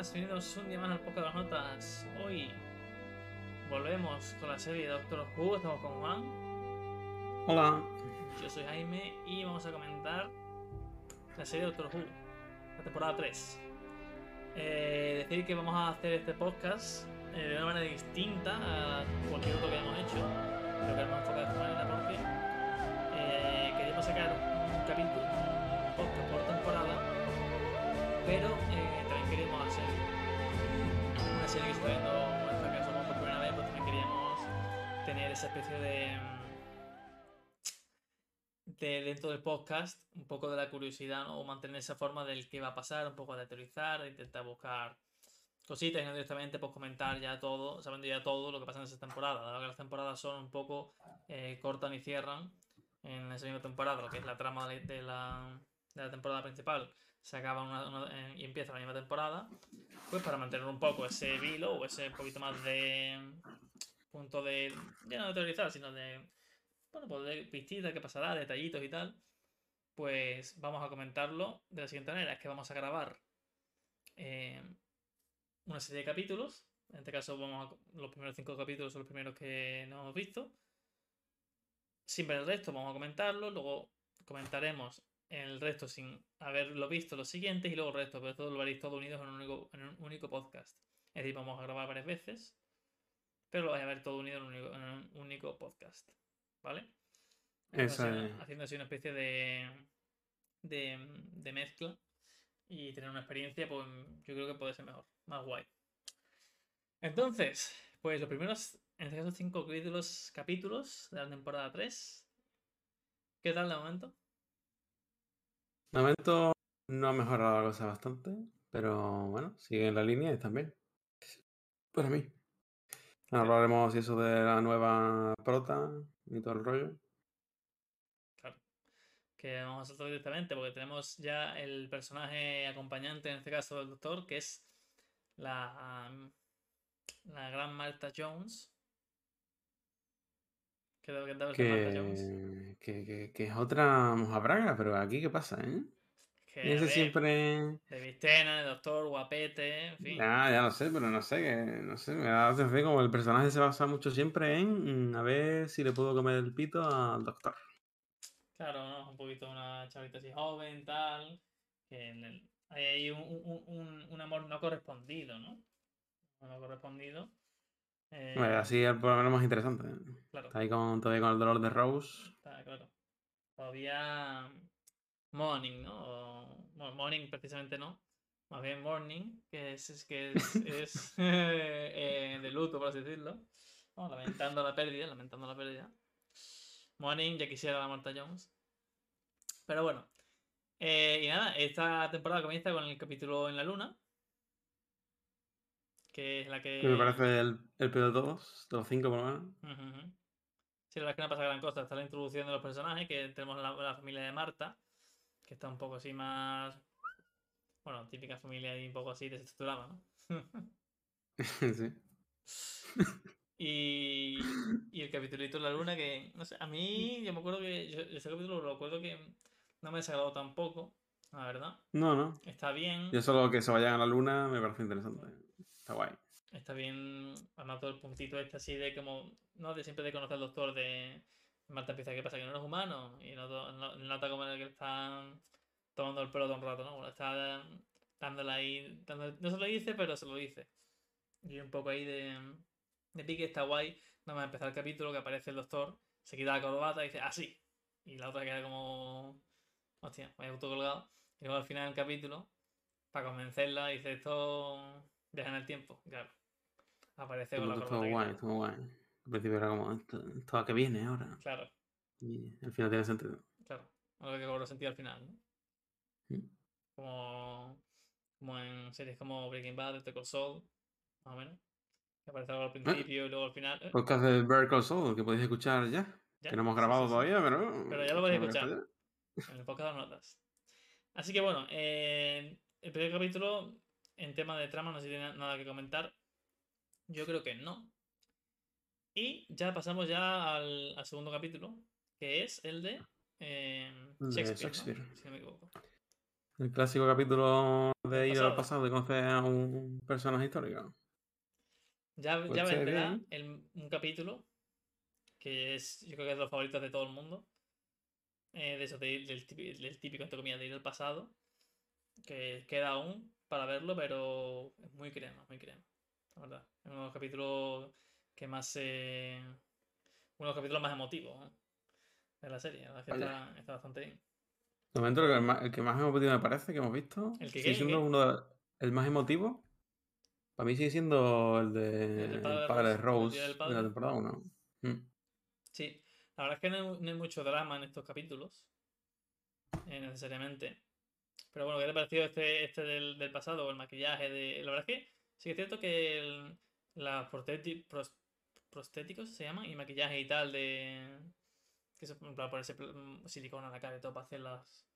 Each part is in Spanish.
buenas, bienvenidos un día más al podcast de las notas. Hoy volvemos con la serie Doctor Who, estamos con Juan. Hola. Yo soy Jaime y vamos a comentar la serie Doctor Who, la temporada 3. Eh, decir que vamos a hacer este podcast eh, de una manera distinta a cualquier otro que hayamos hecho. Creo que hemos enfocado de esta manera porque eh, queríamos sacar un capítulo, un podcast por pero eh, también queríamos hacer una serie que está viendo, en caso como por primera vez, pues también queríamos tener esa especie de, de dentro del podcast, un poco de la curiosidad, ¿no? o mantener esa forma del qué va a pasar, un poco de teorizar, de intentar buscar cositas y no directamente pues comentar ya todo, sabiendo ya todo lo que pasa en esa temporada, dado que las temporadas son un poco eh, cortan y cierran en esa misma temporada, lo que es la trama de la, de la temporada principal se acaba una, eh, y empieza la misma temporada, pues para mantener un poco ese vilo o ese poquito más de punto de, ya no de teorizar, sino de, bueno, pues de pistitas, qué pasará, detallitos y tal, pues vamos a comentarlo de la siguiente manera, es que vamos a grabar eh, una serie de capítulos, en este caso vamos a, los primeros cinco capítulos son los primeros que no hemos visto, sin ver el resto vamos a comentarlo, luego comentaremos el resto sin haberlo visto los siguientes y luego el resto, pero todo lo veréis todo unidos en un único, en un único podcast. Es decir, vamos a grabar varias veces, pero lo vais a ver todo unido en un único, en un único podcast. ¿Vale? Eso Haciendo así- es. Haciendo así una especie de, de, de mezcla y tener una experiencia, pues yo creo que puede ser mejor, más guay. Entonces, pues los primeros, en este caso, cinco capítulos, capítulos de la temporada 3. ¿Qué tal de momento? De momento no ha mejorado la cosa bastante, pero bueno, sigue en la línea y bien. Para mí. Ahora hablaremos eso de la nueva prota y todo el rollo. Claro. Que vamos a saltar directamente porque tenemos ya el personaje acompañante, en este caso del doctor, que es la, la gran Martha Jones. ¿Qué tal, qué tal? Que, que, que, que es otra mojabraga, pero aquí qué pasa, ¿eh? Que, ese ver, siempre. de Vistena, de doctor, guapete, en fin. Ya, ya lo sé, pero no sé, que, no sé, me da la sensación como el personaje se basa mucho siempre en mm, a ver si le puedo comer el pito al doctor. Claro, ¿no? Un poquito una chavita así joven, tal. Que en el- hay ahí un, un- un- un amor no correspondido, ¿no? Amor correspondido. Eh, Bueno, así es por lo menos más interesante. ¿eh? claro. Está ahí con, todavía con el dolor de Rose. Está claro. Todavía Morning, ¿no? O- bueno, Morning precisamente no. Más bien Morning, que es, es que es, es, eh, de luto, por así decirlo. Lamentando la pérdida, lamentando la pérdida. Morning, ya quisiera la Marta Jones. Pero bueno. Eh, y nada, esta temporada comienza con el capítulo en la luna. Que es la que. Me parece el, el peor de todos, de los cinco por lo menos. Sí, la verdad es que no pasa gran cosa. Está la introducción de los personajes, que tenemos la, la familia de Marta, que está un poco así más. Bueno, típica familia y un poco así desestructurada, ¿no? sí. y, y el capitulito de la luna, que, no sé, a mí, yo me acuerdo que. Yo, ese capítulo lo recuerdo que no me desagradó tampoco, la verdad. No, no. Está bien. Yo solo que se vayan a la luna me parece interesante. Está guay. Está bien, además todo el puntito este así de como, no de siempre de conocer al doctor de Marta empieza, ¿qué pasa? Que no eres humano y no, no- nota como el que está tomando el pelo todo un rato, ¿no? Bueno, está dándole ahí, no se lo dice, pero se lo dice. Y un poco ahí de, de pique está guay, nada más empezar el capítulo que aparece el doctor, se quita la corbata y dice, así. y la otra queda como, hostia, me he autocolgado. Y luego al final del capítulo, para convencerla, dice, esto viaja en el tiempo, claro. Aparece con la Estuvo guay, estuvo guay. Al principio era como, esto, esto a qué viene ahora. Claro, Y al final tiene sentido. claro. Algo que cobró sentido al final, ¿no? Mm. Como, como en series como Breaking Bad, Better Call Saul, más o menos. Que aparece algo al principio y luego al final. eh, Podcast de Better Call Saul que podéis escuchar ya. ya. Que no hemos grabado sí, sí. todavía, pero. Pero ya lo podéis escuchar. En el podcast de las notas. Así que bueno, eh, el primer capítulo, en tema de trama, no sé si tiene nada que comentar. Yo creo que no. Y ya pasamos ya al, al segundo capítulo, que es el de eh, El de Shakespeare, si no me equivoco. El clásico capítulo de ir al pasado. y conocer a un personaje histórico. Ya, Pues ya esté vendrá el- un capítulo que es, yo creo que es de los favoritos de todo el mundo. eh, de eso, de del, típico, del típico, entre comillas, de ir al pasado. Que queda aún para verlo, pero es muy crema, muy crema. La verdad. Es uno de los capítulos que más se. uno de los capítulos más emotivos ¿no? de la serie. La verdad que está, está bastante bien. De momento, el, más, el que más emotivo me parece que hemos visto. ¿El que sigue siendo uno de- el más emotivo. Para mí sigue siendo el de El padre de el padre de Rose, el Rose del de la padre. temporada 1. Sí, la verdad es que no hay, no hay mucho drama en estos capítulos, eh, necesariamente. Pero bueno, ¿qué te ha parecido este, este del, del pasado el maquillaje? De... La verdad es que sí que es cierto que el- las prostéticos se llaman y maquillaje y tal de... que se plan ponerse silicona en la cara y todo para hacer las,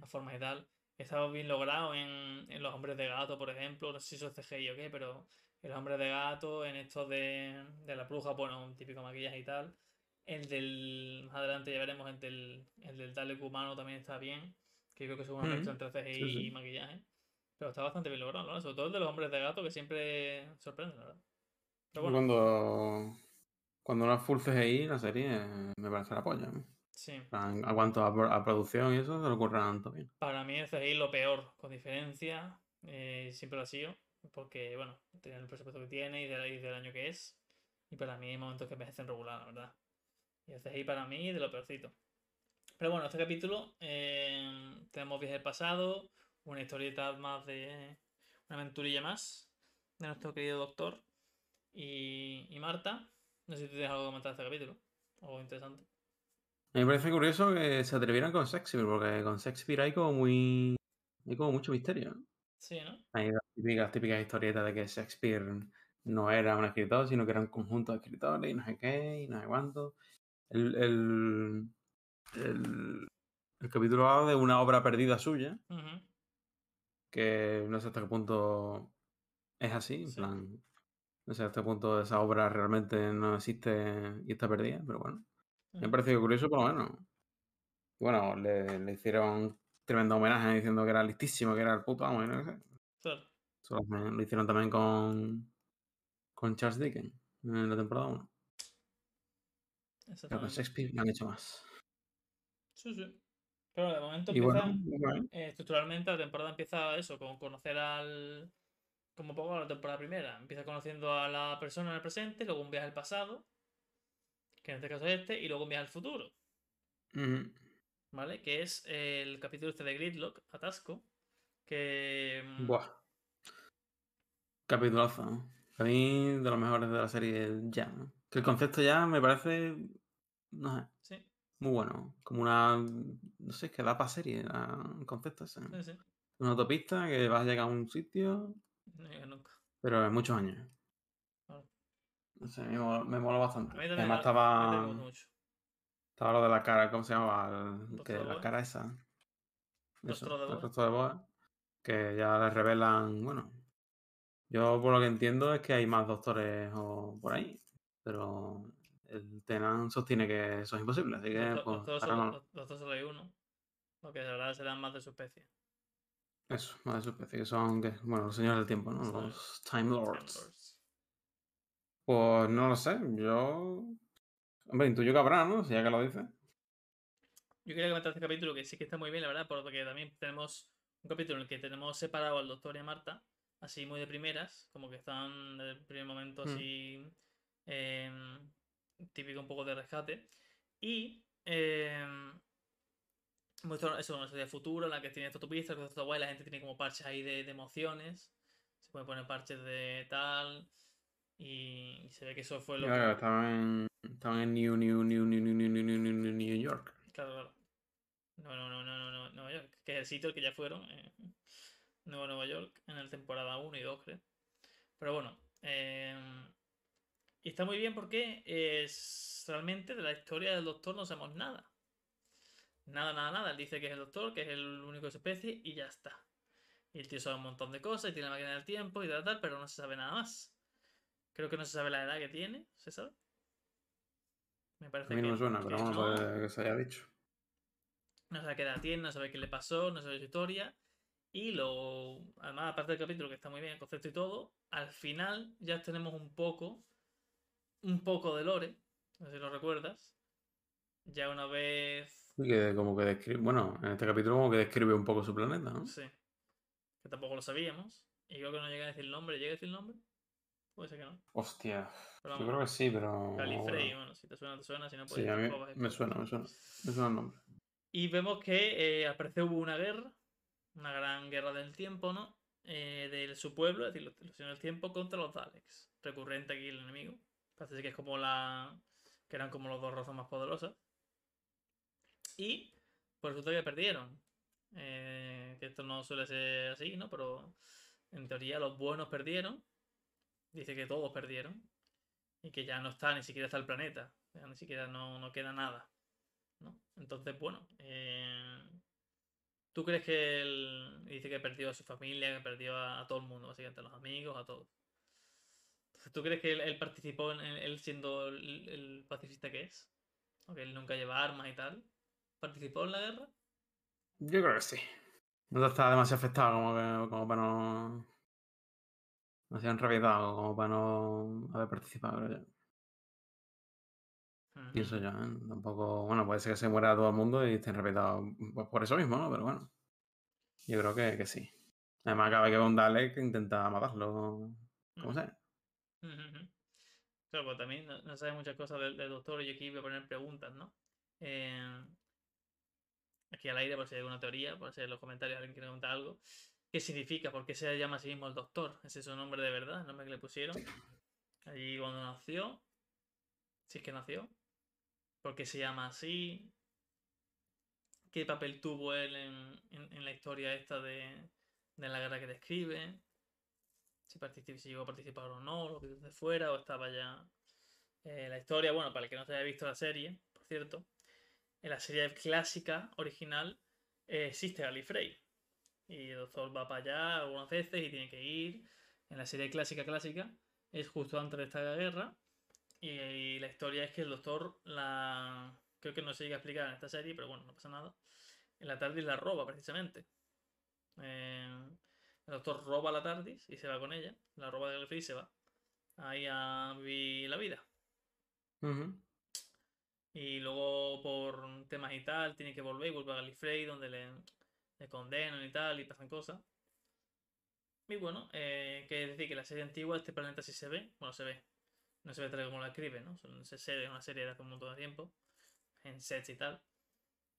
las formas y tal. Estaba bien logrado en, en los hombres de gato, por ejemplo. No sé si eso es CGI o qué, pero en los hombres de gato, en estos de, de la bruja, bueno, un típico maquillaje y tal. El del. Más adelante ya veremos, el del, el del Dalek humano también está bien. Que creo que es una Ujú. mezcla entre CGI Sí, sí. y maquillaje. Pero está bastante bien logrado, ¿no? Sobre todo el de los hombres de gato, que siempre sorprende, la verdad. Pero bueno, Cuando, cuando no es full CGI, la serie eh, me parece la polla. ¿no? sí. A cuanto a, a producción y eso, se lo ocurran tanto bien. Para mí el CGI lo peor, con diferencia. eh, siempre lo ha sido. Porque, bueno, tiene el presupuesto que tiene y, de- y del año que es. Y para mí hay momentos que envejecen regular, la verdad. Y el CGI para mí de lo peorcito. Pero bueno, este capítulo eh, tenemos viaje al pasado, una historieta más de. una aventurilla más de nuestro querido doctor y, y Marta. No sé si tú tienes algo que comentar este capítulo. Algo interesante. A mí me parece curioso que se atrevieran con Shakespeare, porque con Shakespeare hay como muy. hay como mucho misterio. ¿no? Sí, ¿no? Hay las típicas, típicas historietas de que Shakespeare no era un escritor, sino que era un conjunto de escritores y no sé qué, y no sé cuánto. El, el, el, el capítulo habla de una obra perdida suya, que no sé hasta qué punto es así, en Sí. plan. No sé hasta qué punto esa obra realmente no existe y está perdida, pero bueno. Me ha parecido curioso, por lo menos. Bueno, le, le hicieron tremendo homenaje diciendo que era listísimo, que era el puto amo, y no sé. Claro. Eso lo, lo hicieron también con, con Charles Dickens en la temporada 1. Pero con. Shakespeare han hecho más. Sí, sí. Pero de momento Y empieza, bueno, bueno, eh, estructuralmente la temporada empieza eso, con conocer al... Como poco la temporada primera. Empieza conociendo a la persona en el presente, luego un viaje al pasado, que en este caso es este, y luego un viaje al futuro. ¿vale? Que es el capítulo este de Gridlock, Atasco, que... mm, Buah. Capitulazo. ¿no? Para mí, de los mejores de la serie ya. ¿no? Que el concepto ya me parece, no sé, muy bueno. Como una, no sé, es que da para serie la- el concepto ese. sí, sí. Una autopista que vas a llegar a un sitio, No nunca. pero en muchos años. Claro. No sé, me mola, me mola bastante. A mí también, Además estaba, mucho. estaba lo de la cara, ¿cómo se llama? El- Rostro que la cara esa. Eso, Rostro de el rostro de Boa. Que ya les revelan, bueno. Yo por lo que entiendo es que hay más doctores o por ahí. Pero el Tenan sostiene que eso es imposible, así que Los, pues los dos no- los- los dos solo hay uno. Lo que verdad serán más de su especie. Eso, más de su especie, que son que, bueno, los señores del tiempo, ¿no? Los Los Time Time Lords. Pues no lo sé, yo. Hombre, intuyo que habrá, ¿no? Si ya que lo dice. Yo quería comentar este capítulo que sí que está muy bien, la verdad, porque también tenemos un capítulo en el que tenemos separado al doctor y a Marta, así muy de primeras, como que están en el primer momento Mm. así em, típico un poco de rescate. Y em, muestra eso, una de futuro en la que tiene esta autopista, que está guay, la gente tiene como parches ahí de, de emociones, se puede poner parches de tal, y, se ve que eso fue lo Ya, que... estaban en, estaban en New, New, New, New, New, New, New, New, New, York. Claro, claro. No, no, no, no, no, no, Nueva York. Que es el sitio al que ya fueron. Eh, Nuevo Nueva York, en la temporada 1 y 2, creo. Pero bueno. eh, y está muy bien porque es realmente de la historia del doctor no sabemos nada. Nada, nada, nada. Él dice que es el doctor, que es el único de su especie y ya está. Y el tío sabe un montón de cosas y tiene la máquina del tiempo y tal, tal, pero no se sabe nada más. Creo que no se sabe la edad que tiene, ¿se sabe? Me A parece mí no que, me suena, pero vamos no. a ver que se haya dicho. No sabe qué edad tiene, no sabe qué le pasó, no sabe su historia. Y lo. Además, aparte del capítulo, que está muy bien, el concepto y todo, al final ya tenemos un poco. Un poco de lore. No sé si lo recuerdas. Ya una vez. Que como que describe. Bueno, en este capítulo como que describe un poco su planeta, ¿no? Sí. Que tampoco lo sabíamos. Y creo que no llega a decir el nombre. ¿Llega a decir el nombre? Puede ser que no. Hostia. Pero Yo creo que sí, pero. Galifrey, bueno, si te suena, te suena. Si no, pues. Sí, a mí me suena, me suena. Me suena el nombre. Y vemos que eh, al parecer hubo una guerra, una gran guerra del tiempo, ¿no? Eh, de su pueblo, es decir, los del tiempo contra los Daleks. Recurrente aquí el enemigo. Parece que es como la. que eran como los dos razas más poderosas. Y pues resulta que perdieron. Eh, que esto no suele ser así, ¿no? Pero en teoría los buenos perdieron. Dice que todos perdieron. Y que ya no está, ni siquiera está el planeta. Ya ni siquiera no, no queda nada. ¿no? Entonces, bueno, eh, ¿tú crees que él dice que perdió a su familia, que perdió a todo el mundo, básicamente a los amigos, a todos? ¿Tú crees que él, él participó en, él siendo el, el pacifista que es? Aunque él nunca lleva armas y tal. ¿Participó en la guerra? Yo creo que sí. No está demasiado afectado como, que, como para no. Demasiado enrabietado como para no haber participado, creo yo. Pienso yo, ¿eh? Tampoco. Bueno, puede ser que se muera todo el mundo y esté enrabietado pues, por eso mismo, ¿no? Pero bueno. Yo creo que, que sí. Además, vez que un Dalek intenta matarlo. Como Ujú. sea. También no, no muchas cosas del, doctor y aquí voy a poner preguntas, ¿no? Eh, aquí al aire por si hay alguna teoría, por si en los comentarios alguien quiere preguntar algo. ¿Qué significa? ¿Por qué se llama a sí mismo el doctor? ¿Ese es su nombre de verdad? ¿El nombre que le pusieron? Allí cuando nació. Si es que nació. ¿Por qué se llama así? ¿Qué papel tuvo él en, en- en la historia esta de, de la guerra que describe? Si, particip- si llegó a participar o no, lo que desde fuera, o estaba ya. Eh, la historia, bueno, para el que no se haya visto la serie, por cierto, en la serie clásica, original, eh, existe Gallifrey. Y el doctor va para allá algunas veces y tiene que ir. En la serie clásica, clásica, es justo antes de esta guerra. Y, la historia es que el doctor la. Creo que no se llega a explicar en esta serie, pero bueno, no pasa nada. En la TARDIS la roba, precisamente. Eh, el doctor roba la TARDIS y se va con ella. La roba de Gallifrey y se va. Ahí a vivir la vida. Y luego por temas y tal, tiene que volver y vuelve a Gallifrey, donde le, le condenan y tal, y pasan cosas. Y bueno, eh, que decir que la serie antigua, este planeta sí se ve. Bueno, se ve. No se ve tal como la escribe, ¿no? Se se ve una serie de hace un montón de tiempo. En sets y tal.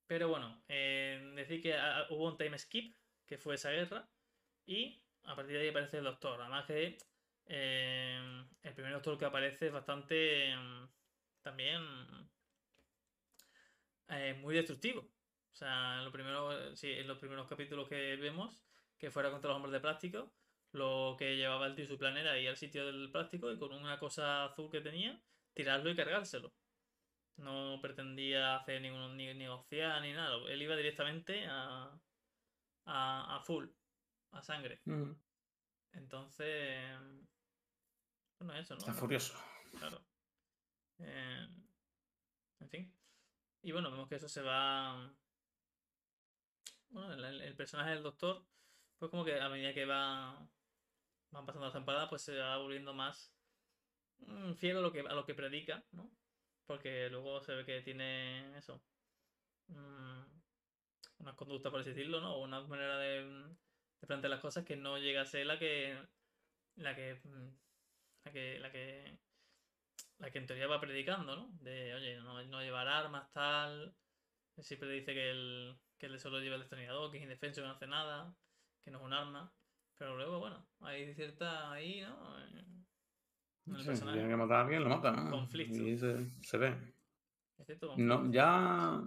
Pero bueno, eh, decir que ah, hubo un time skip, que fue esa guerra. Y a partir de ahí aparece el doctor. Además que eh, el primer doctor que aparece es bastante em, también eh, muy destructivo. O sea, en, lo primero, sí, en los primeros capítulos que vemos, que fuera contra los hombres de plástico, lo que llevaba el tío su plan era ir al sitio del plástico y con una cosa azul que tenía, tirarlo y cargárselo. No pretendía hacer ningún, ni negociar ni nada. Él iba directamente a, a, a full, a sangre. Entonces, bueno, eso, ¿no? Está furioso. Claro. Eh, en fin. Y bueno, vemos que eso se va. Bueno, el, personaje del doctor, pues como que a medida que va van pasando las temporadas, pues se va volviendo más mm, fiel a lo que, a lo que predica, ¿no? Porque luego se ve que tiene eso. mm, una conducta, por así decirlo, ¿no? O una manera de, de plantear las cosas que no llega a ser la que. La que. mm, La que. La que la que en teoría va predicando, ¿no? De, oye, no, no llevar armas, tal. Siempre dice que él, que él solo lleva el destornillador, que es indefenso, que no hace nada, que no es un arma. Pero luego, bueno, hay cierta ahí, ¿no? En el Sí, personaje. tiene que matar a alguien, lo mata. ¿no? Conflicto. Y se, se ve. No, ya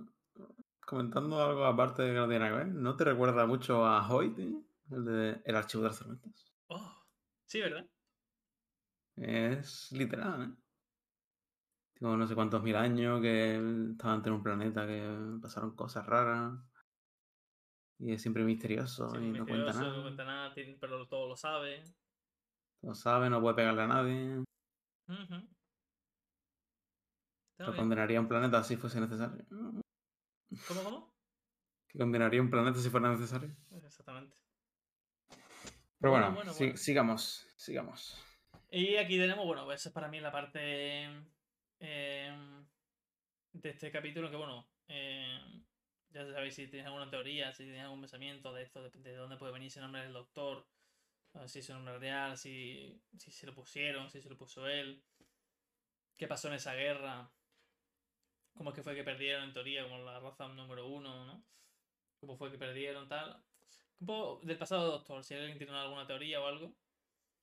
comentando algo aparte de que no tiene nada que ver, ¿no te recuerda mucho a Hoyt, eh? El de El archivo de las tormentas? Oh, sí, ¿verdad? Es literal, ¿eh? Tengo no sé cuántos mil años que estaban en un planeta que pasaron cosas raras. Y es siempre misterioso y no cuenta misterioso, no nada. cuenta nada, pero todo lo sabe. No sabe, no puede pegarle a nadie. Está Lo condenaría a un planeta si fuese necesario. ¿Cómo, cómo? Que condenaría a un planeta si fuera necesario. Exactamente. Pero Bueno, bueno, bueno, sí- bueno. sigamos, sigamos. Y aquí tenemos, bueno, esa es para mí la parte em, de este capítulo que, bueno, em, ya sabéis si tenéis alguna teoría, si tenéis algún pensamiento de esto, de, de dónde puede venir ese nombre del doctor, a si es un nombre real, si, si se lo pusieron, si se lo puso él, qué pasó en esa guerra, cómo es que fue que perdieron en teoría, como la raza número uno, ¿no? Cómo fue que perdieron, tal. Un poco del pasado doctor, si alguien tiene alguna teoría o algo.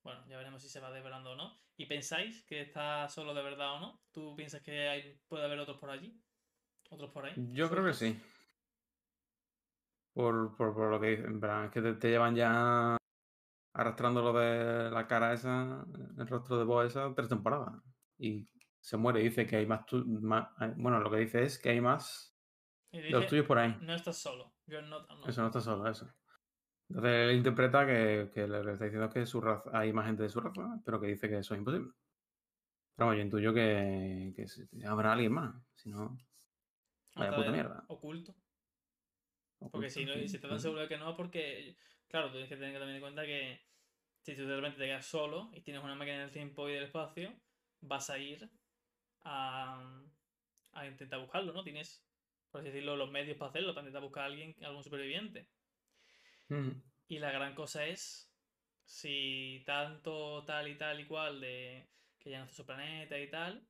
Bueno, ya veremos si se va desvelando o no. ¿Y pensáis que está solo de verdad o no? ¿Tú piensas que hay, puede haber otros por allí? ¿Otros por ahí? Yo creo que sí. Por, por, por lo que dicen, en plan, es que te, te llevan ya arrastrando lo de la cara esa, el rostro de Bo esa, tres temporadas. Y se muere, dice que hay más, tu- más- Bueno, lo que dice es que hay más Y de los tuyos por ahí. no estás solo. Not alone. Eso no está solo, eso. Entonces él interpreta que, que lo que está diciendo es que su raza, hay más gente de su raza, pero que dice que eso es imposible. Pero bueno, yo intuyo que, habrá alguien más. Si no, vaya puta mierda. Oculto. Porque si, no, sí, si te tan puede ser. seguro de que no, porque, claro, tienes que tener que tener en cuenta que si tú de repente te quedas solo y tienes una máquina del tiempo y del espacio, vas a ir a, a intentar buscarlo, ¿no? Tienes, por así decirlo, los medios para hacerlo, para intentar buscar a alguien, algún superviviente. Y la gran cosa es si tanto tal y tal y cual de que ya no está su planeta y tal,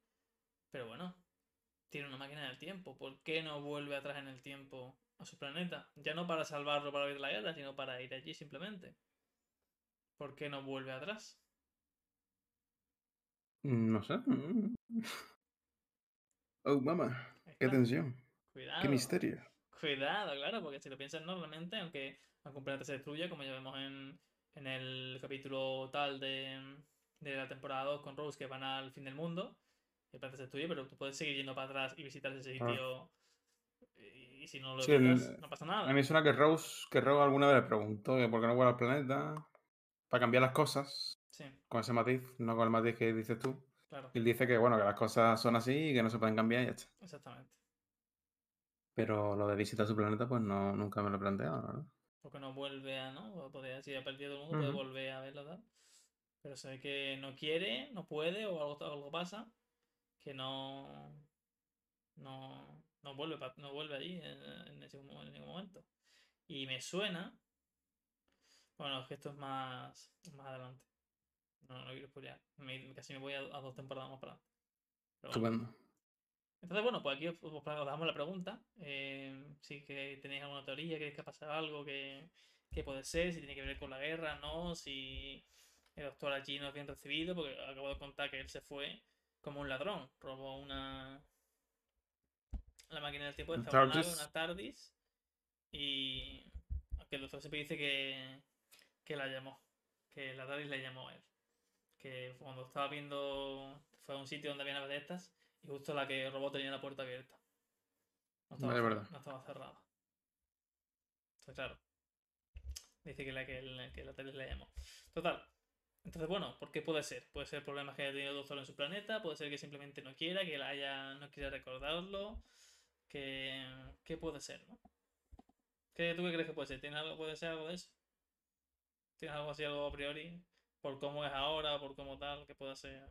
pero bueno, tiene una máquina del tiempo, ¿por qué no vuelve atrás en el tiempo a su planeta? Ya no para salvarlo para a la guerra, sino para ir allí simplemente. ¿Por qué no vuelve atrás? No sé. Mm. Oh, mamá. Qué tensión. Cuidado. Qué misterio. Cuidado, claro, porque si lo piensas normalmente, aunque un planeta se destruya, como ya vemos en, en el capítulo tal de, de la temporada 2 con Rose, que van al fin del mundo, el planeta se destruye, pero tú puedes seguir yendo para atrás y visitar ese sitio. Claro. Y, y si no lo Sí, visitas, el- no pasa A nada. mí suena que Rose, que Rose alguna vez le preguntó que por qué no vuelve al planeta para cambiar las cosas Sí, con ese matiz, no con el matiz que dices tú. claro, Y él dice que bueno, que las cosas son así y que no se pueden cambiar y ya está. exactamente. Pero lo de visitar su planeta, pues no, nunca me lo he planteado, la verdad. Porque no vuelve a, ¿no? Podría, si ha perdido todo el mundo, puede volver a verlo, tal. Pero se ve que no quiere, no puede, o algo, algo pasa, que no. No, no vuelve, no vuelve allí en, en ese mo- en ningún momento. Y me suena. Bueno, es que esto es más, más adelante. No, no quiero spoilear. Me- casi me voy a, a dos temporadas más para adelante. Bueno. Estupendo. Entonces, bueno, pues aquí os, os- os damos la pregunta. eh, si que tenéis alguna teoría, queréis que ha pasado algo, que, que puede ser, si tiene que ver con la guerra, no, si el doctor allí no es bien recibido, porque acabo de contar que él se fue como un ladrón, robó una. La máquina del tiempo de TARDIS. una TARDIS, y. Aunque el doctor siempre dice que, que la llamó, que la TARDIS le llamó a él. Que cuando estaba viendo. Fue a un sitio donde había naves de estas y justo la que robó tenía la puerta abierta. No estaba, Vaya cer- verdad. no estaba cerrada. Entonces, claro. Dice que la que, la, que la tele le llamó. Total. Entonces, bueno, ¿por qué puede ser? Puede ser problemas que haya tenido el doctor en su planeta, puede ser que simplemente no quiera, que la haya, no quiera recordarlo. Que, ¿Qué puede ser, no? ¿Qué, ¿Tú qué crees que puede ser? ¿Tiene algo, ¿Puede ser algo de eso? ¿Tienes algo así, algo a priori? ¿Por cómo es ahora, por cómo tal, que pueda ser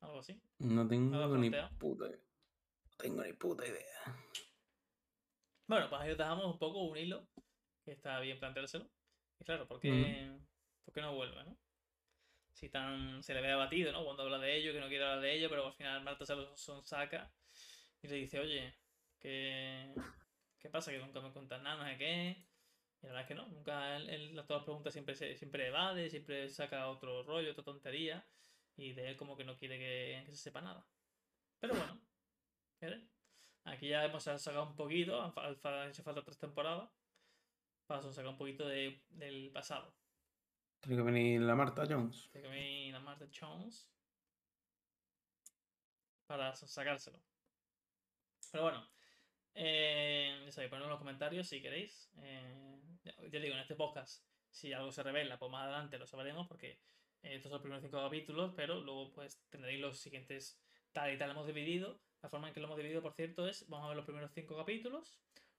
algo así? No tengo ni puta idea. No tengo ni puta idea. Bueno, pues ahí os dejamos un poco un hilo, que está bien planteárselo. Y claro, ¿por qué, ¿por qué no vuelve, no? Si tan se le ve abatido, ¿no? Cuando habla de ello, que no quiere hablar de ello, pero al final Marta se lo sonsaca y le dice, oye, ¿qué, qué pasa? Que nunca me cuentas nada, no sé qué. Y la verdad es que no, nunca él, él todas las preguntas siempre, siempre evade, siempre saca otro rollo, otra tontería. Y de él como que no quiere que, que se sepa nada. Pero bueno, ¿qué Aquí ya hemos sacado un poquito, han, hecho falta tres temporadas para sacar un poquito de- del pasado. Tiene que venir la Marta Jones. Tiene que venir la Martha Jones para sa- sacárselo. Pero bueno, eh, ya sabéis, ponedlo en los comentarios si queréis. Eh, ya, ya digo, en este podcast, si algo se revela, pues más adelante lo sabremos porque estos son los primeros cinco capítulos, pero luego pues tendréis los siguientes tal y tal hemos dividido. La forma en que lo hemos dividido, por cierto, es, vamos a ver los primeros cinco capítulos,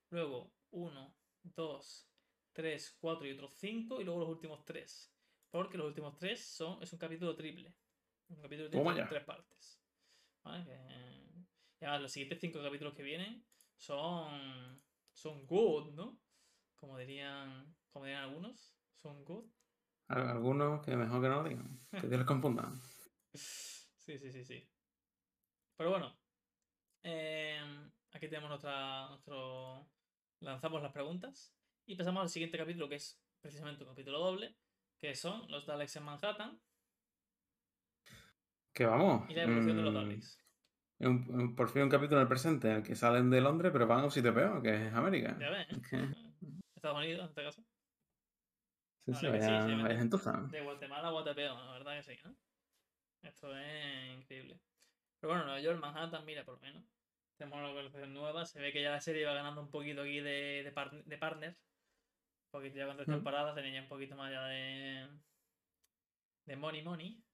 luego uno, dos, tres, cuatro y otros cinco, y luego los últimos tres. Porque los últimos tres son, es un capítulo triple. Un capítulo triple en tres partes. ¿Vale? Que- y además, los siguientes cinco capítulos que vienen son. son good, ¿no? Como dirían. Como dirían algunos. Son good. Al- Algunos que mejor que no lo digan. Que Dios les confunda. Sí, sí, sí, sí. Pero bueno. em, aquí tenemos nuestra. nuestro. Lanzamos las preguntas. Y pasamos al siguiente capítulo, que es precisamente un capítulo doble. Que son los Daleks en Manhattan Que vamos. y la evolución de los mm, Daleks. un- un- por fin un capítulo en el presente en el que salen de Londres, pero van a un sitio peor, que es América. Ya ves, ¿eh? Estados Unidos, en este caso. Sí, Vale, sí, que sí, vaya, sí, vaya vete. gentuza. De Guatemala a Guatepeo, la verdad que sí, ¿no? Esto es increíble. Pero bueno, Nueva York, Manhattan, mira, por lo menos. Tenemos una localización nueva. Se ve que ya la serie va ganando un poquito aquí de, de, par- de partner. Porque ya con tres temporadas tenía ya un poquito más ya de. de money money.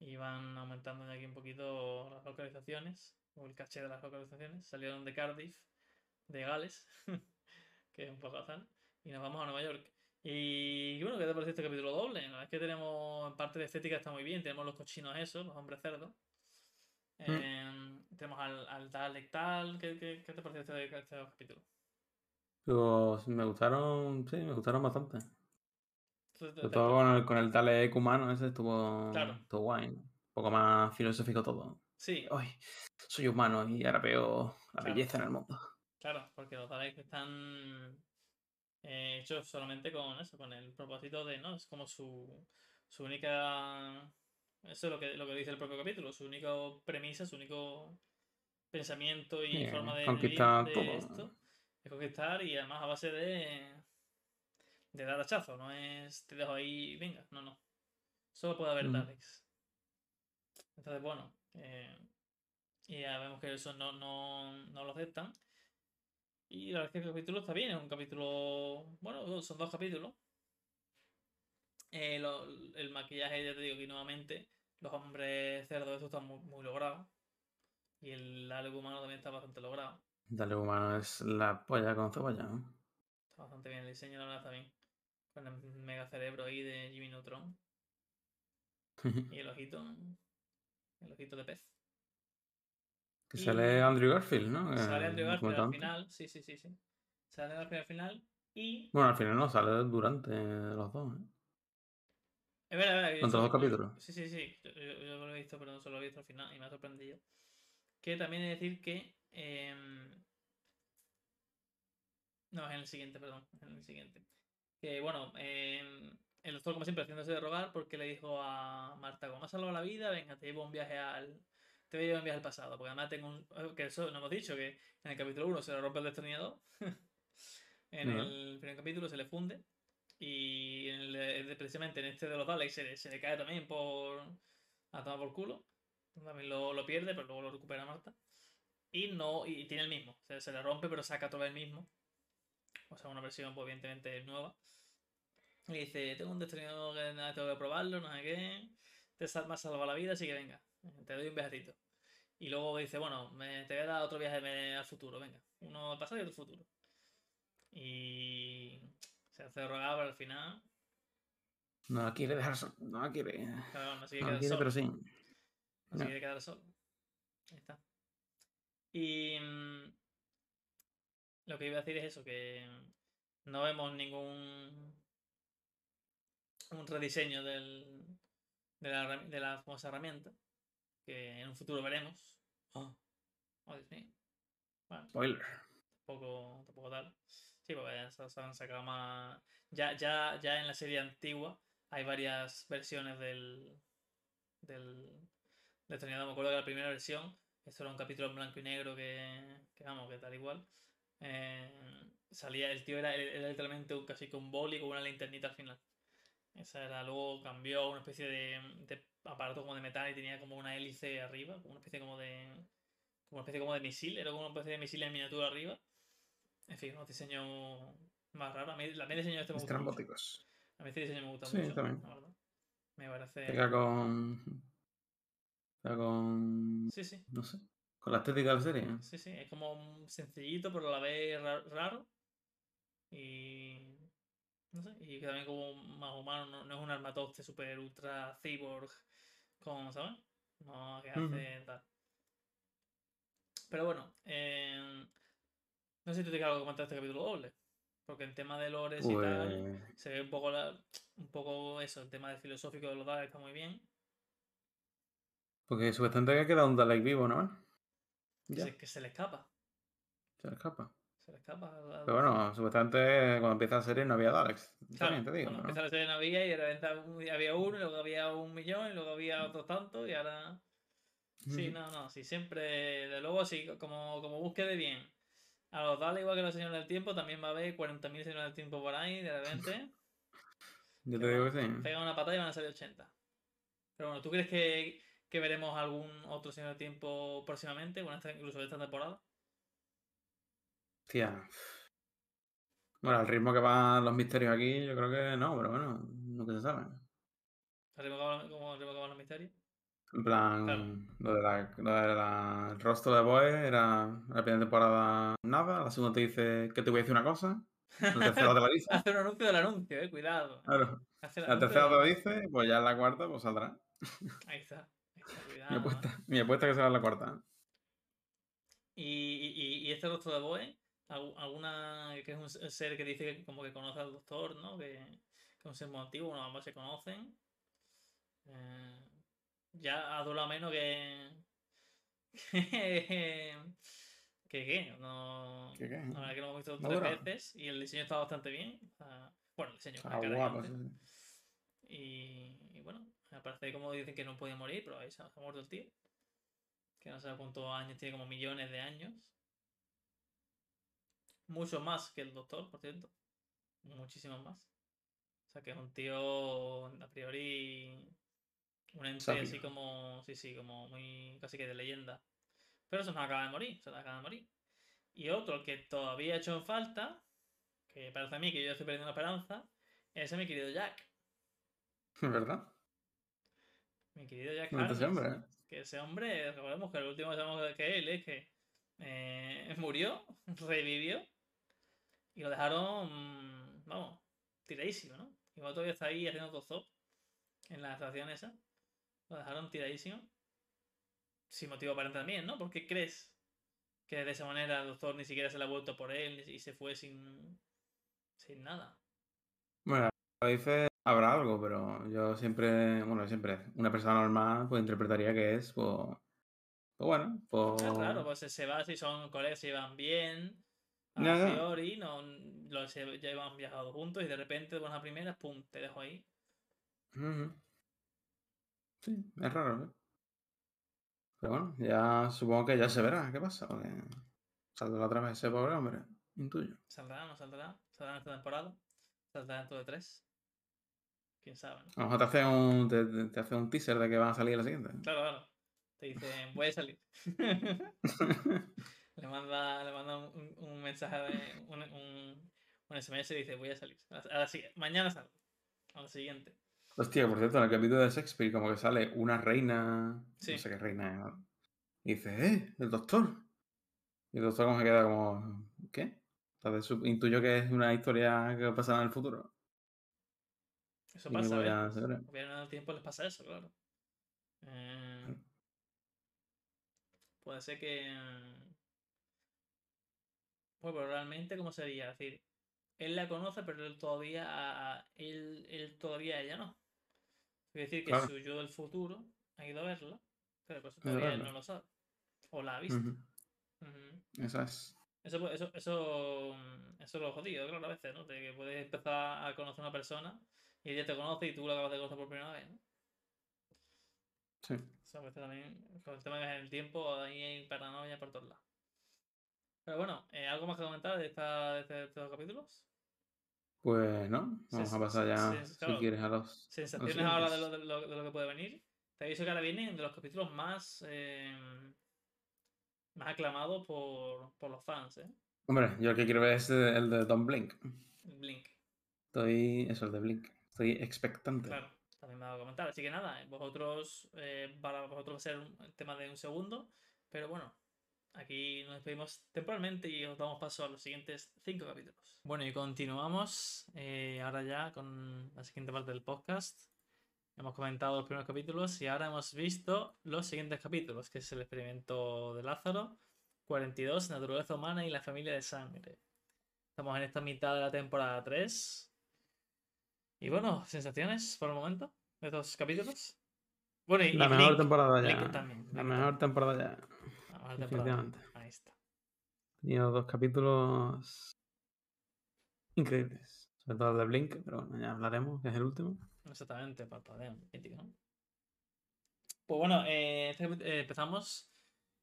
Y van aumentando ya aquí un poquito las localizaciones. O el caché de las localizaciones. Salieron de Cardiff, de Gales. que es un poco azar. Y nos vamos a Nueva York. Y bueno, ¿qué te parece este capítulo doble? La verdad es que tenemos, en parte de estética está muy bien, tenemos los cochinos esos, los hombres cerdos. Eh, tenemos al, al tal, ¿qué, qué, qué te parece este, este capítulo? Pues me gustaron, sí, me gustaron bastante. Entonces, Sobre todo con el, con el Dalek humano ese estuvo, Claro. estuvo guay. ¿no? Un poco más filosófico todo. Sí, Ay, soy humano y ahora veo la Claro. belleza en el mundo. claro, porque los Daleks están eh, hechos solamente con eso, con el propósito de, ¿no? Es como su, su única... Eso es lo que, lo que dice el propio capítulo, su única premisa, su único pensamiento y forma de, de conquistar de todo. esto es conquistar y además a base de, de dar hachazo, no es te dejo ahí, venga, no, no. Solo puede haber Mm. Daleks. Entonces, bueno, eh, y ya vemos que eso no, no, no lo aceptan. Y la verdad es que el capítulo está bien, es un capítulo, bueno, son dos capítulos. Eh, lo- el maquillaje, ya te digo que nuevamente, los hombres cerdos, estos están muy, muy logrados. Y el algo humano también está bastante logrado. Dalek humano es la polla con cebolla. ¿no? Está bastante bien el diseño, la verdad está bien. Con el mega cerebro ahí de Jimmy Neutron. Y el ojito. El ojito de pez. Que Y- sale Andrew Garfield, ¿no? Sale Andrew hemos Garfield al final. Sí, sí, sí, sí. Sale Andrew Garfield al final. Y. Bueno, al final no, sale durante los dos. ¿eh? Es verdad, es verdad. Entre los dos capítulos. Sí, sí, sí. Yo, yo- lo he visto, pero no solo lo he visto al final y me ha sorprendido. Que también he de decir que. em, No, es en el siguiente, perdón. En el siguiente. Que bueno, em, el doctor, como siempre, haciéndose de rogar porque le dijo a Marta: Como me has salvado la vida, venga, te llevo un viaje al. Te voy a llevar un viaje al pasado. Porque además tengo un. eh, Que eso no hemos dicho, que en el capítulo 1 se le rompe el destornillador. en el primer capítulo se le funde. Y en el de- precisamente en este de los Daleks se le, se le cae también por. a tomar por culo. También lo, lo pierde, pero luego lo recupera Marta. Y no. Y tiene el mismo. O sea, se le rompe, pero saca todo el mismo. O sea, una versión, pues, evidentemente nueva. Y dice: Tengo un destornillador que tengo que probarlo, no sé qué. Te sal- me has salvado la vida, así que venga. Te doy un viajecito. Y luego dice: Bueno, me, te voy a dar otro viaje al futuro, venga. Uno al pasado y otro al futuro. Y. Se hace rogar, pero al final. No la quiere dejar sol- No la quiere. Claro, no se No queda la quiere, solo. pero sí. No se No. quiere quedar solo. Ahí está. Y. mm, Lo que iba a decir es eso: que no vemos ningún. Un rediseño del, de, la, de la famosa herramienta. Que en un futuro veremos. Oh, Dios mío. Bueno, Spoiler. tampoco, tampoco tal. Sí, porque se, han sacado más. Ya, ya, ya en la serie antigua hay varias versiones del. del. destornillador. Me acuerdo que la primera versión, esto era un capítulo en blanco y negro que. que vamos, que tal igual. eh, salía, el tío era, era literalmente un, casi que un boli con una linternita al final. Esa era, luego cambió a una especie de, de aparato como de metal y tenía como una hélice arriba, como una especie como de. como una especie como de misil, era como una especie de misil en miniatura arriba. En fin, unos diseños más raros. A mí, a mí el diseño este me gusta mucho. A mí este diseño me gusta Sí, mucho, también. la verdad. Me parece. Pega con. Pega con. Sí, sí, No sé. Con la estética de la serie. ¿eh? sí, sí. Es como sencillito, pero a la vez ra- raro. Y. No sé, y que también como más humano, no, no es un armatoste super ultra cyborg con, ¿sabes? No, que hace tal. Pero bueno, eh, no sé si tú tienes algo que comentar de este capítulo doble. Porque en tema de lores y tal, Pues. se ve un poco, la- un poco eso, el tema del filosófico de los Daleks está muy bien. Porque supuestamente que queda un Dalek vivo, ¿no? Que, Ya, se, que se le escapa. se le escapa. Se le escapa. al- al Pero bueno, supuestamente cuando empieza la serie no había Daleks. Claro, También te digo, cuando ¿no? empezó la serie no había y de repente había uno, y luego había un millón, y luego había otros tantos, y ahora. Sí, no, no, sí, siempre. De luego, sí, como, como busque de bien. A los Daleks, igual que los señores del tiempo, también va a haber 40.000 señores del tiempo por ahí, de repente. Yo te digo que sí. Pegan una patada y van a salir 80. Pero bueno, ¿tú crees que, que veremos algún otro señor del tiempo próximamente? Bueno, incluso esta temporada. Tía. Bueno, al ritmo que van los misterios aquí, yo creo que no, pero bueno, nunca se sabe. ¿Se revocaban- ¿Cómo revocaban los misterios? En plan, Claro. lo de la, lo de la- el rostro de Boe era la primera temporada nada, la segunda te dice que te voy a decir una cosa, la tercera te la dice, Hace un anuncio del anuncio, eh, cuidado. claro, Hace la tercera te la dice, pues ya en la cuarta pues saldrá. Ahí está. Ahí está, Mi cuidado. apuesta, mi apuesta que será en la cuarta. Y, y, y este rostro de Boe, alguna que es un ser que dice que como que conoce al doctor, ¿no? Que, que es un ser muy antiguo, bueno, ambos se conocen. Eh, ya ha durado menos que. que. que qué, no. ¿Qué qué? La verdad que lo hemos visto No tres dura. veces y el diseño está bastante bien. bueno, el diseño, Está cara guapo. Y, y bueno, parece como dicen que no puede morir, pero ahí se ha muerto el tío. Que no sé cuántos años tiene, como millones de años. Mucho más que el doctor, por cierto. Muchísimos más. O sea que es un tío a priori. Un ente Sabio. así como. Sí, sí, como muy. casi que de leyenda. Pero se nos acaba de morir. Se nos acaba de morir. Y otro que todavía ha hecho en falta. Que parece a mí que yo estoy perdiendo la esperanza. Es a mi querido Jack. ¿Verdad? Mi querido Jack ¿Dónde está ese Harkness, hombre, eh? Que ese hombre, recordemos que el último que sabemos de que él es que eh, murió, revivió y lo dejaron, mm, vamos, tiradísimo, ¿no? Igual todavía está ahí haciendo tozop en la estación esa. Lo dejaron tiradísimo. Sin motivo aparente también, ¿no? ¿Por qué crees que de esa manera el doctor ni siquiera se le ha vuelto por él y se fue sin, sin nada? Bueno, dice habrá algo, pero yo siempre, bueno, siempre, una persona normal pues interpretaría que es, pues, pues bueno, pues... Es raro, pues se- se va si son colegas, se llevan bien. A Ya, ya. priori, no, los ya han viajado juntos y de repente de buenas primeras, pum, te dejo ahí. Sí, es raro, ¿eh? Pero bueno, ya supongo que ya se verá qué pasa, porque saldrá otra vez ese pobre hombre, intuyo. ¿Saldrá no saldrá? ¿Saldrá en esta temporada? ¿Saldrá dentro de tres? ¿Quién sabe? ¿no? A lo mejor te hace un, te hace un teaser de que van a salir la siguiente. Claro, claro. Te dicen, voy a salir. le manda, le manda un, mensaje de un, un, un SMS y dice, voy a salir. A la- a mañana salgo. A la siguiente. Hostia, por cierto, en el capítulo de Shakespeare como que sale una reina, Sí. no sé qué reina y dice, ¡eh! El doctor. Y el doctor como se queda como, ¿qué? Entonces intuyo que es una historia que va a pasar en el futuro. Eso Y pasa, viajeros en el tiempo les pasa eso, claro. Eh, Claro. puede ser que. Bueno, pero realmente, ¿cómo sería? Es decir, él la conoce, pero él todavía. a- él, él todavía a ella no. Es decir, que Claro. su yo del futuro ha ido a verla, pero pues todavía él no lo sabe. O la ha visto. Ujú. Eso es. Eso, pu- eso, eso, mm, eso es lo jodido, claro, a veces, ¿no? De que puedes empezar a conocer a una persona y ella te conoce y tú la acabas de conocer por primera vez, ¿no? Sí. O sea, veces también, con el tema del tiempo, ahí hay paranoia por todos lados. Pero bueno, eh, ¿algo más que comentar de, esta, de, este- de estos capítulos? Pues no, vamos Sí, a pasar ya, sí, si quieres, a los... Sensaciones ahora de lo, de, lo, de lo que puede venir. Te aviso que ahora vienen de los capítulos más, eh, más aclamados por, por los fans, ¿eh? Hombre, yo el que quiero ver es el de Don Blink. Blink. Estoy, eso, el de Blink. Estoy expectante. Claro, también me va a comentar. Así que nada, vosotros, eh, para vosotros va a ser un tema de un segundo, pero bueno, aquí nos despedimos temporalmente y os damos paso a los siguientes cinco capítulos. Bueno, y continuamos eh, ahora ya con la siguiente parte del podcast. Hemos comentado los primeros capítulos y ahora hemos visto los siguientes capítulos, que es el experimento de Lázaro, 42, naturaleza humana y la familia de sangre. Estamos en esta mitad de la temporada 3. Y bueno, sensaciones por el momento de estos capítulos. Bueno, y, La y mejor Link- temporada Link ya. también, La Link mejor temporada ya. Definitivamente. Ahí está. Tenido dos capítulos increíbles. Sobre todo el de Blink, pero bueno, ya hablaremos, que es el último. Exactamente, parpadeo. Pues bueno, eh, este eh, empezamos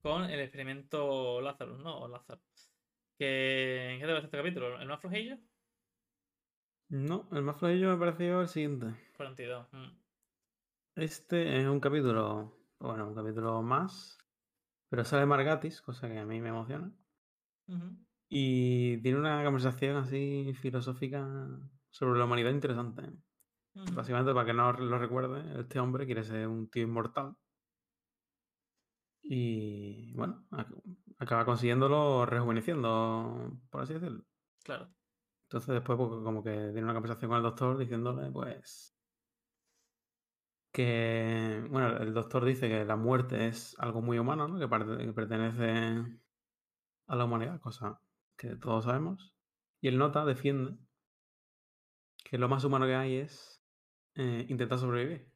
con el experimento Lázaro, ¿no? O Lázaro. Que, ¿Qué te parece este capítulo? ¿El más flojillo? No, el más flojillo me pareció el siguiente. 42. mm. Este es un capítulo, bueno, un capítulo más, pero sale Margatis, cosa que a mí me emociona. Y tiene una conversación así filosófica sobre la humanidad interesante. Básicamente, para que no lo recuerde, este hombre quiere ser un tío inmortal. Y bueno, ac- acaba consiguiéndolo rejuveneciendo, por así decirlo. Claro. Entonces después pues, como que tiene una conversación con el doctor diciéndole pues que, bueno, el doctor dice que la muerte es algo muy humano, ¿no? Que, pertenece a la humanidad, cosa que todos sabemos. Y el nota defiende que lo más humano que hay es eh, intentar sobrevivir.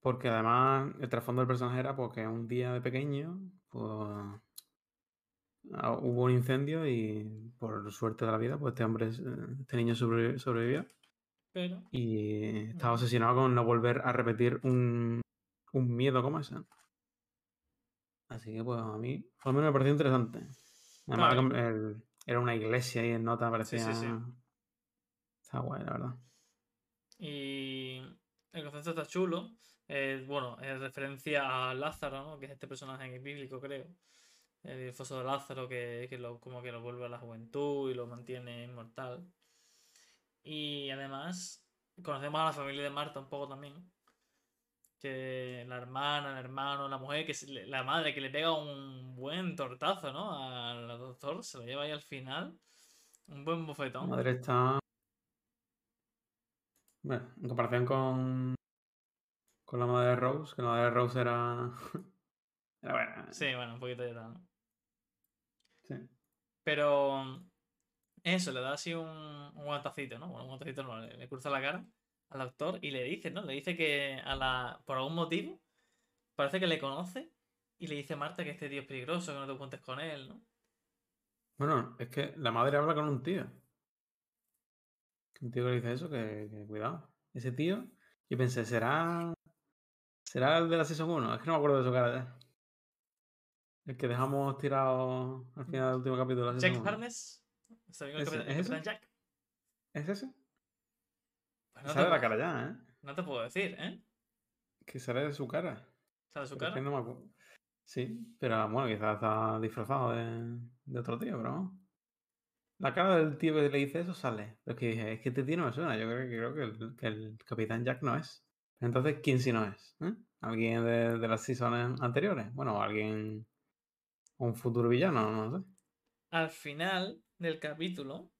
Porque además el trasfondo del personaje era porque un día de pequeño pues, ah, hubo un incendio y por suerte de la vida, pues este hombre, eh, este niño sobrevi- sobrevivió Pero, y estaba obsesionado con no volver a repetir un, un miedo como ese. Así que pues a mí, por lo menos me pareció interesante. Además, Claro. com- el- era una iglesia y en nota parecía... sí, sí. Está guay, la verdad. y el concepto está chulo. Eh, bueno, es referencia a Lázaro, ¿no? Que es este personaje bíblico, creo. El foso de Lázaro que, que lo, como que lo vuelve a la juventud y lo mantiene inmortal. Y además, conocemos a la familia de Marta un poco también. Que la hermana, el hermano, la mujer, que le- la madre que le pega un buen tortazo, ¿no? Al doctor, se lo lleva ahí al final. Un buen La bofetón. madre está... Bueno, en comparación con, con la madre de Rose, que la madre de Rose era... era buena. Sí, bueno, un poquito de tal. Sí. Pero eso, le da así un, un guantacito, ¿no? Bueno, un guantacito no, le, le cruza la cara al doctor y le dice, ¿no? Le dice que a la, por algún motivo parece que le conoce y le dice a Marta que este tío es peligroso, que no te cuentes con él, ¿no? Bueno, es que la madre habla con un tío. Un tío que le dice eso, que, que cuidado. Ese tío, yo pensé, ¿será. ¿Será el de la Season 1? Es que no me acuerdo de su cara ya. El que dejamos tirado al final del último capítulo de la Jack Season 1. Harness. Es ese? Jack? ¿Es ese? Pues no, sale la cara ya, ¿eh? no te puedo decir, ¿eh? Que sale de su cara. ¿Sale su Pero es que cara? no me acuerdo. Sí, pero bueno, quizás está disfrazado de, de otro tío, pero. La cara del tío que le dice eso sale. Pero es que dije, es que este tío no me suena. Yo creo, que- creo que, el, que el Capitán Jack no es. Entonces, ¿quién si no es? ¿Eh? ¿Alguien de, de las seasons anteriores? Bueno, alguien. Un futuro villano, no sé. Al final del capítulo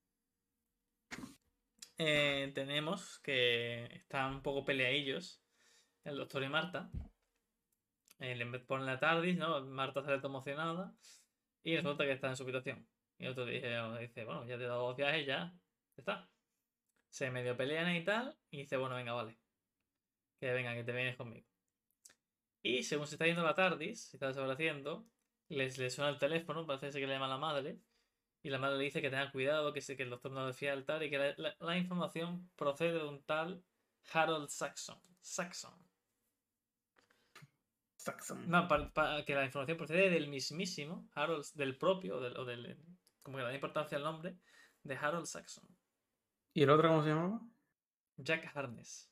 eh, tenemos que están un poco peleadillos el doctor y Marta. Eh, le ponen la TARDIS, ¿no? Marta sale emocionada y resulta que está en su habitación. Y el otro dice, dice, bueno, ya te he dado dos viajes, ya, está. Se medio pelean y tal, y dice, bueno, venga, vale. Que venga, que te vienes conmigo. Y según se está yendo la TARDIS, se está desapareciendo, les, le suena el teléfono, parece que le llama la madre, y la madre le dice que tenga cuidado, que, que el doctor no desfía del tal, y que la, la- la información procede de un tal Harold Saxon. Saxon. Saxon. No, pa- pa- que la información procede del mismísimo Harold, del propio, o del, o del- como que le da importancia al nombre, de Harold Saxon. ¿Y el otro cómo se llamaba? Jack Harness.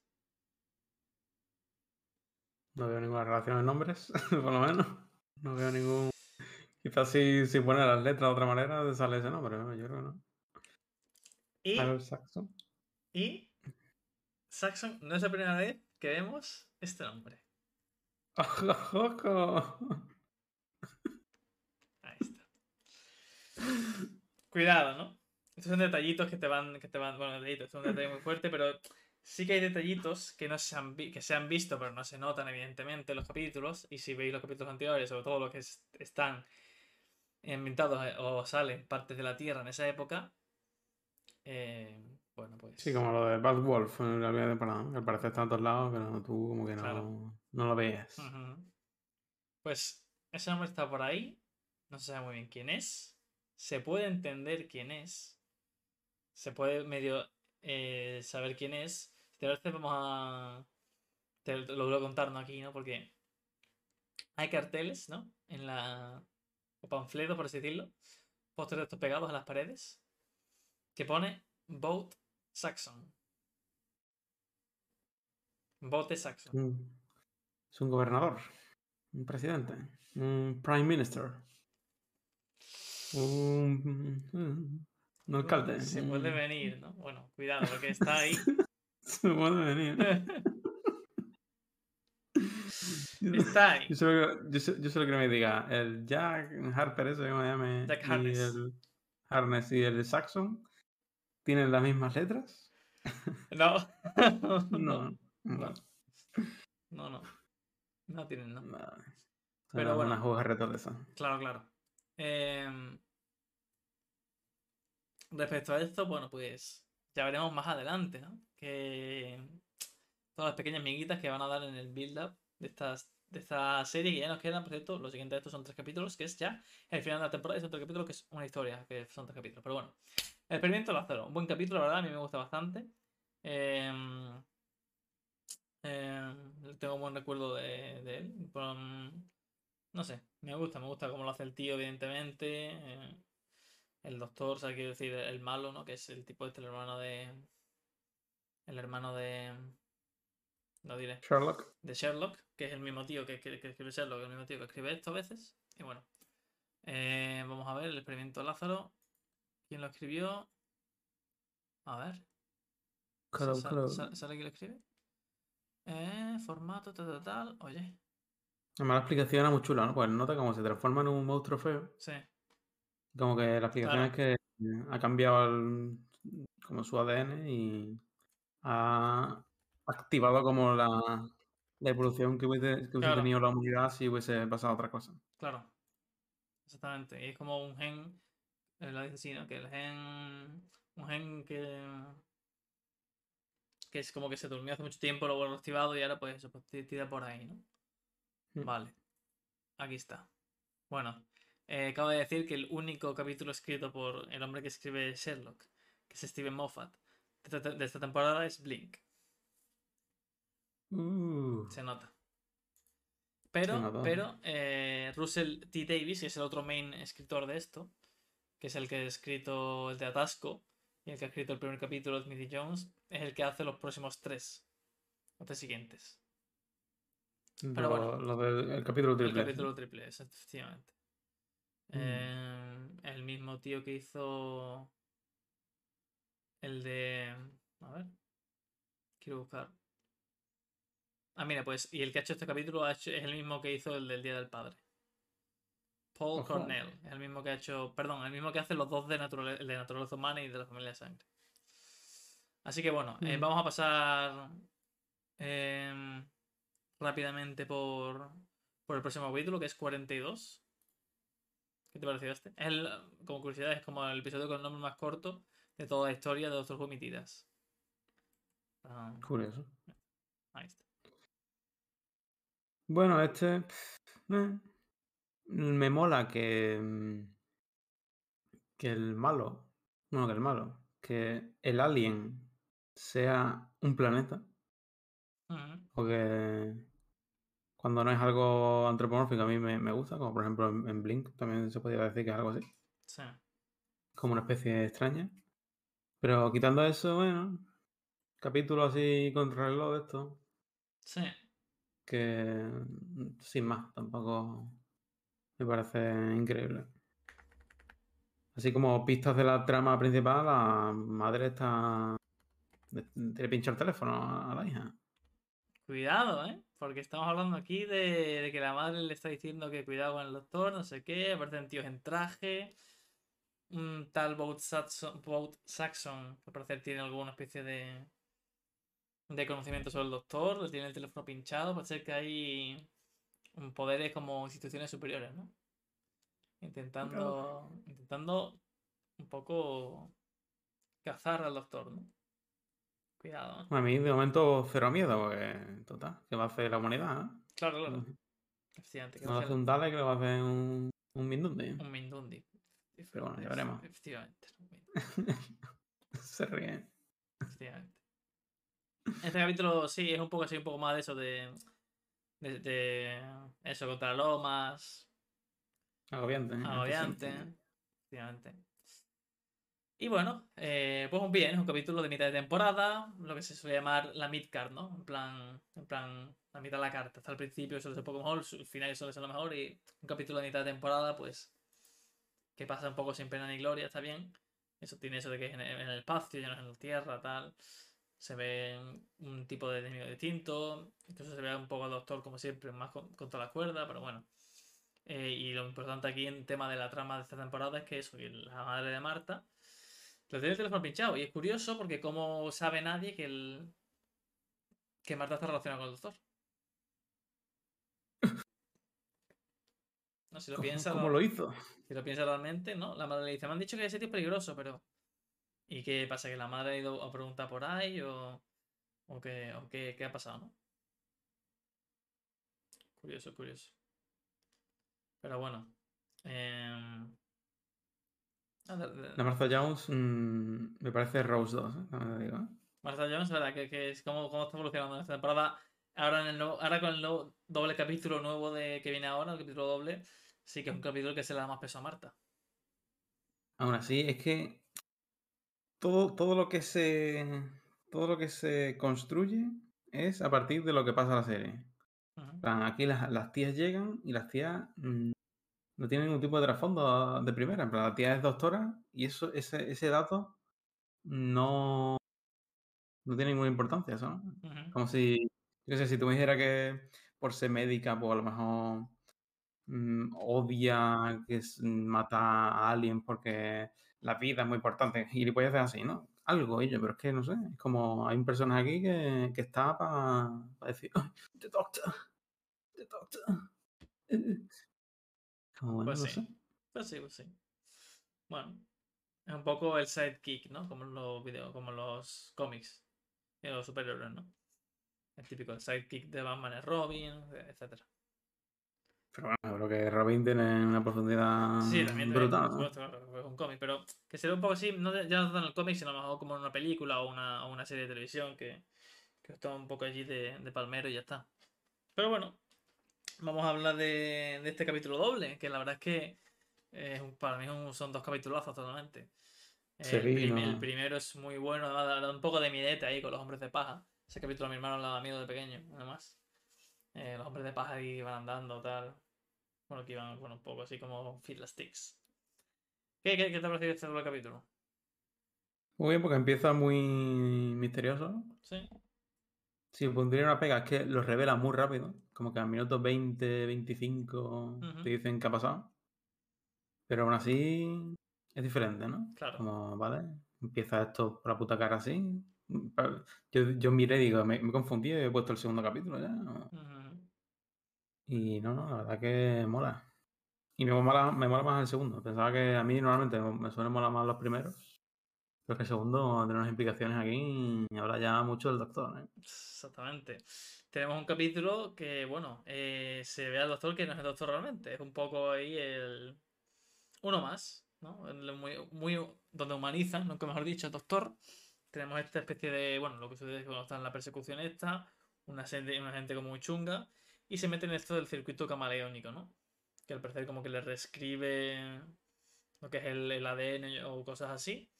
No veo ninguna relación en nombres, por lo menos. No veo ningún. Quizás si, si pone las letras de otra manera sale ese nombre, pero yo creo que no. Y, Harold Saxon. y Saxon no es la primera vez que vemos este nombre. ¡Ojo! Cuidado, ¿no? Estos son detallitos que te van, que te van, bueno, detallitos, es un detalle muy fuerte, pero sí que hay detallitos que no se han, que se han visto, pero no se notan evidentemente en los capítulos. Y si veis los capítulos anteriores, sobre todo los que es- están ambientados eh, o salen partes de la Tierra en esa época, eh, bueno, pues... Sí, como lo de Bad Wolf en la primera temporada, que al parecer está en todos lados, pero tú como que no, Claro. no lo. Ujú. Pues ese hombre está por ahí. No se sabe muy bien quién es. Se puede entender quién es. Se puede medio eh, saber quién es. Si te parece, vamos a. Te lo voy a contar ¿no? aquí, ¿no? Porque hay carteles, ¿no? En la. O panfletos, por así decirlo. Pósteres de estos pegados a las paredes. Que pone Vote Saxon. Vote Saxon. Un- es un gobernador, un presidente, un prime minister, un, un- un alcalde. Se puede venir, ¿no? Bueno, cuidado, porque está ahí. Se puede venir. está ahí. Yo solo, yo, so- yo solo quiero que me diga, el Jack Harper ese, como se llame, Jack y Harness. el Harness y el Saxon, ¿tienen las mismas letras? No. No. no, no, no. No tienen, no. Vale. Pero bueno. Unas jugarretas de esas. Claro, claro. Em, respecto a esto, bueno, pues ya veremos más adelante, ¿no? Que todas las pequeñas miguitas que van a dar en el build-up de, estas, de esta serie, que ya nos quedan, por cierto, lo siguiente de estos son tres capítulos, que es ya el final de la temporada, es otro capítulo que es una historia, que son tres capítulos. Pero bueno, el experimento Lázaro, un buen capítulo, la verdad, a mí me gusta bastante. Em, em, tengo un buen recuerdo de, de él. pero, mm, no sé, me gusta, me gusta cómo lo hace el tío, evidentemente. eh, el doctor, o sea, quiero decir, el malo, ¿no? Que es el tipo este, el hermano de. El hermano de. No diré. Sherlock. De Sherlock, que es el mismo tío que, que- que escribe Sherlock, el mismo tío que escribe esto a veces. Y bueno. eh, vamos a ver el experimento Lázaro. ¿Quién lo escribió? A ver. Cloud, Sa- Cloud. sa- ¿Sale quién lo escribe? Eh, formato, tal, tal, tal. Oye, Además, la explicación era muy chula, ¿no? Pues nota como se transforma en un monstruo feo. sí. Como que la explicación Claro. es que ha cambiado el- como su ADN y ha activado como la, la evolución que hubiese, que hubiese Claro. tenido la humanidad si hubiese pasado otra cosa. Claro. Exactamente. Y es como un gen. Lo dice así, ¿no? Que el gen. Un gen que. Que es como que se durmió hace mucho tiempo, lo activado y ahora pues eso, pues ti- tira por ahí, ¿no? Mm. Vale. Aquí está. Bueno. eh, acabo de decir que el único capítulo escrito por el hombre que escribe Sherlock, que es Steven Moffat, de esta temporada es Blink. Uh, Se nota. Pero, nota. pero eh, Russell T. Davis, que es el otro main escritor de esto, que es el que ha escrito el de Atasco y el que ha escrito el primer capítulo de Smithy Jones, es el que hace los próximos tres. Los tres siguientes. pero lo, bueno. lo del el capítulo El triple. capítulo triple, es, efectivamente. Mm. Eh, el mismo tío que hizo el de... A ver. Quiero buscar. Ah, mira, pues, y el que ha hecho este capítulo es el mismo que hizo el del Día del Padre. Paul Ojo. Cornell, es el mismo que ha hecho, perdón, el mismo que hace los dos de naturaleza, de naturaleza humana y de la familia de sangre. Así que bueno, eh, Mm. vamos a pasar em, rápidamente por, por el próximo capítulo, que es 42. ¿Qué te pareció este? Es el, como curiosidad, es como el episodio con el nombre más corto de toda la historia de Doctor Who emitidas. Ah, Curioso. ahí está. Bueno, este pff, eh, me mola que, mm, que el malo, no que el malo, que el alien sea un planeta, Ujú, o que cuando no es algo antropomórfico a mí me, me gusta, como por ejemplo en, en Blink también se podría decir que es algo así, Sí. como una especie extraña. Pero quitando eso, bueno, capítulo así contra el reloj de esto, Sí. Que mm, sin más, tampoco me parece increíble. Así como pistas de la trama principal, la madre está. Le pincha el teléfono a la hija. Cuidado, ¿eh? Porque estamos hablando aquí de, que la madre le está diciendo que cuidado con el doctor, no sé qué, aparecen tíos en traje. un tal Boat Saxon, Boat Saxon, que al tiene alguna especie de, de conocimiento sobre el doctor, tiene el teléfono pinchado, parece que hay poderes como instituciones superiores, ¿no? Intentando, intentando un poco cazar al doctor, ¿no? Cuidado. A mí de momento cero miedo, porque total, ¿qué va a hacer la humanidad? ¿eh? Claro, claro. Ujú. Efectivamente. que No va a hacer ser un Dalek, lo va a hacer un, un Mindundi. un Mindundi. Pero bueno, ya veremos. Efectivamente. Se ríe. Efectivamente. Este capítulo sí es un poco así, un poco más de eso de. de, de eso, contra lomas, Agobiante. ¿eh? agobiante. Efectivamente. Y bueno, eh, pues bien, es un capítulo de mitad de temporada, lo que se suele llamar la mid-card, ¿no? En plan, en plan, la mitad de la carta. Hasta el principio suele ser un poco mejor, el final suele ser lo mejor, y un capítulo de mitad de temporada, pues, que pasa un poco sin pena ni gloria, está bien. Eso tiene eso de que es en el espacio, ya no es en la tierra, tal. Se ve un, tipo de enemigo distinto, incluso se ve un poco al doctor, como siempre, más con- contra la cuerda, pero bueno. Eh, y lo importante aquí en tema de la trama de esta temporada es que eso, que la madre de Marta lo tiene el teléfono pinchado. Y es curioso porque como sabe nadie que el que Marta está relacionada con el doctor. No, si lo ¿Cómo, piensa, cómo lo hizo? si lo piensa realmente, ¿no? La madre le dice, me han dicho que ese tío es peligroso, pero. ¿Y qué pasa? ¿Que la madre ha ido a preguntar por ahí? ¿O, o, qué, o qué, qué ha pasado, no? Curioso, curioso. Pero bueno. em, La Martha Jones mm, me parece Rose 2, ¿eh? Digo, ¿eh? Martha Jones, ¿verdad? Que, que es como, cómo está evolucionando esta temporada. Ahora, en el nuevo- ahora con el nuevo doble capítulo nuevo de que viene ahora, el capítulo doble, sí que es un capítulo que se le da más peso a Marta. Aún así, es que todo, todo lo que se. Todo lo que se construye es a partir de lo que pasa en la serie. Aquí las, las tías llegan y las tías mm, no tienen ningún tipo de trasfondo de primera. En plan, la tía es doctora y eso, ese, ese dato no, no tiene ninguna importancia, eso, ¿no? Como si, yo sé, si tú me dijeras que por ser médica, pues a lo mejor mm, odia que es- mata a alguien porque la vida es muy importante. Y puede hacer así, ¿no? Algo ello, pero es que no sé. Es como hay un personaje aquí que, que está para decir, "Ay, The Doctor, The Doctor. eh". Como bueno, Pues no sí. sé. Pues sí, pues sí. Bueno, es un poco el sidekick, ¿no? Como en los videos, como en los cómics de los superhéroes, ¿no? El típico el sidekick de Batman es Robin, etcétera. Pero bueno, creo que Robin tiene una profundidad Sí, también, brutal. es un cómic, pero que se ve un poco así, no ya no en el cómic, sino a lo mejor como en una película o una, o una serie de televisión que, que está un poco allí de, de palmero y ya está. Pero bueno, vamos a hablar de, de este capítulo doble, que la verdad es que eh, para mí son dos capitulazos totalmente. Eh, el, prim- no. el primero es muy bueno, además da, un poco de miedete ahí con los hombres de paja. Ese capítulo a mi hermano le daba miedo de pequeño, además. Eh, los hombres de paja ahí iban andando, tal. Bueno, que iban, bueno, un poco así como Fiddlesticks. ¿Qué, qué, qué te ha parecido este doble capítulo? Muy bien, porque empieza muy misterioso. ¿no? ¿Sí? Si pondría una pega, es que lo revela muy rápido. Como que a minutos 20, 25 Ujú. te dicen qué ha pasado. Pero aún así es diferente, ¿no? Claro. Como, vale, empieza esto por la puta cara así. Yo, yo miré y digo, me, me he confundido y he puesto el segundo capítulo ya. Ujú. Y no, no, la verdad que mola. Y me mola, me mola más el segundo. Pensaba que a mí normalmente me suelen molar más los primeros. Pero que el segundo tiene unas implicaciones aquí y habla ya mucho del doctor, ¿eh? Exactamente. Tenemos un capítulo que, bueno, eh, se ve al doctor que no es el doctor realmente. Es un poco ahí el. Uno más, ¿no? El Muy, muy, donde humanizan, nunca mejor dicho, el doctor. Tenemos esta especie de. Bueno, lo que sucede cuando está en la persecución esta. Una gente, una gente como muy chunga. Y se mete en esto del circuito camaleónico, ¿no? Que al parecer como que le reescribe lo que es el, el ADN o cosas así.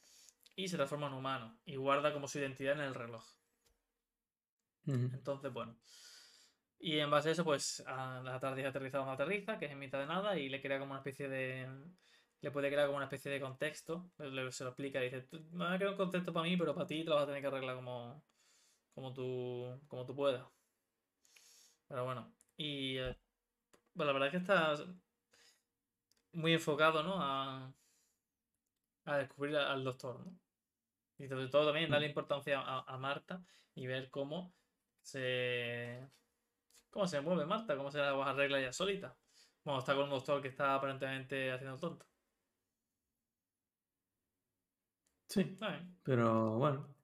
Y se transforma en humano. Y guarda como su identidad en el reloj. Entonces, bueno. Y en base a eso, pues a la TARDIS aterrizada no aterriza, que es en mitad de nada, y le crea como una especie de. Le puede crear como una especie de contexto. le- se lo explica y dice: "Tú- Me va a crear un contexto para mí, pero para ti te lo vas a tener que arreglar como. Como tú. Como tú puedas. Pero bueno. Y. eh, pues la verdad es que está. Muy enfocado, ¿no? A. a descubrir al doctor, ¿no? Y sobre todo también darle importancia a, a Marta y ver cómo se. cómo se mueve Marta, cómo se las arregla ella solita. Bueno, está con un doctor que está aparentemente haciendo tonto. Sí, pero bueno.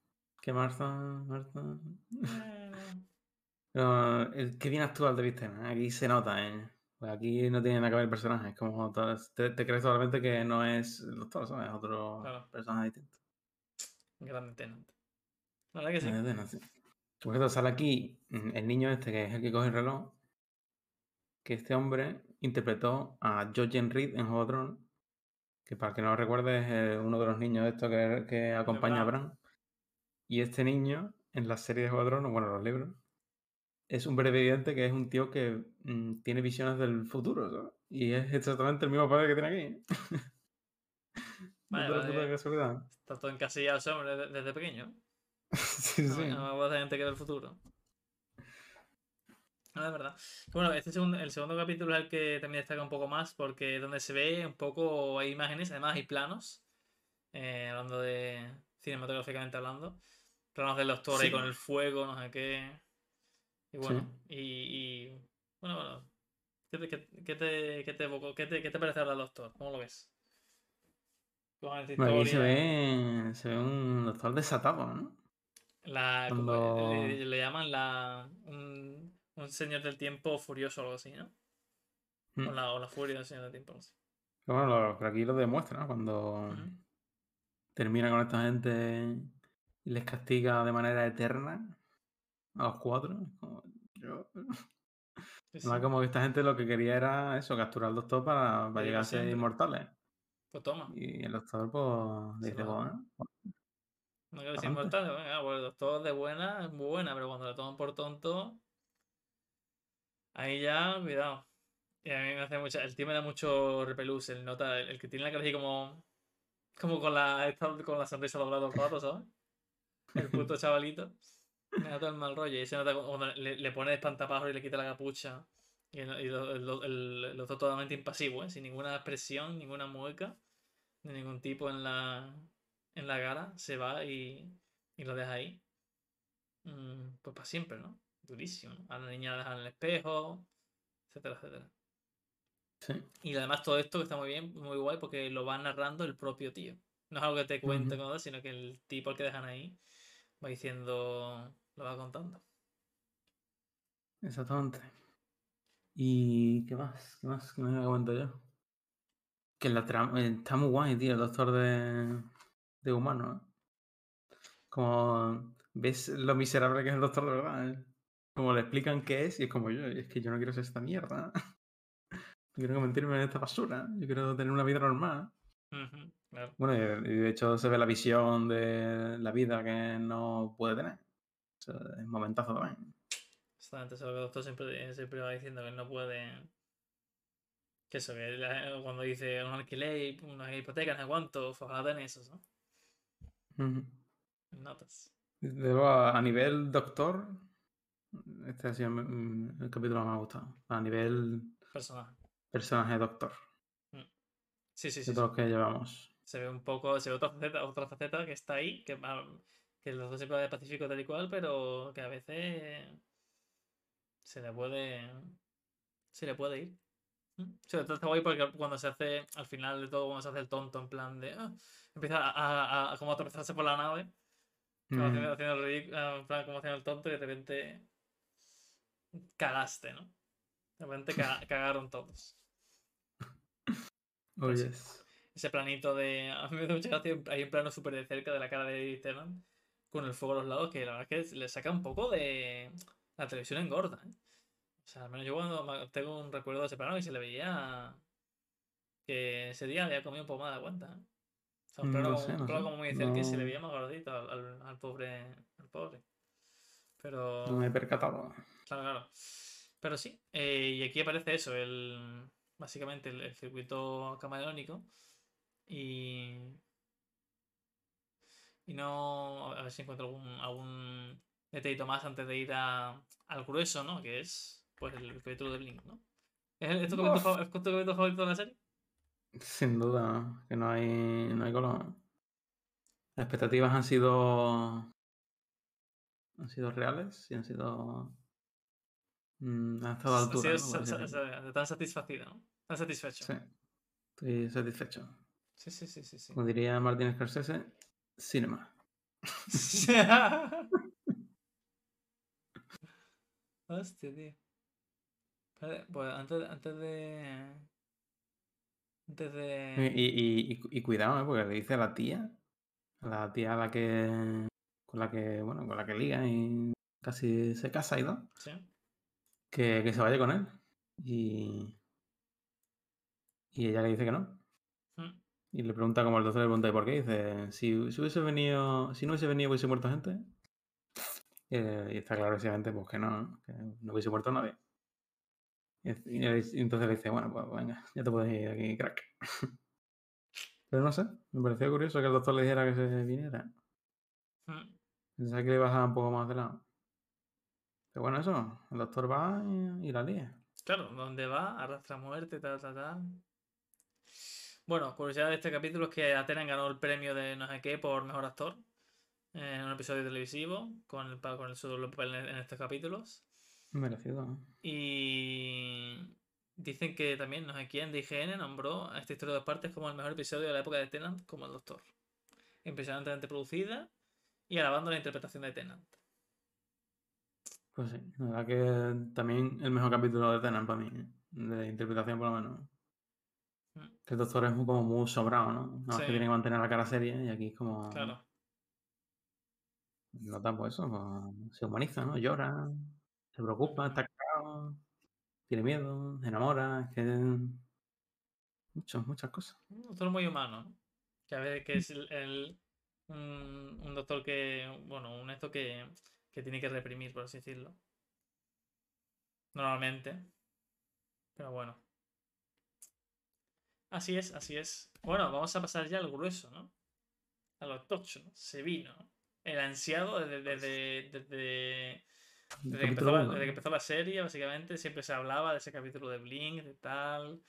Que Marta. Marta. Eh, El- qué bien actúa el David Tennant, ¿eh? Aquí se nota, ¿eh? Pues aquí no tiene nada que ver el personaje. Es como. te, te crees totalmente que no es el doctor, ¿sabes? Es otro Claro. personaje distinto. Grande Tennant. La verdad que sí. David Tennant, sí. Por ejemplo, sale aquí mm, el niño este que es el que coge el reloj. Que este hombre interpretó a Jojen Reed en Juego de Tronos. Que para que no lo recuerde es eh, uno de los niños estos que, que acompaña a Bran. Bran. Y este niño, en la serie de Juego de Tronos, bueno, los libros, es un breve evidente que es un tío que mm, tiene visiones del futuro, ¿sabes? Y es exactamente el mismo padre que tiene aquí. Vale, No vale. casualidad. Está todo encasillado ese hombre desde, desde pequeño. sí, No, sí. no me gente que ve el futuro. No, es verdad. Bueno, este segundo, el segundo capítulo es el que también destaca un poco más porque es donde se ve un poco, hay imágenes, además hay planos, eh, hablando de cinematográficamente hablando, planos del doctor ahí Sí. con el fuego, no sé qué. Y Sí. bueno, y, y- bueno, bueno. ¿Qué te, qué, qué te, qué te evocó? ¿Qué te, qué te parece ahora el doctor? ¿Cómo lo ves? Bueno, aquí se ve, se ve un doctor desatado, ¿no? La, Cuando- le, le llaman la un, un señor del tiempo furioso o algo así, ¿no? Mm. O la, o la furia del señor del tiempo, algo así. Pero bueno, lo- pero aquí lo demuestra, ¿no? Cuando termina con esta gente y les castiga de manera eterna a los cuatro. como, yo- Sí, sí. Como que esta gente lo que quería era eso, capturar al doctor para, para llegar a ser inmortales. Pues toma, Y el doctor, pues, dice, bueno, no quiero decir Pa'lante. inmortal, venga, pues el doctor de buena es muy buena, pero cuando le toman por tonto, ahí ya, cuidado. Y a mí me hace mucha, el tío me da mucho repelús, el nota, el, el que tiene la cara así como, como con la, esta- con la sonrisa doblada todo el rato, ¿sabes? El puto chavalito. Me da todo el mal rollo. Y se nota cuando le, le pone espantapájaros y le quita la capucha. Y, el, y lo- el- totalmente impasivo, ¿eh? Sin ninguna expresión, ninguna mueca, de ningún tipo en la, en la cara. Se va y, y lo deja ahí. Mm, pues para siempre, ¿no? Durísimo. ¿no? A la niña la deja en el espejo, etcétera, etcétera. sí. Y además todo esto está muy bien, muy guay, porque lo va narrando el propio tío. No es algo que te cuente, como sino que el tipo al que dejan ahí va diciendo, lo va contando. Exactamente. ¿Y qué más? ¿Qué más? ¿Qué me cuento yo? Que la trama eh, está muy guay, tío, el doctor de, de humano. ¿eh? Como ves lo miserable que es el doctor de verdad. ¿eh? Como le explican qué es y es como yo, es que yo no quiero ser esta mierda. No quiero convertirme en esta basura. Yo quiero tener una vida normal. Ujú, claro. Bueno, y de hecho se ve la visión de la vida que no puede tener. O sea, es momentazo también. Exactamente, eso es lo que el doctor siempre, siempre va diciendo que él no puede. Que eso, que la- cuando dice un alquiler, una hipoteca, no sé cuánto, ojalá tenés eso, ¿no? Notas. Luego, a a nivel doctor, este ha sido mm, el capítulo que me ha gustado. A nivel Personaje. personaje doctor, Sí, sí, de sí. todos sí. los que llevamos. Se ve un poco, se ve otra faceta, otra faceta que está ahí, que, que los dos va de pacífico tal y cual, pero que a veces se le puede. Se le puede ir. Sobre todo está guay porque cuando se hace, al final de todo, cuando se hace el tonto, en plan de. ah, empieza a, a, a como a tropezarse por la nave, como Mm, haciendo el ridículo, ah, en plan como haciendo el tonto, y de repente. Cagaste, ¿no? De repente ca- cagaron todos. oh, pues. Ese planito de. A mí me da mucha gracia. Hay un plano súper de cerca de la cara de Eddie Tennant con el fuego a los lados que la verdad es que le saca un poco de. La televisión engorda, ¿eh? O sea, al menos yo cuando tengo un recuerdo de ese plano y se le veía que ese día había comido un poco más de cuenta. ¿eh? O sea, un Mm, plano, no como- sé, un no plano sé. como muy cerca y se le No- veía más gordito al, al- al pobre. Al pobre. Pero. No me he percatado. Claro, claro. Pero sí, eh, y aquí aparece eso, el básicamente el, el circuito camaleónico. Y. Y no. A ver si encuentro algún, algún detallito más antes de ir a, al grueso, ¿no? Que es pues el capítulo del Link, ¿no? ¿Es, tu capítulo, favorito de la serie? Sin duda, que no hay, no hay color. Las expectativas han sido. han sido reales y han sido. mm, han estado a altura. sido ¿no? satisfecho. Sí, estoy satisfecho. Sí, sí, sí, sí. sí. Como diría Martin Scorsese, cinema. Hostia, tío. Pues antes, antes de. Antes Y, de. y- y- y cuidado, ¿eh? porque le dice a la tía, a la tía a la que. con la que, bueno, con la que liga y casi se casa y todo, Sí. que, que se vaya con él. Y. Y ella le dice que no. Y le pregunta como el doctor le pregunta ¿y por qué? Y dice, si, si hubiese venido, si no hubiese venido hubiese muerto gente. Eh, y está claro, obviamente, pues que no, ¿no? que no hubiese muerto nadie. Y, entonces le dice, bueno, pues venga, ya te puedes ir aquí, crack. Pero no sé, me pareció curioso que el doctor le dijera que se viniera. Mm. Pensaba que le iba a dejar un poco más de lado. Pero bueno, eso, el doctor va y, y la lía. Claro, ¿dónde va? Arrastra muerte, tal, tal, tal. Bueno, curiosidad de este capítulo es que Atenan ganó el premio de no sé qué por mejor actor en un episodio televisivo con el, con el su papel en, estos capítulos. Merecido. Y dicen que también no sé quién de IGN nombró a esta historia de dos partes como el mejor episodio de la época de Tennant como el Doctor. Impresionantemente producida y alabando la interpretación de Tennant. Pues sí, la verdad que también el mejor capítulo de Tenan para mí, ¿eh? de interpretación por lo menos. Que el doctor es como muy sobrado, ¿no? Más Sí. que tiene que mantener la cara seria y aquí es como... Claro. Nota pues eso, pues, se humaniza, ¿no? Llora, se preocupa, está cagado, tiene miedo, se enamora, es que... Muchas, muchas cosas. Un doctor muy humano, ¿no? Que a veces que es el, el- un, un doctor que, bueno, un esto que, que tiene que reprimir, por así decirlo. Normalmente. Pero bueno. Así es, así es. Bueno, vamos a pasar ya al grueso, ¿no? A lo tocho, ¿no? Se vino. ¿no? El ansiado desde, desde, desde, desde que, empezó la, uno, desde que ¿no? empezó la serie, básicamente, siempre se hablaba de ese capítulo de Blink, de tal,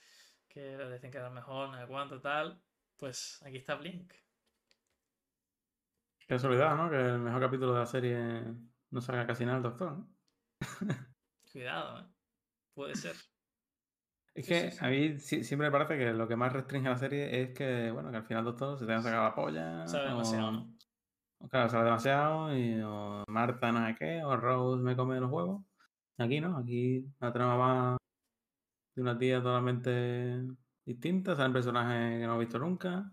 que decían que era el mejor, no sé cuánto, tal. Pues aquí está Blink. Qué casualidad, ¿no? Que el mejor capítulo de la serie no salga casi nada el doctor, ¿no? Cuidado, ¿eh? Puede ser. Es Sí, que sí. a mí si- siempre me parece que lo que más restringe a la serie es que, bueno, que al final doctor se tenga sacado la polla. Sabe demasiado, o- ¿no? o claro, sabe demasiado. Y, o Marta no sé qué, o Rose me come los huevos. Aquí no, aquí la trama va de una tía totalmente distinta. Salen personajes que no hemos visto nunca.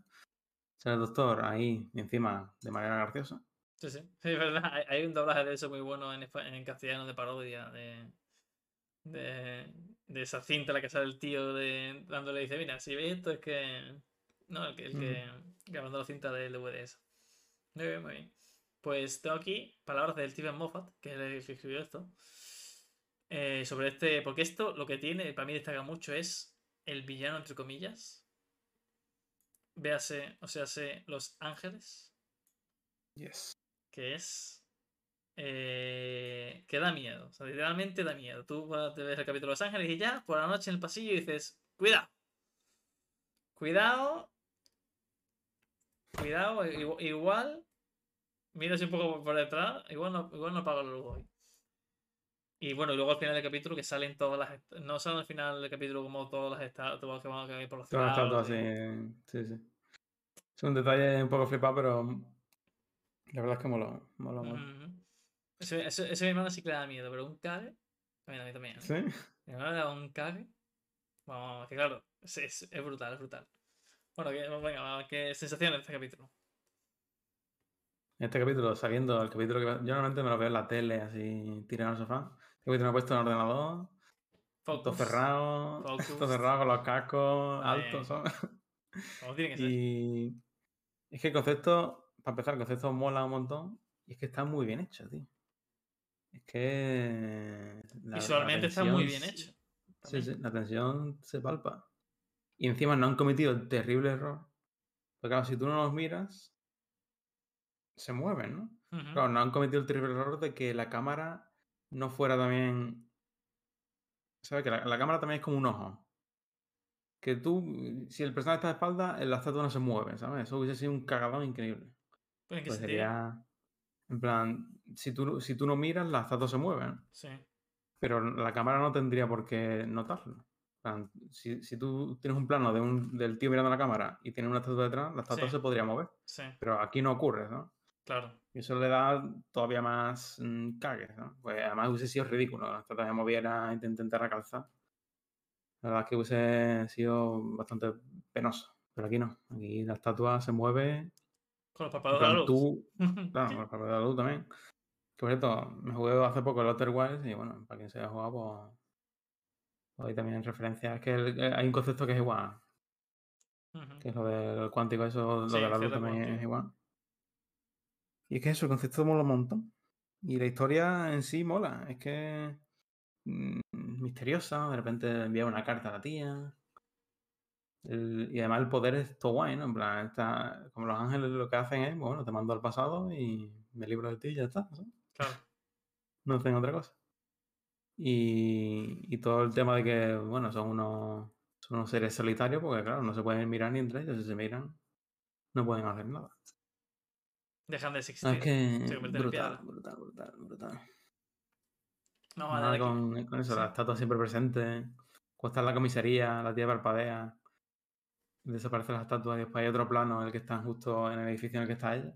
Sale el doctor ahí, encima, de manera graciosa. Sí, sí. Sí, es verdad. Hay, un doblaje de eso muy bueno en, en castellano de parodia de, de, de esa cinta en la que sale el tío de, dándole dice, mira, si ves esto es que... No, el que, el que grabando la cinta del DVD esa. Muy bien, muy bien. Pues tengo aquí palabras del Stephen Moffat, que es el que escribió esto. eh, sobre este... Porque esto lo que tiene, para mí destaca mucho, es el villano, entre comillas. Véase, o sea, Los Ángeles Yes. que es eh, que da miedo. O sea, literalmente da miedo. Tú te ves el capítulo de Los Ángeles y ya, por la noche en el pasillo dices, cuidado. Cuidado. Cuidado, igual, miras un poco por- detrás, igual no, igual no apago la luz hoy. Y bueno, y luego al final del capítulo que salen todas las. No salen al final del capítulo como todas las estatuas que van a caer por los Todas las así. Sí, sí. Es un detalle un poco flipado, pero la verdad es que mola. mola, mola. Ese, ese, ese mi hermano sí que le da miedo, pero un cague. También a mí también. ¿eh? ¿Sí? Mi hermano le da un cague. Vamos, que claro, es, es, es brutal, es brutal. Bueno, que, venga, vamos, qué sensaciones de este capítulo. En este capítulo, sabiendo el capítulo que va- yo normalmente me lo veo en la tele, así tirado en el sofá. Este capítulo me he puesto en el ordenador, todo Focus. cerrado, Focus. todo cerrado con los cascos Vale. altos. Como tiene que ser. Y es que el concepto, para empezar, el concepto mola un montón y es que está muy bien hecho, tío. Es que la- la Visualmente está muy bien hecho. Sí, sí, la tensión se palpa. Y encima no han cometido el terrible error. Porque claro, si tú no los miras, se mueven, ¿no? Claro, no han cometido el terrible error de que la cámara no fuera también. ¿Sabes? Que la, la cámara también es como un ojo. que tú, si el personaje está de espalda, la estatua no se mueve, ¿sabes? Eso hubiese sido un cagadón increíble. ¿En qué Pues sería, en plan, si tú, si tú no miras, la estatua se mueve, ¿no? Sí. pero la cámara no tendría por qué notarlo. Si, si tú tienes un plano de un, del tío mirando la cámara y tiene una estatua detrás, la estatua Sí. se podría mover, Sí, pero aquí no ocurre, ¿no? claro. Y eso le da todavía más mm, cague, ¿no? Pues además hubiese sido ridículo la estatua se moviera y te intentara calzar. La verdad es que hubiese sido bastante penoso, pero aquí no. Aquí la estatua se mueve. Con los párpados de la luz. tú, claro, con el papel de la luz también. Que por cierto, me jugué hace poco el Outer Wilds y bueno, para quien se haya jugado, pues. pues hay también referencias. Es que el- eh, hay un concepto que es igual, que es lo del cuántico, eso, lo Sí, de la luz también es igual. Y es que eso, el concepto mola un montón. Y la historia en sí mola. Es que. mm, misteriosa, de repente envía una carta a la tía. El- y además el poder es todo guay, ¿no? En plan, está, como los ángeles lo que hacen es, bueno, te mando al pasado y me libro de ti y ya está. ¿sabes? Claro. no hacen otra cosa. Y, y todo el tema de que, bueno, son unos, son unos seres solitarios, porque claro, no se pueden mirar ni entre ellos, si se miran, no pueden hacer nada. Dejan de existir. es que se brutal, brutal, brutal, brutal. A Nada aquí. con, con eso, Sí. la estatua siempre presente. En la comisaría, la tía parpadea. Desaparece la estatua y después hay otro plano en el que están justo en el edificio en el que está ella.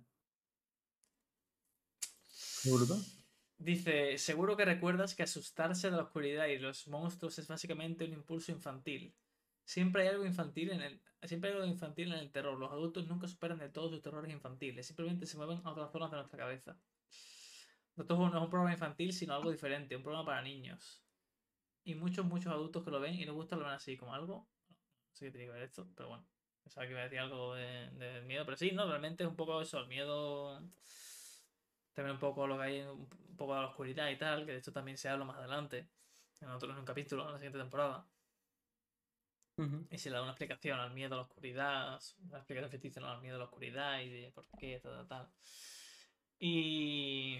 Dice, seguro que recuerdas que asustarse de la oscuridad y los monstruos es básicamente un impulso infantil. Siempre hay algo infantil en el, siempre hay algo infantil en el terror. Los adultos nunca superan de todos sus terrores infantiles. Simplemente se mueven a otras zonas de nuestra cabeza. Esto no es un programa infantil, sino algo diferente, un programa para niños. Y muchos, muchos adultos que lo ven y les gusta lo ven así, como algo. No sé qué tiene que ver esto, pero bueno. Pensaba que iba a decir algo de, de miedo, pero sí, no, realmente es un poco eso, el miedo. También un poco lo que hay, un poco de la oscuridad y tal, que de hecho también se habla más adelante, en otro en un capítulo, en la siguiente temporada. Ujú. Y se le da una explicación al miedo a la oscuridad, una explicación ficticia ¿no? al miedo a la oscuridad y de por qué, tal, tal, tal. Y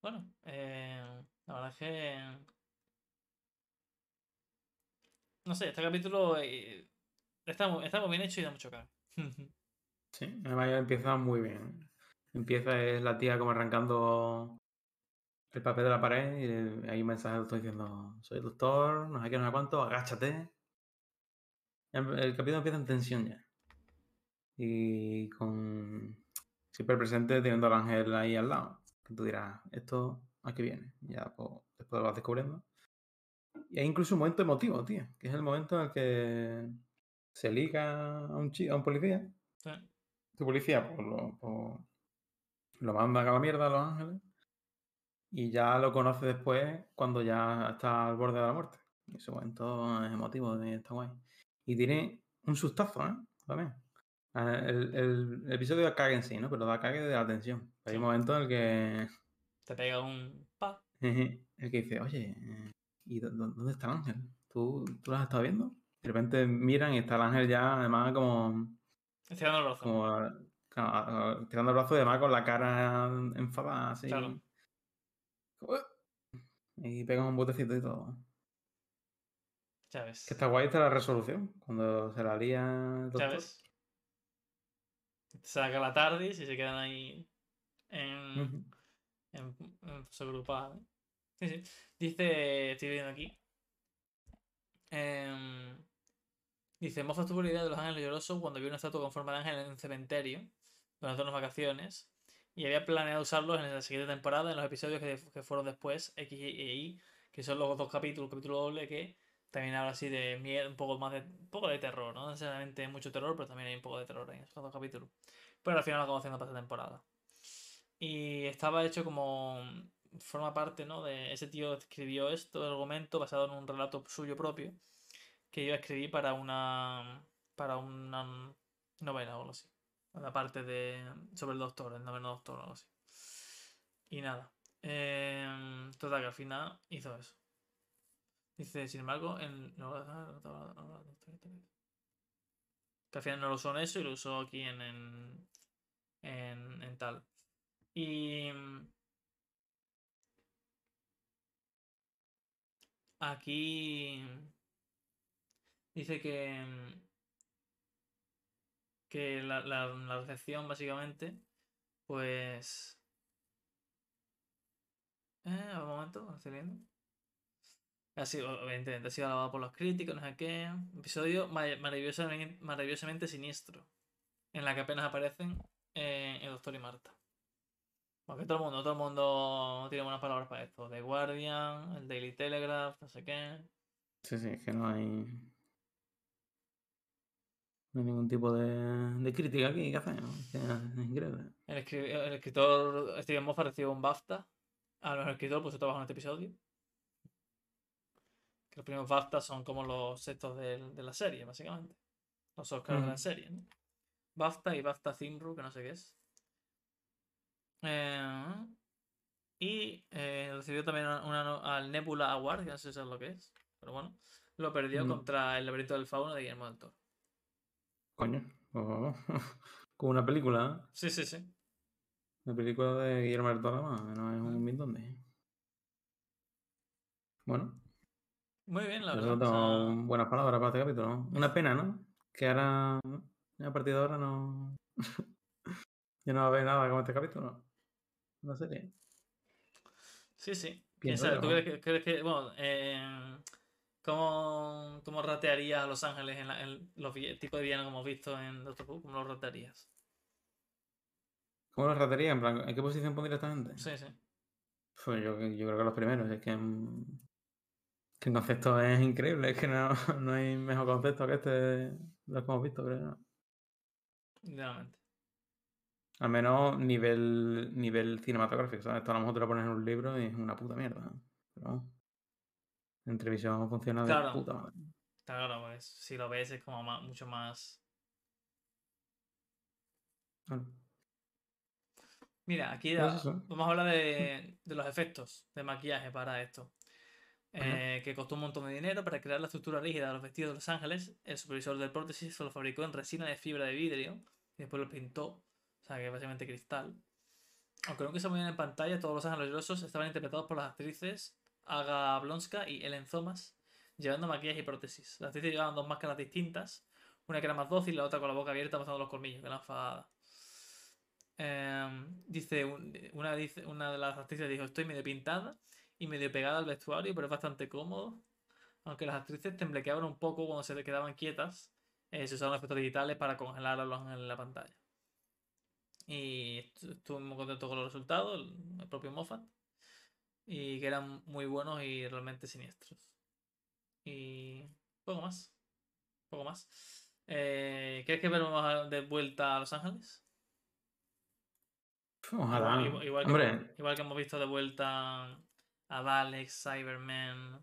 bueno, eh, la verdad es que no sé, este capítulo eh, está, muy, está muy bien hecho y da mucho cago. Sí, además ya empieza muy bien. Empieza es la tía como arrancando el papel de la pared y hay un mensaje doctor diciendo soy el doctor, no sé qué, no sé cuánto, agáchate. El, capítulo empieza en tensión ya. Y con siempre presente teniendo al ángel ahí al lado. Que tú dirás, esto a qué viene. Ya pues, después lo vas descubriendo. Y hay incluso un momento emotivo, tío. Que es el momento en el que se liga a un, a un policía. Sí. Tu policía pues, lo, pues, lo manda a la mierda a Los Ángeles y ya lo conoce después cuando ya está al borde de la muerte. Y ese momento es emotivo y está guay. Y tiene un sustazo, ¿eh? También. Ah, El, el- el episodio da cague en sí, ¿no? Pero da cague de la tensión. Hay un momento en el que Te pega un pa. el que dice, oye, eh, ¿y dó- dó- dónde está el ángel? ¿Tú, ¿Tú lo has estado viendo? De repente miran y está el ángel ya, además, como Estirando el brazo. como claro, a- a- tirando el brazo y además con la cara enfadada así. Claro. "Uh", Y pega un botecito y todo. Ya ves. Que está guay está la resolución. Cuando se la lía el Ya doctor. ves. Saca la tarde y se quedan ahí en, en, en. Sí, sí. Dice, estoy viendo aquí. em, dice, Moffat tuvo la idea de los ángeles llorosos cuando vio una estatua con forma de ángel en un cementerio durante unas vacaciones y había planeado usarlos en la siguiente temporada en los episodios que, que fueron después, X e Y, que son los dos capítulos, capítulo doble, que también habla así de miedo, un poco más de, un poco de terror, no necesariamente mucho terror, pero también hay un poco de terror en esos dos capítulos. Pero al final lo acabo haciendo para esta temporada. Y estaba hecho como. Forma parte, ¿no? De ese tío escribió esto, el argumento, basado en un relato suyo propio, que yo escribí para una. para una novela o algo así. La parte de. sobre el doctor, el noveno doctor o algo así. Y nada. Eh, total, que al final hizo eso. Dice, sin embargo, en. Que al final no lo usó en eso y lo usó aquí en. en, en, en tal. Y. Aquí. Dice que. Que la, la, recepción, básicamente, pues. Eh, un momento, estoy leyendo. Ha sido, evidentemente, ha sido alabado por los críticos, no sé qué. Episodio ma- maravillosamente, maravillosamente siniestro. En la que apenas aparecen eh, el Doctor y Marta. Porque todo el mundo, todo el mundo tiene buenas palabras para esto. The Guardian, el Daily Telegraph, no sé qué. Sí, sí, que no hay. No hay ningún tipo de, de crítica aquí. Es es increíble. El, escri- el escritor Steven Moffat recibió un BAFTA. A los escritor pues trabajo en este episodio. Que los primeros BAFTA son como los sextos de, la serie, básicamente. Los Oscars de la serie, ¿no? BAFTA y BAFTA Thimru, que no sé qué es. Eh, y eh, recibió también una, al Nebula Award, que no sé si sabes lo que es. Pero bueno, lo perdió contra el laberinto del fauno de Guillermo del Toro. Coño. oh, Como una película, ¿eh? Sí, sí, sí. Una película de Guillermo del Toro, no es un min dónde. Bueno, Muy bien, la verdad. o sea, buenas palabras para este capítulo. ¿no? Una pena, ¿no? Que ahora, a partir de ahora, no. ya no va a haber nada como este capítulo. Una serie. Sí, sí. ¿Quién Pienso sabe? yo, ¿Tú crees que, crees que- bueno, eh, ¿cómo, cómo ratearías a Los Ángeles en, la- en los tipos de villanos que hemos visto en Doctor Who? ¿Cómo los ratearías? ¿Cómo lo ratería? En plan, ¿en qué posición pondría esta gente? Sí, sí. Pues yo, yo creo que los primeros, es que, mm, que el concepto es increíble, es que no, no hay mejor concepto que este de los que hemos visto, creo. yo. Literalmente. Al menos nivel, nivel cinematográfico, ¿sabes? Esto a lo mejor te lo pones en un libro y es una puta mierda. Pero en televisión funciona de Claro. puta madre. Está claro, pues si lo ves es como mucho más. Claro. Mira, aquí Pues vamos a hablar de, de los efectos de maquillaje para esto. Eh, que costó un montón de dinero para crear la estructura rígida de los vestidos de Los Ángeles. El supervisor del prótesis se lo fabricó en resina de fibra de vidrio y después lo pintó. O sea, que es básicamente cristal. Aunque nunca se veían en pantalla, todos los ángeles grosos estaban interpretados por las actrices Aga Blonska y Ellen Thomas, llevando maquillaje y prótesis. Las actrices llevaban dos máscaras distintas, una que era más dócil la otra con la boca abierta mostrando los colmillos, que eran enfadadas. Em, dice, un- una, dice, una de las actrices dijo, estoy medio pintada y medio pegada al vestuario, pero es bastante cómodo. Aunque las actrices temblequeaban un poco cuando se quedaban quietas, eh, se usaron efectos digitales para congelar los en la pantalla. Y estu- estuve muy contento con los resultados, el propio Moffat, y que eran muy buenos y realmente siniestros. Y poco más. Poco más. Eh, ¿Quieres que veremos de vuelta a Los Ángeles? Ojalá. Igual, que, hemos- igual que hemos visto de vuelta a Daleks, Cybermen.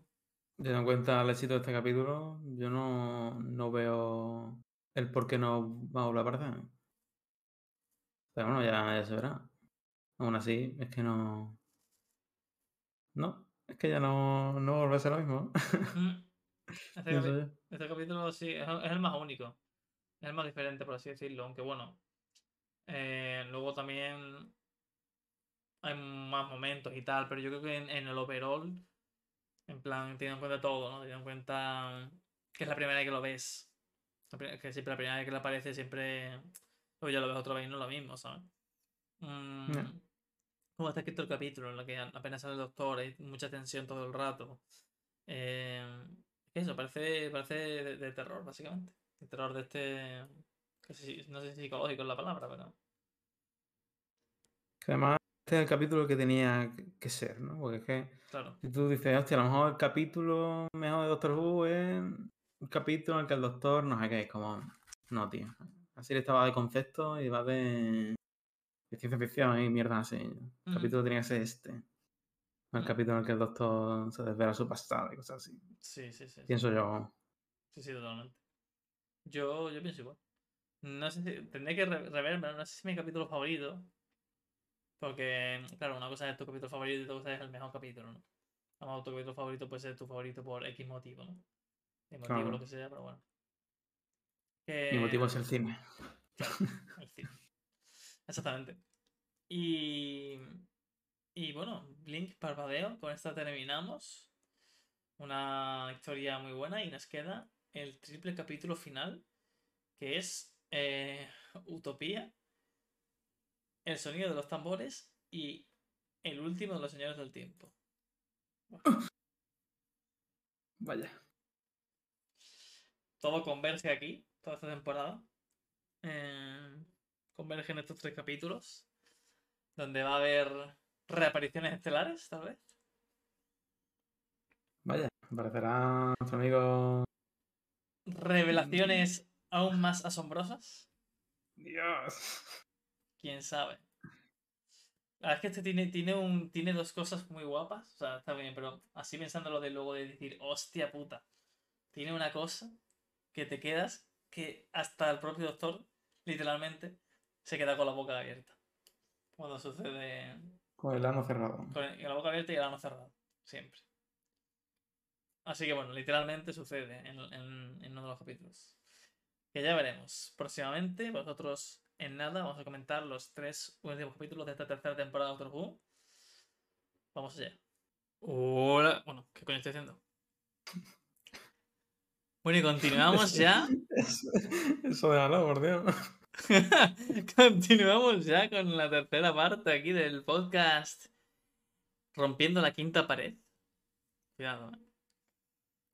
teniendo en cuenta el éxito de este capítulo, yo no, no veo el por qué no va a volver a aparecer. Pero bueno, ya, ya se verá. Aún así, es que no. No, es que ya no, no vuelve a ser lo mismo. Mm. Este, este capítulo sí, es, es el más único. Es el más diferente, por así decirlo. Aunque bueno. eh, luego también hay más momentos y tal. Pero yo creo que en, en el overall, en plan, teniendo en cuenta todo, ¿no? Teniendo en cuenta que es la primera vez que lo ves. Que siempre la primera vez que le aparece, siempre. Luego ya lo ves otra vez y no es lo mismo, ¿sabes? Mm. Como está escrito el capítulo, en lo que apenas sale el doctor, hay mucha tensión todo el rato. Eh, eso, parece, parece de, de terror, básicamente. El terror de este. no sé si psicológico es la palabra, pero. Que además, este es el capítulo que tenía que- que ser, ¿no? Porque es que Claro. si tú dices, hostia, a lo mejor el capítulo mejor de Doctor Who es un capítulo en el que el doctor no sé qué, es como. No, tío. Así le estaba de concepto y va de, de ciencia ficción y mierda así. El Ujú. capítulo tenía que ser este. El Mm. capítulo en el que el doctor se desvela su pasado y cosas así. Sí, sí, sí. Sí, Pienso yo. sí, sí, totalmente. Yo, yo pienso igual. No sé si. Tendré que re- reverme, no sé si es mi capítulo favorito. Porque, claro, una cosa es tu capítulo favorito y otra cosa es el mejor capítulo, ¿no? A lo mejor tu capítulo favorito puede ser tu favorito por X motivo, ¿no? El motivo, Claro. lo que sea, pero bueno. Mi motivo es el cine. Claro, el cine. Exactamente. Y, y bueno, Blink parpadeo. Con esta terminamos. Una historia muy buena y nos queda el triple capítulo final, que es eh, Utopía, el sonido de los tambores y el último de los señores del tiempo. Vaya. Todo converge aquí, toda esta temporada. Eh, converge en estos tres capítulos. Donde va a haber reapariciones estelares, tal vez. Vaya, aparecerá nuestro amigo. Revelaciones aún más asombrosas. Dios. Quién sabe. La verdad es que este tiene, tiene, un, tiene dos cosas muy guapas. O sea, está bien, pero así pensándolo de luego de decir, hostia puta. Tiene una cosa que te quedas que hasta el propio doctor, literalmente, se queda con la boca abierta. Cuando sucede. Con el ano cerrado. Con el- la boca abierta y el ano cerrado. Siempre. Así que bueno, literalmente sucede en, en- en uno de los capítulos. Que ya veremos. Próximamente, vosotros en nada, vamos a comentar los tres últimos capítulos de esta tercera temporada de Doctor Who. Vamos allá. Hola. Bueno, ¿qué coño estoy haciendo? Bueno, y continuamos ya. Eso, eso déjalo, por Dios. Continuamos ya con la tercera parte aquí del podcast Rompiendo la quinta pared. Cuidado. ¿eh?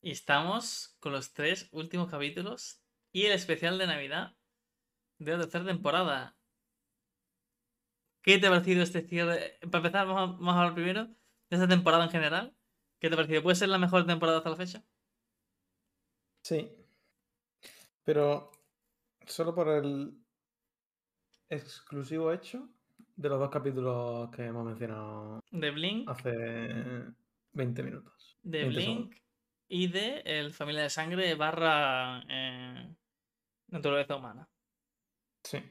Y estamos con los tres últimos capítulos y el especial de Navidad de la tercera temporada. ¿Qué te ha parecido este cierre? Para empezar, vamos a, vamos a hablar primero de esta temporada en general. ¿Qué te ha parecido? ¿Puede ser la mejor temporada hasta la fecha? Sí. Pero solo por el exclusivo hecho de los dos capítulos que hemos mencionado De Blink, hace 20 minutos. de 20 Blink segundos. y de El Familia de Sangre barra eh, Naturaleza Humana. Sí. Es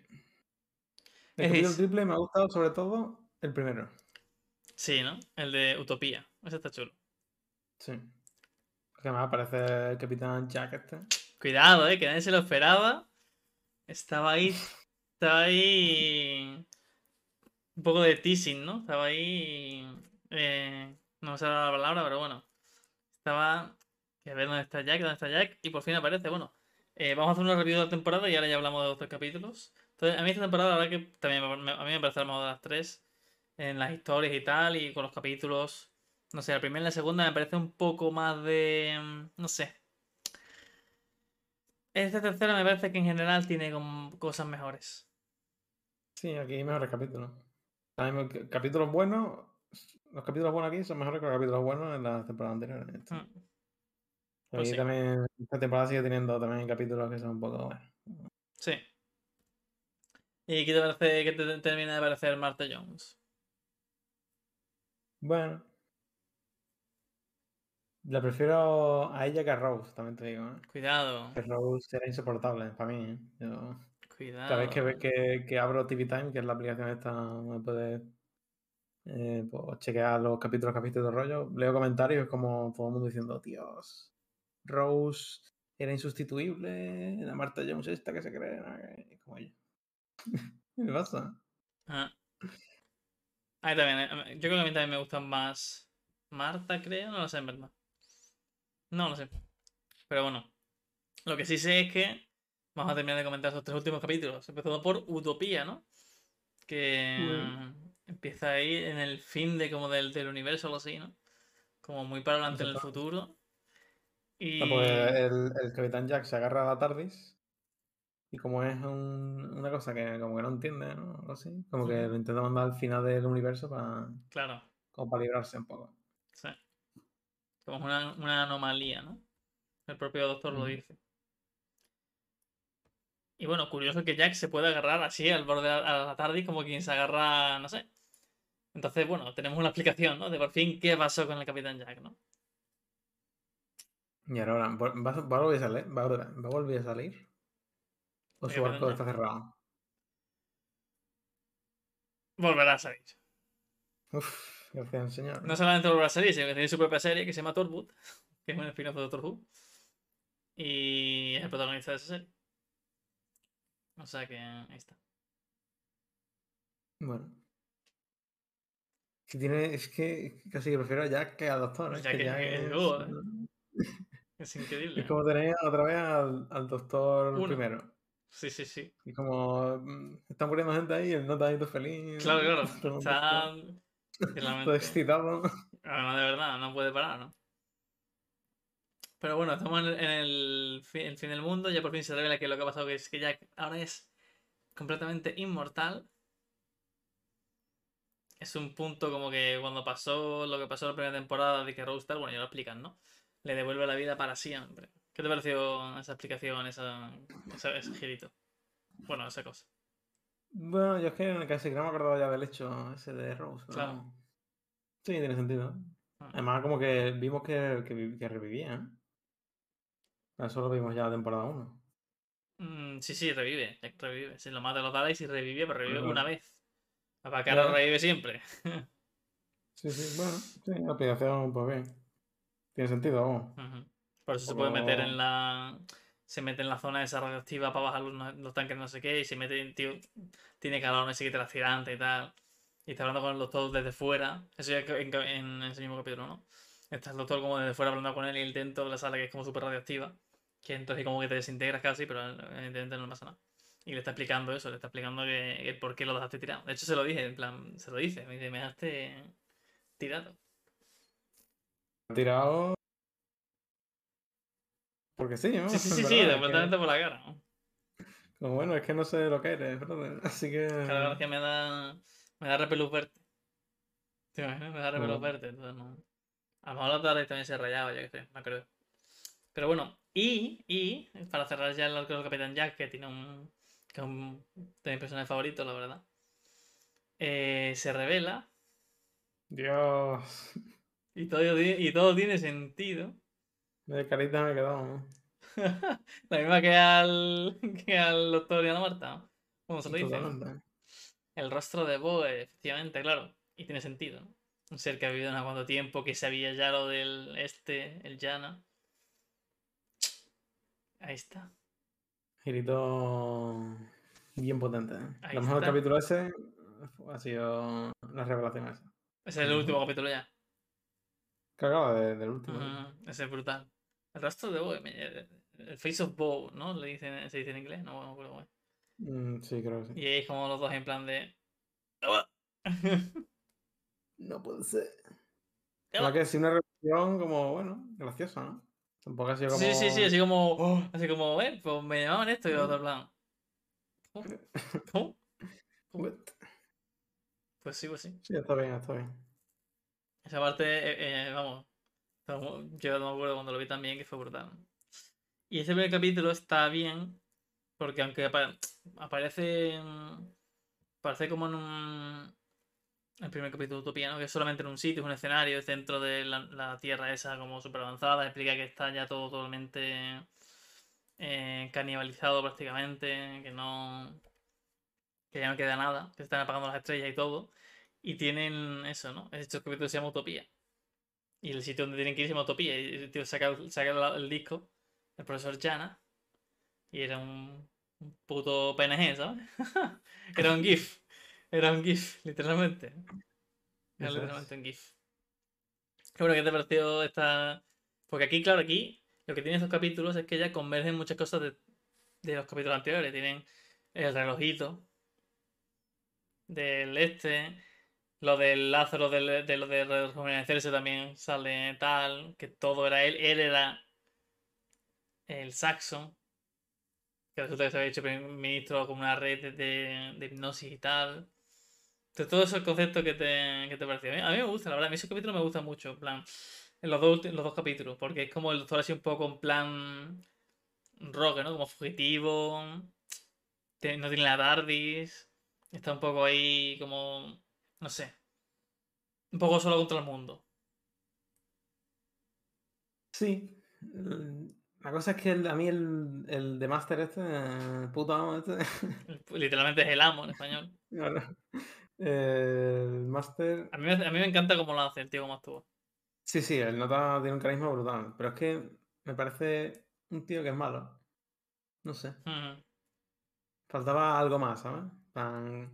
El capítulo triple me ha gustado sobre todo el primero. Sí, ¿no? El de Utopía. Ese está chulo. Sí. Porque además aparece el capitán Jack este. Cuidado, eh, que nadie se lo esperaba. Estaba ahí. Estaba ahí. Un poco de teasing, ¿no? Estaba ahí. eh, no sale la palabra, pero bueno. Estaba. Que a ver dónde está Jack, dónde está Jack. Y por fin aparece. Bueno, eh, vamos a hacer una review de la temporada y ahora ya hablamos de otros capítulos. Entonces, a mí esta temporada, la verdad que también me- a mí me parece la mejor de las tres. En las historias y tal, y con los capítulos. No sé, la primera y la segunda me parece un poco más de. mm, No sé. Esta tercera me parece que en general tiene como cosas mejores. Sí, aquí hay mejores capítulos. También ca- capítulos buenos. Los capítulos buenos aquí son mejores que los capítulos buenos en las temporadas anteriores. Esta. Mm, Aquí Pues sí. también, esta temporada sigue teniendo también capítulos que son un poco bueno. Sí. ¿Y qué te parece, qué te termina de parecer Martha Jones? Bueno. La prefiero a ella que a Rose, también te digo. ¿eh? Cuidado, Que Rose era insoportable para mí. ¿eh? Yo- cuidado. cada vez que, que, que abro TV Time, que es la aplicación esta donde puedes eh, pues, chequear los capítulos que has visto el rollo, leo comentarios como todo el mundo diciendo, Dios, Rose era insustituible, la Marta Jones esta que se cree, como ella. ¿Qué pasa? Ah. A mí también, eh, yo creo que a mí también me gustan más Marta, creo, no lo sé en verdad. No lo sé. Pero bueno, lo que sí sé es que vamos a terminar de comentar esos tres últimos capítulos. Empezando por Utopía, ¿no? Que mm, empieza ahí en el fin de como del, del universo algo así, ¿no? Como muy para adelante en el futuro. Y... No, porque el, el Capitán Jack se agarra a la TARDIS y como es un- una cosa que como que no entiende, ¿no? Algo así, como que lo intenta mandar al final del universo para, Claro, como para librarse un poco. sí. Como una, una anomalía, ¿no? El propio doctor lo Ujú. dice. Y bueno, curioso que Jack se puede agarrar así al borde a la tarde como quien se agarra, no sé. Entonces, bueno, tenemos una explicación, ¿no? De por fin qué pasó con el Capitán Jack, ¿no? Y ahora, ¿va, va a volver a salir? ¿Va a, volver- va a volver a salir? ¿O ¿El su Capitán arco Jack? está cerrado? Volverá a salir. Uf, gracias señor. No solamente volverá a salir, sino que tiene su propia serie que se llama Torwood, que es un spin-off de Doctor Who. Y es el protagonista de esa serie. O sea que ahí está. Bueno. Si tiene, es que casi que prefiero a Jack que a Doctor. Jack que es- Jack es dúo, ¿eh? Es increíble. Es como tener otra vez al, al doctor Uno. primero. Sí, sí, sí. Y como mm, están muriendo gente ahí, él no está ahí todo feliz. Claro, claro. el Está todo excitado. No, de verdad, no puede parar, ¿no? Pero bueno, estamos en el, fin, el fin del mundo. Ya por fin se revela que lo que ha pasado es que Jack ahora es completamente inmortal. Es un punto como que cuando pasó lo que pasó en la primera temporada de que Rockstar, bueno, ya lo explican, ¿no? Le devuelve la vida para siempre. ¿Qué te pareció esa explicación, esa, esa- ese girito? Bueno, esa cosa. Bueno, yo es que casi que no me acordaba ya del hecho ese de Rose. pero Claro. Sí, tiene sentido. Ah. Además, como que vimos que, que, que revivía. Eso lo vimos ya en temporada 1. Mm, sí, sí, revive. Jack revive. Si lo mata los Daleks y revive, pero revive una vez. Para que ahora revive siempre. Sí, sí, bueno, sí, la aplicación, pues bien. Tiene sentido, vamos. Por eso se puede meter en la. Se mete en la zona esa radioactiva para bajar los, los tanques no sé qué. Y se mete, en- tío, tiene calor, no sé qué, transpirante y tal. Y está hablando con el doctor desde fuera. Eso ya en, en ese mismo capítulo, ¿no? Está el doctor como desde fuera hablando con él y él dentro de la sala que es como súper radioactiva. Que entonces como que te desintegras casi, pero evidentemente no pasa nada. Y le está explicando eso, le está explicando que, por qué lo dejaste tirado. De hecho, se lo dije, en plan, se lo dice. Me dice, me dejaste tirado. Tirado. Porque sí, ¿no? Sí, sí, sí, sí, es que- completamente por la cara. ¿no? como, bueno, es que no sé lo que eres, brother. Así que. Es que me da. Me da repelús verte. ¿Te imaginas? Me da repelús verte. Entonces no. A lo mejor la tarde también se rayaba, ya que sé, no creo. Pero bueno, y, y, para cerrar ya el arco del Capitán Jack, que tiene un. que es un de mis personajes favoritos, la verdad. eh, se revela Dios. y todo, y todo tiene sentido. De carita me he quedado. ¿no? la misma que al. que al doctor Diana Marta. Como se lo dice. El rostro de Boe, efectivamente, claro. Y tiene sentido, ¿no? Un ser que ha vivido sé cuánto tiempo, que sabía ya lo del este, el Yana. Ahí está. Girito bien potente. ¿eh? Ahí Lo mejor del capítulo ese ha sido la revelación esa. Ese es el último capítulo ya. Acaba de- del último. Ujú, Ese es brutal. El rostro de el face of Boe, ¿no? Le dicen, se dice en inglés, no me acuerdo es. Mm, sí, creo que sí. Y ahí es como los dos en plan de. No puede ser. Además va. que sí una revelación como, bueno, graciosa, ¿no? Tampoco ha sido como... Sí, sí, sí, así como. oh, así como, eh, pues me llamaban esto y otro plan. ¿Cómo? ¿Cómo? Pues sí, pues sí. Sí, está bien, está bien. Esa parte, eh, eh, vamos, yo no me acuerdo cuando lo vi también que fue brutal. Y ese primer capítulo está bien, porque aunque apa- aparece, parece como en un, el primer capítulo de Utopía, ¿no? Que es solamente en un sitio, es un escenario, es dentro de la, Tierra esa como súper avanzada, explica que está ya todo totalmente eh, canibalizado prácticamente, que no, que ya no queda nada, que se están apagando las estrellas y todo. Y tienen eso, ¿no? Este capítulo se llama Utopía. Y el sitio donde tienen que ir se llama Utopía. Y el tío saca, saca el, el disco, el profesor Jana. Y era un, un puto PNG, ¿sabes? era un GIF. Era un GIF, literalmente. Era literalmente un GIF. Bueno, ¿qué te pareció esta...? Porque aquí, claro, aquí lo que tienen estos capítulos es que ya convergen muchas cosas de, de los capítulos anteriores. Tienen el relojito del este, lo del Lázaro, del- de, lo de rejuvenecerse también sale tal, que todo era él. Él era el Saxon, que resulta que se había hecho ministro con una red de, de- de hipnosis y tal. Todo esos conceptos que te, que te pareció. A mí, me gusta, la verdad. A mí esos capítulos me gustan mucho, en plan. En los dos, los dos capítulos, porque es como el doctor así un poco en plan. rock, ¿no? Como fugitivo. No tiene la TARDIS. Está un poco ahí como. No sé. Un poco solo contra el mundo. Sí. el- La cosa es que el- a mí el, el de Master este, el puto amo este, Literalmente es el amo en español. claro, el Master, A mí, me- a mí me encanta cómo lo hace el tío, cómo actúa. sí, sí, el nota tiene un carisma brutal, pero es que me parece un tío que es malo. No sé, faltaba algo más, ¿sabes?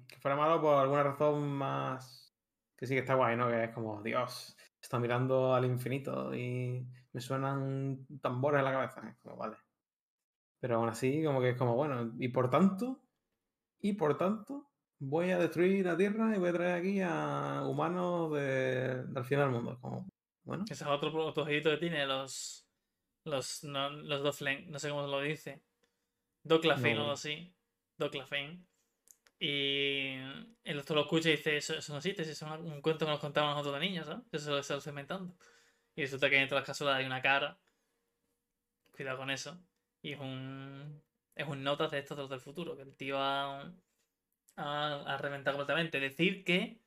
Que fuera malo por alguna razón más... Que sí que está guay, ¿no? Que es como, Dios, está mirando al infinito y me suenan tambores en la cabeza. Es como, vale. Pero aún así, como que es como, bueno, y por tanto, y por tanto, voy a destruir la Tierra y voy a traer aquí a humanos de, del fin del mundo. Como, bueno. Ese es otro protojito que tiene, los. Los, no, los Doflen, no sé cómo lo dice. Doclafein o algo así. Doclafein. Y el doctor lo escucha y dice: Eso, eso no existe, eso es un, cuento que nos contaban nosotros de niños, ¿sabes? Eso lo está inventando. Y resulta que dentro de las cápsulas hay una cara. Cuidado con eso. Y es un. Es un notas de estos del futuro. Que el tío ha. Ha, reventado completamente. Decir que.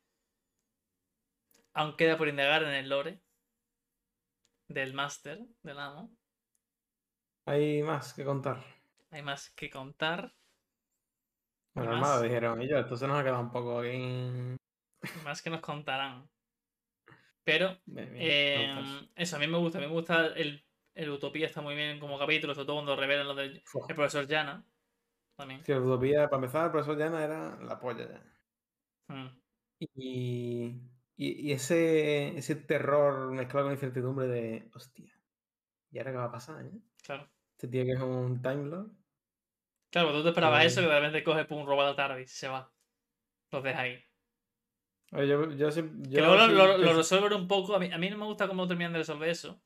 Aún queda por indagar en el lore. Del máster, del amo. Hay más que contar. Hay más que contar. Bueno, hermano, dijeron ellos, esto se nos ha quedado un poco bien. Más que nos contarán. Pero, em, eso, a mí me gusta. A mí me gusta el, el Utopía, está muy bien como capítulo, sobre todo cuando revelan lo del el profesor Jana. También. Sí, Utopía, para empezar, el profesor Jana era la polla ya. Mm. Y, y, ese, ese terror mezclado con incertidumbre de, hostia, ¿y ahora qué va a pasar? Eh? Claro. Este tío que es un Time Lord. Claro, tú te esperabas eso, que de repente coge un robot tarde y se va. Los deja ahí. Yo, yo, que luego lo, lo, resuelven un poco. A mí, a mí no me gusta cómo terminan de resolver eso.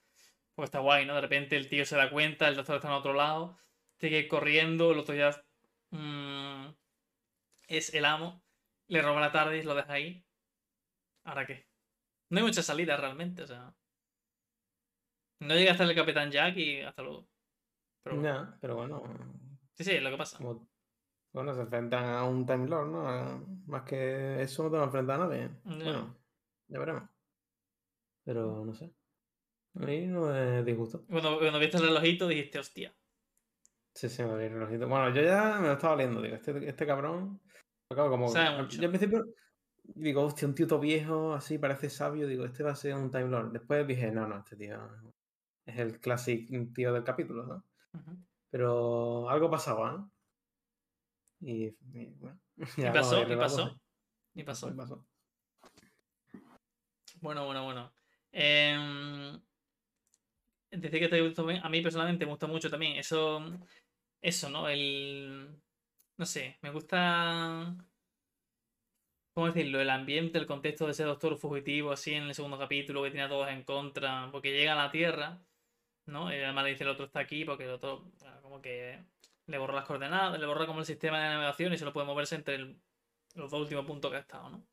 Porque está guay, ¿no? De repente el tío se da cuenta, el doctor está en otro lado, sigue corriendo, el otro ya mmm, es el amo, le roba la tarde y lo deja ahí. ¿Ahora qué? No hay mucha salida realmente, o sea. No llega hasta el Capitán Jack y hasta luego. Pero bueno. pero bueno. Sí, sí, es lo que pasa. bueno, se enfrentan a un Time Lord, ¿no? Más que eso no te va a enfrentar a nadie. Bueno, ya veremos. Pero no sé. A mí no me disgustó. Cuando, cuando viste el relojito dijiste, hostia. Sí, sí, me vi el relojito. Bueno, yo ya me lo estaba oliendo, digo, este, este cabrón. como. Yo al principio digo, hostia, un tío todo viejo, así, parece sabio. Digo, este va a ser un Time Lord. Después dije, no, no, este tío es el clásico tío del capítulo, ¿no? Pero algo pasaba, ¿no? Y, bueno. ¿Y pasó? ¿Y pasó? ¿Y pasó? pasó? Bueno, bueno, bueno. Eh, decir que te gustó a mí personalmente me gusta mucho también. Eso, eso, ¿no? El. No sé, me gusta. ¿Cómo decirlo? El ambiente, el contexto de ese doctor fugitivo, así en el segundo capítulo, que tiene a todos en contra, porque llega a la Tierra, ¿no? Y además le dice el otro está aquí, porque el otro, como que le borra las coordenadas, le borra como el sistema de navegación y se lo puede moverse entre los dos últimos puntos que ha estado, ¿no?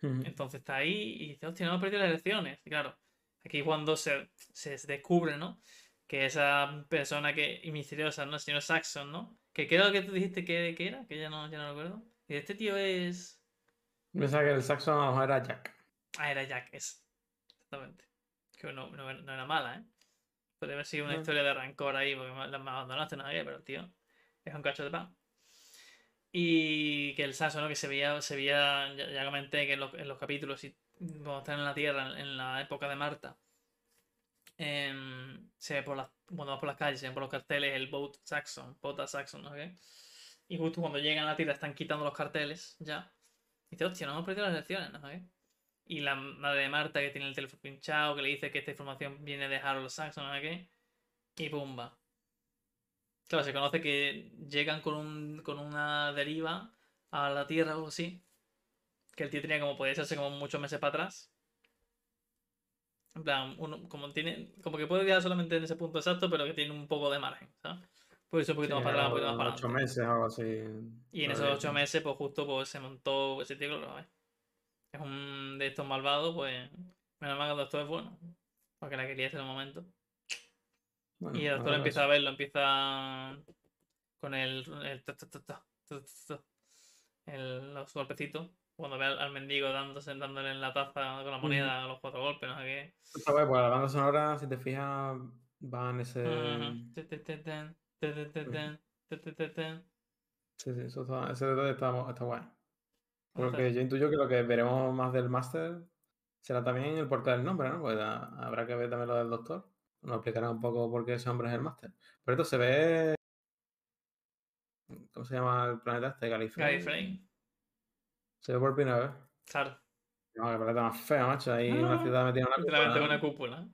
Entonces está ahí y dice, hostia, no hemos perdido las elecciones. Y claro, aquí cuando se, se descubre, ¿no? Que esa persona que misteriosa, ¿no? El señor Saxon, ¿no? Que creo que tú dijiste que, que era, que ya no, ya no recuerdo. Y este tío es. Pensaba que el Saxon a lo mejor era Jack. Ah, era Jack, es. Exactamente. Que no, no, era mala, ¿eh? Puede haber sido una historia de rancor ahí porque me, me abandonaste, no pero tío, es un cacho de pan. Y que el Saxon, ¿no? Que se veía, se veía ya, comenté que en los, en los capítulos, y cuando están en la Tierra, en la época de Marta, em, se ve por las, cuando vas por las calles, se ven por los carteles el Boat Saxon, Bota Saxon, ¿no? Y justo cuando llegan a la Tierra están quitando los carteles ya. Y dice, hostia, no hemos perdido las elecciones, ¿no? Y la madre de Marta que tiene el teléfono pinchado, que le dice que esta información viene de Harold Saxon, ¿no? qué? Y pumba. Claro, se conoce que llegan con, un, con una deriva a la Tierra o algo así que el tío tenía como podía hacerse como muchos meses para atrás. En plan, uno, como tiene, como que puede viajar solamente en ese punto exacto, pero que tiene un poco de margen, ¿sabes? Por eso un poquito más para atrás, un poquito más para adelante. Ocho meses o algo así. Y en esos ocho meses, pues justo pues, se montó ese tío, claro, Es un de estos malvados, pues. Menos mal que el doctor es bueno. Porque la quería hacer un momento. y el doctor empieza a verlo, empieza con el, el, el los golpecitos cuando ve al, mendigo dándose, dándole en la taza con la moneda a los cuatro golpes, no sé qué. Está pues la banda sonora, si te fijas, va en ese. Sí, sí, eso está, ese detalle está, está guay. Porque yo intuyo que lo que veremos más del máster será también el portal del nombre, ¿no? Pues habrá que ver también lo del doctor. Nos explicará un poco por qué ese hombre es el máster. Pero esto se ve. ¿Cómo se llama el planeta este? Gallifrey. Gallifrey. Se ve por primera vez. Claro. No, que planeta más fea, macho. Ahí en una ciudad metida en una cúpula. una cúpula.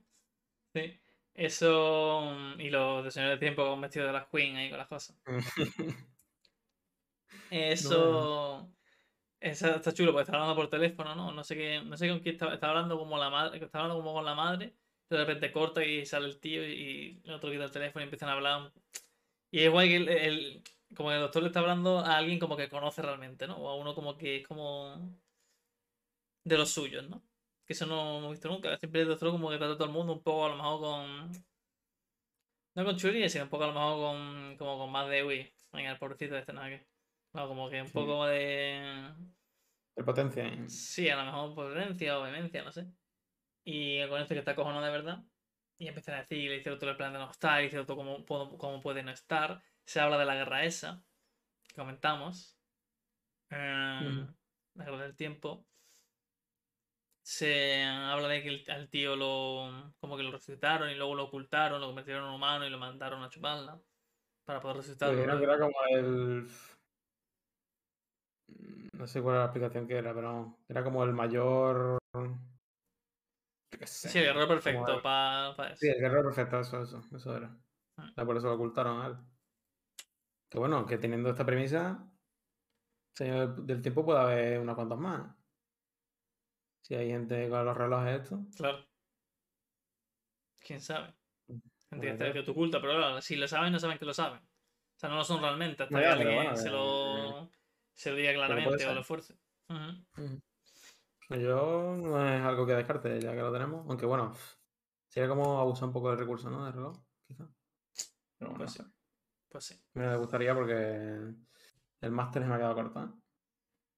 Sí. Eso. mm, Y los de Señor del Tiempo con vestido de las Queen ahí con las cosas. Eso. Eso está chulo, porque está hablando por teléfono, ¿no? No sé qué, no sé con quién está, está hablando como la madre, está hablando como con la madre, de repente corta y sale el tío y el otro quita el teléfono y empiezan a hablar. Y es guay que el, el- como que el doctor le está hablando a alguien como que conoce realmente, ¿no? O a uno como que es como de los suyos, ¿no? Que eso no hemos visto nunca. Siempre el doctor como que trata a todo el mundo un poco a lo mejor con. No con chulilla, sino un poco a lo mejor con. como con más de uy. Venga, el pobrecito este nada que. No, como que un Sí. poco de. De potencia. ¿eh? Sí, a lo mejor potencia o vehemencia, no sé. Y con este que está cojonado de verdad. Y empiezan a decir, le dice otro el plan de no estar, y dice otro cómo, puedo- cómo puede no estar. Se habla de la guerra esa, comentamos. Em. La guerra del tiempo. Se habla de que el- al tío lo. como que lo resucitaron y luego lo ocultaron, lo convirtieron en humano y lo mandaron a chuparla. Para poder resucitarlo. Que luego. era como el. Mm, No sé cuál era la explicación que era, pero era como el mayor. Sé. Sí, el guerrero perfecto eso. Sí, el guerrero perfecto, eso, eso, eso era. Ah. Por eso lo ocultaron a él. Que bueno, que teniendo esta premisa, Señor del Tiempo puede haber unas cuantas más. Si hay gente con los relojes estos. Claro. ¿Quién sabe? Gente que, Puede está- ser. que te oculta, pero si lo saben, no saben que lo saben. O sea, no lo son realmente hasta que alguien bueno, se, eh, lo, se lo diga claramente o lo fuerce. Ujú. Yo no es algo que descarte, ya que lo tenemos. Aunque bueno, sería como abusar un poco del recurso, ¿no? Del reloj, quizá. Pero bueno, Pues sí. Pues sí. Me gustaría porque el máster se me ha quedado corto, ¿eh?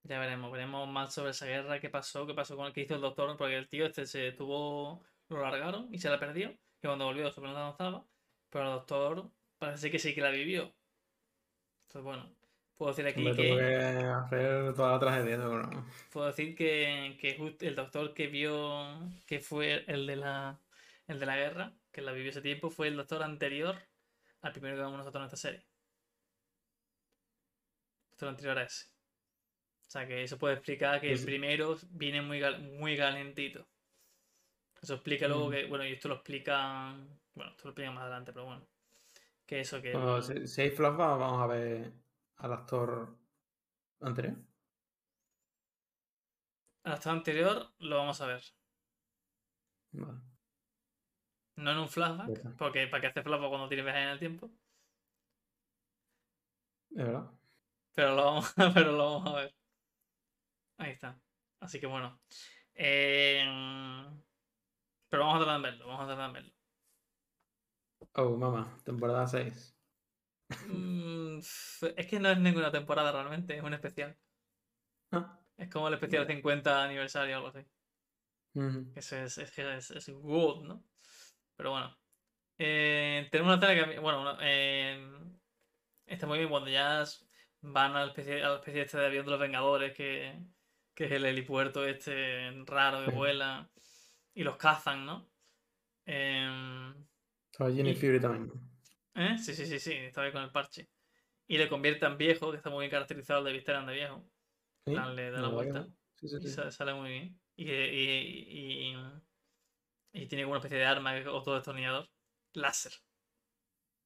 Ya veremos, veremos más sobre esa guerra, qué pasó, qué pasó con el que hizo el doctor, porque el tío este se tuvo, lo largaron y se la perdió, y cuando volvió su no estaba, pero el doctor parece que sí que la vivió. Entonces bueno, puedo decir aquí que, que hacer toda la tragedia, puedo decir que, que just- el doctor que vio que fue el de la, el de la guerra, que la vivió ese tiempo, fue el doctor anterior al primero que vemos nosotros en esta serie. El doctor anterior a ese. O sea que eso puede explicar que el sí. primero viene muy, muy calentito. Eso explica luego Mm. que, bueno, y esto lo explica, bueno, esto lo explica más adelante, pero bueno. Que eso, que el- si, si hay flashback, vamos a ver al actor anterior. el actor anterior lo vamos a ver. Vale. No en un flashback, porque para qué hace flashback cuando tiene viaje en el tiempo. Es verdad. Pero lo vamos, pero lo vamos a ver. Ahí está. Así que bueno. Eh, pero vamos a tratar de verlo, vamos a tratar de verlo. Oh, mamá, temporada 6. Mm, es que no es ninguna temporada realmente, es un especial. Ah, Es como el especial Vale. 50 aniversario o algo así. Ese es, es, es, es good, ¿no? Pero bueno. Eh, tenemos una escena que, bueno, eh, está muy bien cuando ya van a la especie, a la especie este de avión de los Vengadores, que, que es el helipuerto este raro que Sí. vuela, y los cazan, ¿no? Em, Estaba Jenny Fury también. ¿eh? Sí, sí, sí, sí, estaba ahí con el parche. Y le convierte en viejo, que está muy bien caracterizado el de Visteran de viejo. ¿Sí? le da la vuelta. sí. Sí, sí, Y sale muy bien. Y, que- y, y, y tiene como una especie de arma que- o todo destornillador. Láser.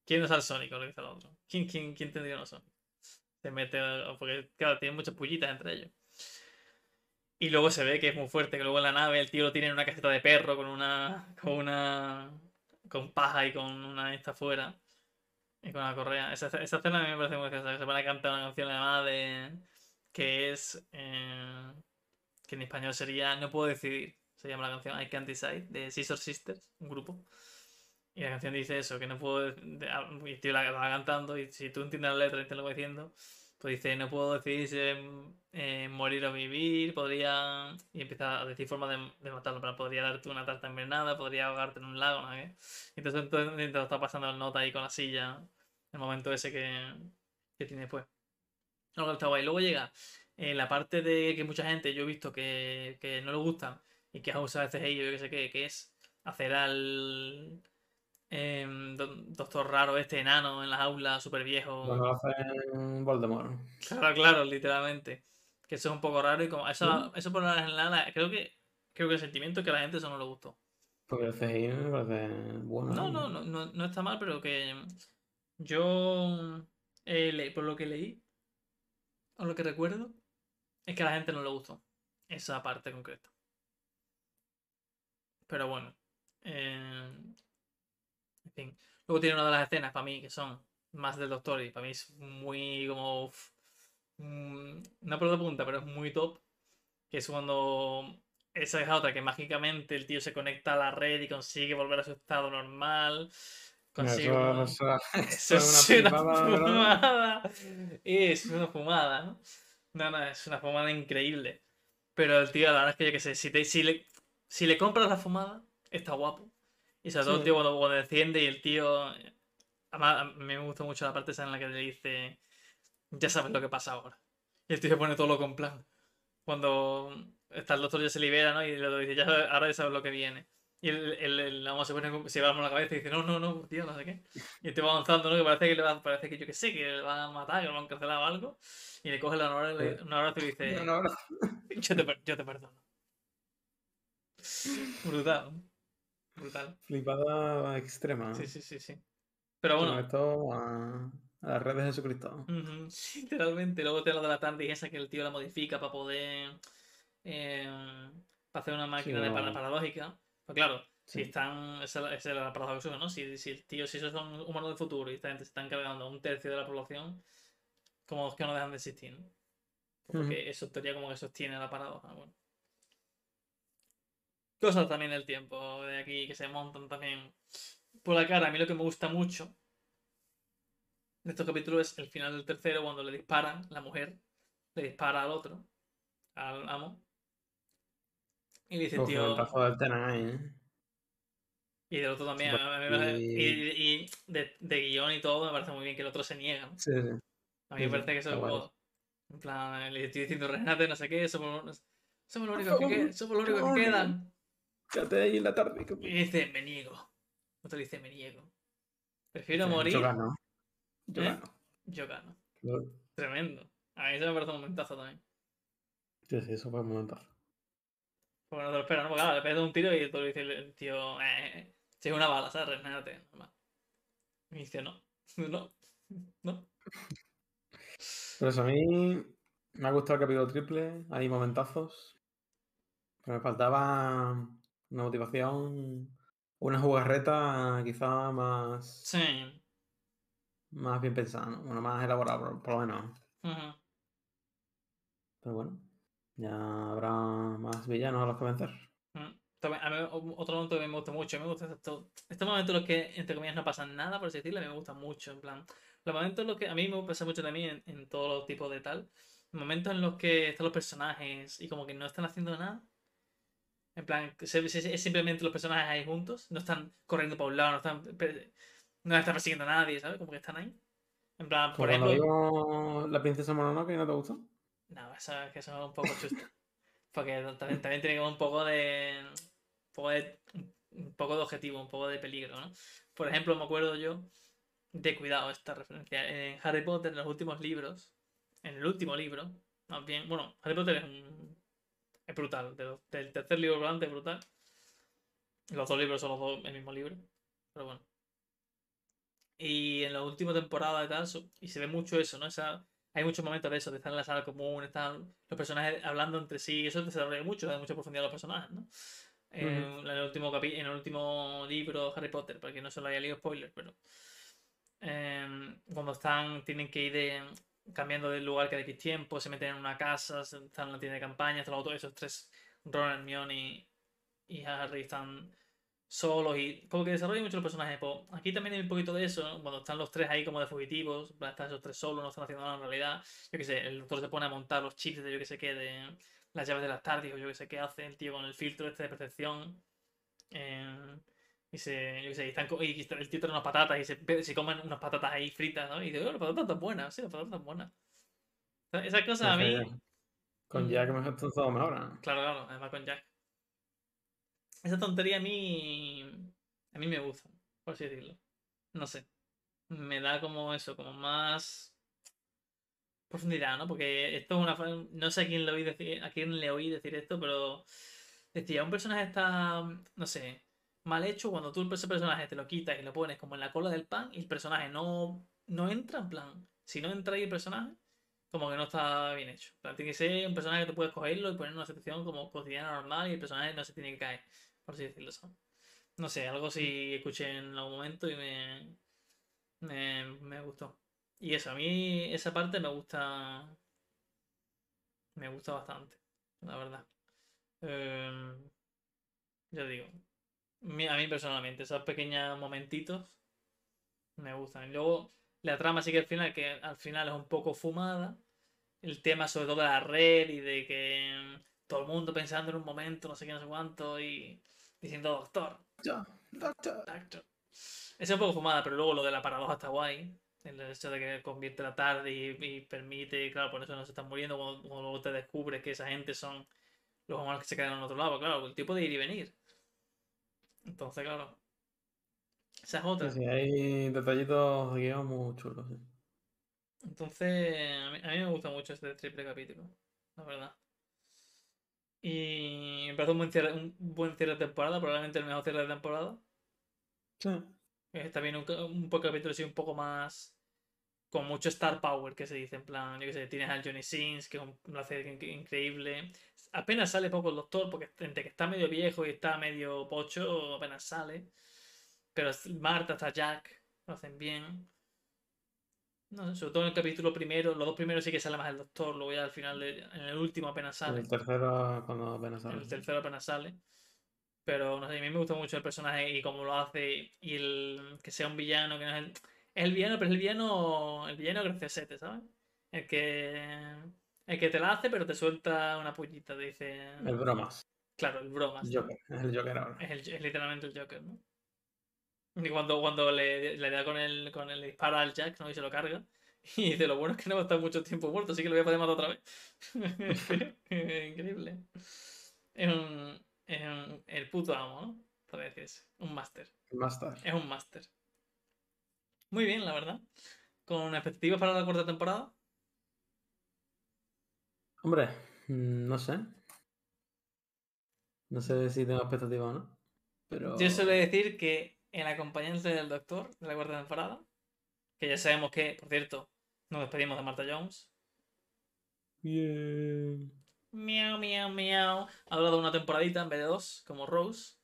¿Quién es el Sonic? Lo dice el otro. ¿Quién, quién, quién tendría uno Sonic? Se mete. Porque, claro, tiene muchas pullitas entre ellos. Y luego se ve que es muy fuerte, que luego en la nave el tío lo tiene en una caseta de perro con una. con una. con paja y con una esta fuera. Y con la correa. Esa, esa escena a mí me parece muy graciosa. Que se van a cantar una canción además de. que es. eh, que en español sería No puedo decidir. Se llama la canción I Can't Decide de Scissor Sisters, un grupo. Y la canción dice eso, que no puedo. ah, Y tío la, va cantando, y si tú entiendes la letra y entiendes lo va diciendo, pues dice: No puedo decidir si es, eh, morir o vivir. Podría. Y empieza a decir formas de, matarlo. plan, podría darte una tarta envenenada, podría ahogarte en un lago, ¿no? Entonces, entonces mientras está pasando el nota ahí con la silla, el momento ese que, que tiene después. Luego está guay. Luego llega eh, la parte de que mucha gente yo he visto que, que no le gusta y que ha usado el CGI, yo que sé qué, que es hacer al em, do- doctor raro este enano en las aulas, súper viejo. Cuando hacen Voldemort. Claro, claro, literalmente. Que eso es un poco raro y como eso, eso por la general, creo que creo que el sentimiento es que a la gente eso no le gustó. Porque el CGI me parece bueno. No, no, no, no, no está mal, pero que yo, eh, le- por lo que leí, o lo que recuerdo, es que a la gente no le gustó esa parte concreta. Pero bueno, eh, en fin. Luego tiene una de las escenas para mí que son más del doctor y para mí es muy como... uf, mm, no por de punta, pero es muy top. Que es cuando esa es otra, que mágicamente el tío se conecta a la red y consigue volver a su estado normal. Consigue Eso, eso- eso eso es una una fumada. Es una fumada, ¿no? No, no, es una fumada increíble. Pero el tío, la verdad es que yo qué sé, si, te- si, le, si le compras la fumada, está guapo. Y sobre todo el Sí. tío cuando, cuando desciende y el tío... Además, a mí me gusta mucho la parte esa en la que le dice, ya sabes lo que pasa ahora. Y el tío se pone todo loco en plan. Cuando está el doctor ya se libera, ¿no? Y le dice, ya sabes- ahora ya sabes lo que viene. Y el, el, el amo se pone se va la a la cabeza y dice, no, no, no, tío, no sé qué. Y el tío va avanzando, ¿no? Que parece que le va, parece que yo qué sé, que le van a matar, que lo van a encarcelar o algo. Y le coge la honor, Sí. un abrazo y le dice, No, no, no. yo te, yo te perdono. Brutal. Brutal. Flipada extrema. Sí, sí, sí, sí. Pero Bueno, esto a, a la red de Jesucristo. ujú, literalmente. Luego te lo de la TARDIS esa que el tío la modifica para poder... eh, para hacer una máquina de no. para- paradójica. Pues claro, si Sí. están... Esa esa es la paradoja, ¿no? Si, si el tío, si esos son humanos del futuro y esta gente se están cargando un tercio de la población, como es que no dejan de existir, ¿no? Porque eso en teoría como que sostiene la paradoja. Bueno. Cosas también del tiempo de aquí que se montan también por la cara. A mí lo que me gusta mucho de estos capítulos es el final del tercero, cuando le disparan, la mujer le dispara al otro, al amo. Y le dice, tío. ahí, ¿eh? Y del otro también. Y- y, y de, de guion y todo, me parece muy bien que el otro se niega. ¿no? Sí, sí. A mí me parece que eso es como. En plan, le estoy diciendo, Renate, no sé qué, somos, somos los únicos que, somos los únicos que quedan. Quédate ahí en la tarde. Y dice, me niego. Otro dice, me niego. Prefiero Sí, morir, Yo gano. Yo ¿Eh? gano. yo gano. Tremendo. A mí eso me parece un momentazo también. Sí, sí, eso fue un momentazo. Porque no te lo esperas, ¿no? Porque claro, le pegas un tiro y todo dice el tío, eh, si es una bala, ¿sabes? Renate, normal. Y dice, no, no, no. Pero eso, a mí me ha gustado el capítulo triple. Hay momentazos. Pero me faltaba una motivación, una jugarreta quizá más, Sí. más bien pensada, ¿no? Bueno, más elaborada, por, por lo menos. Pero bueno, ya habrá más villanos a los que vencer. Mm. También, a mí, otro momento que me gusta mucho, me gusta esto, estos momentos en los que, entre comillas, no pasan nada, por así decirlo, a mí me gustan mucho, en plan, los momentos en los que, a mí me pasa mucho también en, en todos los tipos de tal, momentos en los que están los personajes y como que no están haciendo nada, en plan, es simplemente los personajes ahí juntos, no están corriendo por un lado, no están, no están persiguiendo a nadie, ¿sabes? Como que están ahí. En plan, por ejemplo... la princesa Mononoke, ¿no te gustó? No, eso es que eso es un poco chusto. Porque también, también tiene como un poco de. Un poco de. Un poco de objetivo, un poco de peligro, ¿no? Por ejemplo, me acuerdo yo de cuidado esta referencia. En Harry Potter, en los últimos libros, en el último libro, más bien. Bueno, Harry Potter es un. Es brutal. de los- del tercer libro para adelante es brutal. Los dos libros son los dos el mismo libro. Pero bueno. Y en la última temporada y tal, y se ve mucho eso, ¿no? Esa, hay muchos momentos de eso, de estar en la sala común, están los personajes hablando entre sí, y eso desarrolla mucho, da mucha profundidad a los personajes, ¿no? En, en el último capi- en el último libro Harry Potter, para que no se lo haya leído spoiler, pero em, cuando están, tienen que ir de- cambiando de lugar cada X tiempo, se meten en una casa, están en la tienda de campaña, están los esos tres, Ron, Hermione y, y Harry están solos y como que desarrollan mucho los personajes. Pues, aquí también hay un poquito de eso, ¿no? Cuando están los tres ahí como de fugitivos, están esos tres solos, no están haciendo nada en realidad. Yo qué sé, el doctor se pone a montar los chips de yo que sé qué, de las llaves de las tardes o yo que sé qué hace el tío con el filtro este de percepción. eh, y se, yo sé, y, están, y el tío trae unas patatas y se, se comen unas patatas ahí fritas, ¿no? Y dice, oh, las patatas están buenas, sí, las patatas están buenas. Esas cosas a mí, Con. Jack mejor todo mejora. Claro, claro, además con Jack. Esa tontería a mí. A mí me gusta, por así decirlo. No sé. Me da como eso, como más. profundidad, ¿no? Porque esto es una. No sé a quién le oí decir, a quién le oí decir esto, pero. Decía, un personaje está. No sé. Mal hecho cuando tú ese personaje te lo quitas y lo pones como en la cola del pan y el personaje no, no entra en plan. Si no entra ahí el personaje, como que no está bien hecho. tiene que ser un personaje que tú puedes cogerlo y poner en una situación como cotidiana normal y el personaje no se tiene que caer, por así decirlo. No sé, algo si escuché en algún momento y me, me, me gustó. Y eso, a mí esa parte me gusta. Me gusta bastante, la verdad. Eh, yo digo, a mí personalmente, esos pequeños momentitos me gustan. Y luego la trama sí que al final, que al final es un poco fumada. El tema sobre todo de la red y de que todo el mundo pensando en un momento, no sé qué, no sé cuánto, y diciendo doctor. doctor. doctor. Es un poco fumada, pero luego lo de la paradoja está guay. El hecho de que convierte la tarde y, permite, claro, por eso no se están muriendo cuando, luego te descubres que esa gente son los humanos que se quedan en otro lado. Claro, el tipo de ir y venir. Entonces, claro. Esa es otra. Sí, hay detallitos guion muy chulos. Entonces, a mí, me gusta mucho este triple capítulo, la verdad. Y me parece un buen cierre, un buen cierre de temporada, probablemente el mejor cierre de temporada. Sí. Está bien un, un capítulo así un poco más. Con mucho star power que se dice, en plan, yo que sé, tienes al Johnny Sins, que lo hace increíble. Apenas sale poco el doctor, porque entre que está medio viejo y está medio pocho, apenas sale. Pero Marta, hasta Jack, lo hacen bien. No sobre todo en el capítulo primero, los dos primeros sí que sale más el doctor, luego ya al final, en el último apenas sale. El tercero cuando apenas sale. El tercero apenas sale. Pero no sé, a mí me gusta mucho el personaje y cómo lo hace y el que sea un villano, que no es el, es el villano, pero es el villano, el villano graciosete, ¿sabes? El que, el que te la hace, pero te suelta una puñita, dice... El bromas. Claro, el bromas. Joker, es el Joker ahora. Es, el, es literalmente el Joker, ¿no? Y cuando, cuando le, le da con el, con el disparo al Jack, ¿no? Y se lo carga. Y dice, lo bueno es que no va a estar mucho tiempo muerto, así que lo voy a poder matar otra vez. Increíble. Es un, es un, el puto amo, ¿no? Por decirse. Un máster. Máster. Es un máster. Muy bien, la verdad. ¿Con expectativas para la cuarta temporada? Hombre, mm, no sé. No sé si tengo expectativas o no. Pero... Yo suelo decir que el acompañante del doctor de la cuarta temporada, que ya sabemos que, por cierto, nos despedimos de Marta Jones. Bien. Miau, miau, miau. Ha durado una temporadita en vez de dos, como Rose.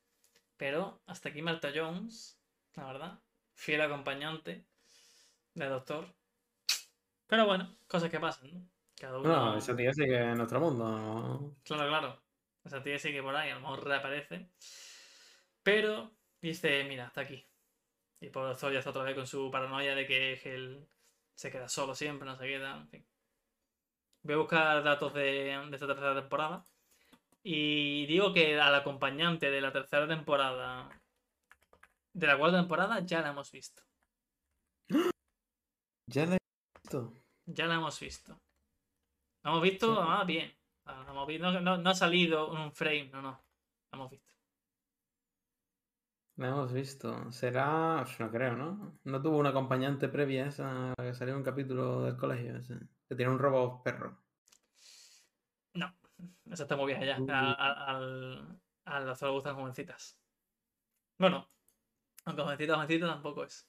Pero hasta aquí Marta Jones, la verdad. Fiel acompañante del doctor. Pero bueno, cosas que pasan, ¿no? Cada uno... No, esa tía sigue en nuestro mundo. Claro, claro. Esa tía sigue por ahí, a lo mejor reaparece. Pero dice, mira, hasta aquí. Y por eso ya está otra vez con su paranoia de que él se queda solo siempre, no se queda, en fin. Voy a buscar datos de, esta tercera temporada. Y digo que al acompañante de la tercera temporada, de la cuarta temporada, ya la hemos visto. ¿Ya la hemos visto? Ya la hemos visto. La hemos visto, ah, bien. No, no, ha salido un frame, no, no. La hemos visto. La hemos visto. Será. No creo, ¿no? No tuvo un acompañante previa esa que salió en un capítulo del colegio. Ese, que tiene un robot perro. No, esa está muy vieja ya. Uh. al, al solo gustan jovencitas. Bueno, aunque jovencita, jovencita tampoco es.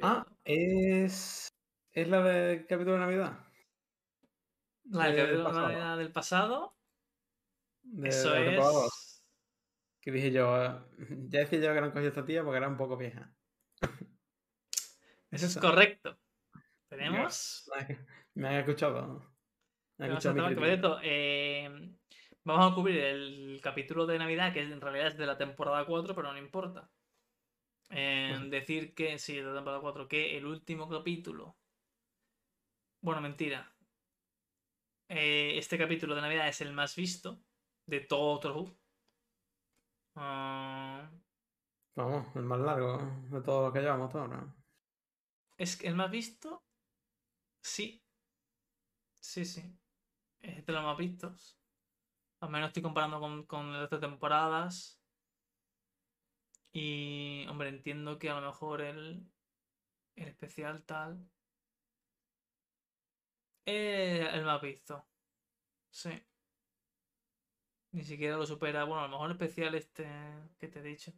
Ah, es. ¿Es la del capítulo de Navidad? La del capítulo de del pasado. Eso es. Que dije yo, ya decía yo que no cogí esta tía porque era un poco vieja. Eso es correcto. Tenemos. Me han escuchado. Me han escuchado eh, vamos a cubrir el capítulo de Navidad, que en realidad es de la temporada 4, pero no importa. Eh, decir que, sí, de la temporada 4, que el último capítulo. Bueno, mentira. Eh, este capítulo de Navidad es el más visto de todo Doctor Ah. Vamos, el más largo de todo lo que llevamos ahora. ¿Es el más visto? Sí. Sí, sí. Es de los más vistos. Al menos estoy comparando con, con las temporadas. Y, hombre, entiendo que a lo mejor el, el especial tal. Es el más visto. Sí. Ni siquiera lo supera. Bueno, a lo mejor el especial este que te he dicho.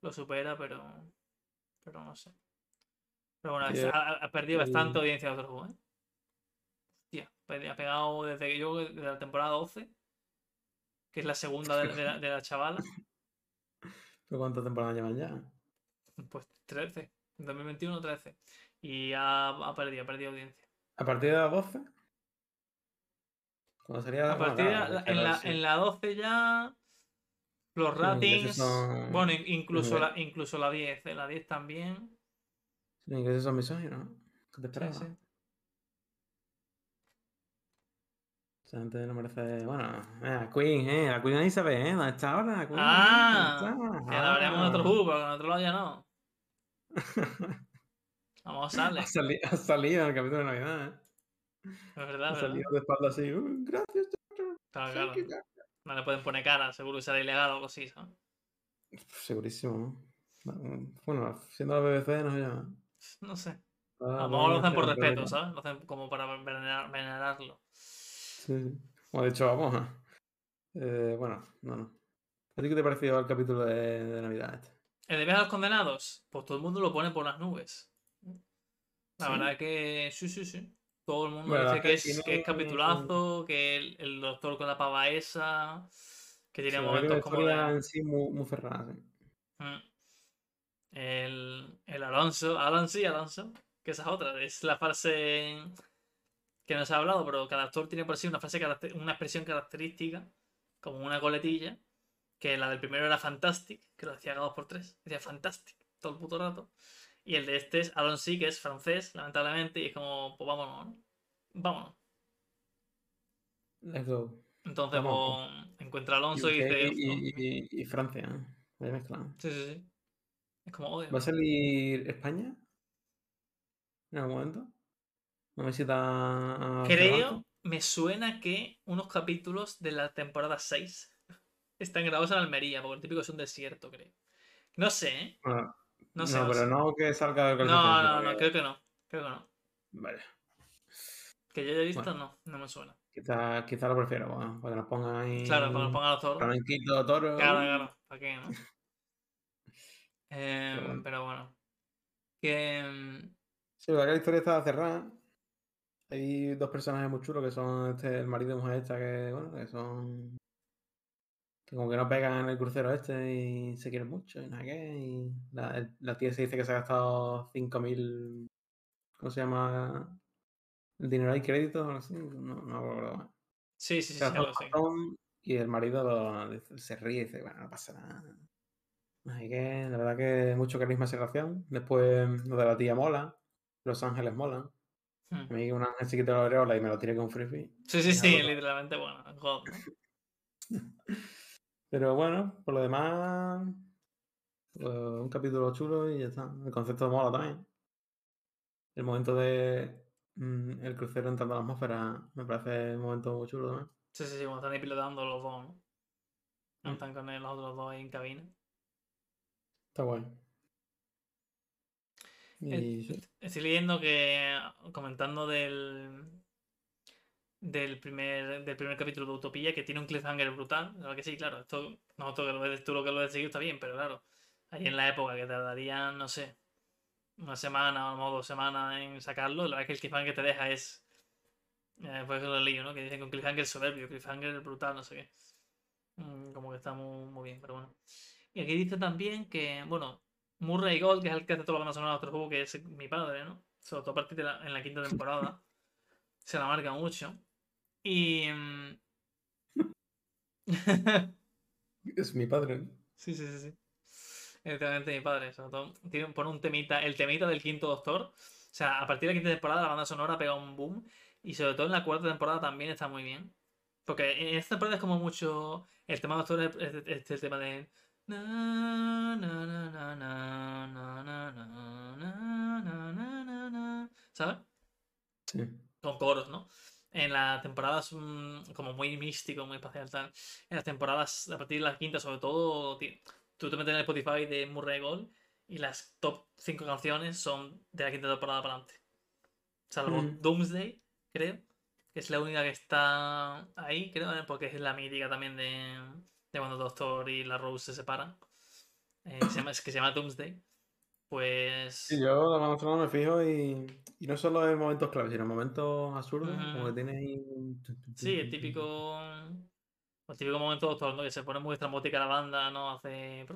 Lo supera, pero. Pero no sé. Pero bueno, el- ha, ha perdido bastante audiencia Doctor Who, ¿eh? Hostia, pe- ha pegado desde que yo, desde la temporada 12, que es la segunda de, de la, de la chavala, ¿Pero cuántas temporadas llevan ya? pues 13. En 2021, 13. Y ha, ha perdido, ha perdido audiencia. ¿A partir de las 12? ¿Cuándo sería? A partir claro, la- en, la, sí. en la 12 ya. Los ratings. son- Bueno, in- incluso la, incluso la 10. eh, La 10 también. Los ingleses son misóginos, ¿no? ¿Qué te Sí, esperabas? sí. Esa gente no merece. Bueno, mira, Queen, ¿eh? La Queen Elizabeth, ¿eh? ¿Dónde está ahora? Queen, Ah. Que la veremos en otro Ah. juego, pero en otro lado ya no. Vamos. Ha, sali- ha salido en el capítulo de Navidad, ¿eh? Es verdad, Ha verdad. salido de espalda así. "Uh, gracias, doctor. Claro, claro. you, doctor". No le pueden poner cara, seguro que será ilegal o algo así, ¿sabes? Segurísimo, ¿no? Bueno, siendo la BBC, no sé yo. No sé. Ah, A lo mejor lo hacen por respeto. ¿sabes? Lo hacen como para venerar- venerarlo. Sí. Como de hecho, vamos a. Eh, bueno, no, no. ¿A ti qué te pareció el capítulo de, de Navidad este? ¿El de viaje a los condenados? Pues todo el mundo lo pone por las nubes. La ¿Sí? verdad que sí, sí, sí. Todo el mundo Bueno, dice que es que es, que es tiene- capitulazo, que el, el doctor con la pava esa, que tiene Sí, la momentos como de... en sí muy, muy cerrada, sí. Mm. El, el Alonso, Alonso y Alonso, que esa es otra, es la frase que no se ha hablado, pero cada actor tiene por sí una frase, una expresión característica, como una coletilla, que la del primero era Fantastic, que lo decía cada dos por tres, decía Fantastic todo el puto rato, y el de este es Alonso, que es francés, lamentablemente, y es como, pues vámonos, ¿no? Vámonos. Let's go. Entonces, pues, encuentra a Alonso y dice, y, y- y Francia, ¿eh? Vaya mezcla. sí, sí, sí. Es como, odio. ¿Va a salir España? ¿En algún momento? ¿Una visita a Creo, me suena que unos capítulos de la temporada 6 están grabados en Almería, porque el típico es un desierto, creo. No sé, ¿eh? Bueno, No no, sé. no pero sé. no que salga de No, no, no, creo que no. Creo que no. Vale. Que yo haya visto, Bueno. no, no me suena. Quizá, quizá lo prefiero, bueno, para que nos pongan ahí. Claro, para que pongan los toros. Flamenquito, toro. Claro, claro. ¿Para qué, no? Em, bueno. Pero bueno. Que. em, Sí, la historia está cerrada. Hay dos personajes muy chulos que son este, el marido y mujer esta que, bueno, que son. Que como que no pegan en el crucero este y se quieren mucho y nada que. Y la, la tía se dice que se ha gastado 5.000. ¿Cómo se llama? El dinero y crédito o algo así. No, no me acuerdo. Sí, sí, sí, sí, un montón y el marido lo- se ríe y dice, bueno, no pasa nada. Así que la verdad que mucho carisma esa relación. Después lo de la tía mola. Los ángeles molan. Hmm. A mí un ángel se quita la aureola y me lo tiré con frisbee. Sí, sí, sí, literalmente, bueno. God. Pero bueno, por lo demás, pues, un capítulo chulo y ya está. El concepto mola también. El momento de mm, el crucero entrando a la atmósfera me parece un momento muy chulo también. Sí, sí, sí, cuando están ahí pilotando los dos, ¿no? Mm. Están con los otros dos ahí en cabina. Está guay. Eh, Y. Estoy leyendo que, comentando del del primer, del primer capítulo de Utopía, que tiene un cliffhanger brutal. La verdad que sí, claro, esto, nosotros que lo ves, tú lo que lo ves seguido está bien, pero claro, ahí en la época que tardarían, no sé, una semana o dos semanas en sacarlo, la verdad es que el cliffhanger que te deja es. Eh, pues lo leí, ¿no? Que dicen que un cliffhanger soberbio, cliffhanger brutal, no sé qué. Mm, como que está muy, muy bien, pero bueno. Y aquí dice también que, bueno, Murray Gold, que es el que hace todo lo que no sonado otro juego, que es mi padre, ¿no? Sobre todo a partir de la, en la quinta temporada. se la marca mucho. Y. es mi padre. Sí, sí, sí, sí. Efectivamente, mi padre. Sobre todo, tiene, pone un temita, el temita del quinto doctor. O sea, a partir de la quinta temporada la banda sonora pega un boom. Y sobre todo en la cuarta temporada también está muy bien. Porque en esta temporada es como mucho. El tema doctor es, es, el tema de. ¿Sabes? Sí. Con coros, ¿no? En las temporadas mm, como muy místico, muy espacial, tal. En las temporadas, a partir de la quinta, sobre todo, tú te metes en el Spotify de Murray Gold y las top 5 canciones son de la quinta temporada para adelante. Salvo Mm. Doomsday, creo, que es la única que está ahí, creo, ¿eh? porque es la mítica también de, de cuando Doctor y la Rose se separan. Eh, se llama- es que se llama Doomsday. Pues. Sí, yo la banda sonora me fijo y, y no solo en momentos claves, sino en momentos absurdos, como que tiene ahí Sí, el típico. El típico momento Doctor, ¿no? Que se pone muy estrambótica la banda, ¿no? Hace.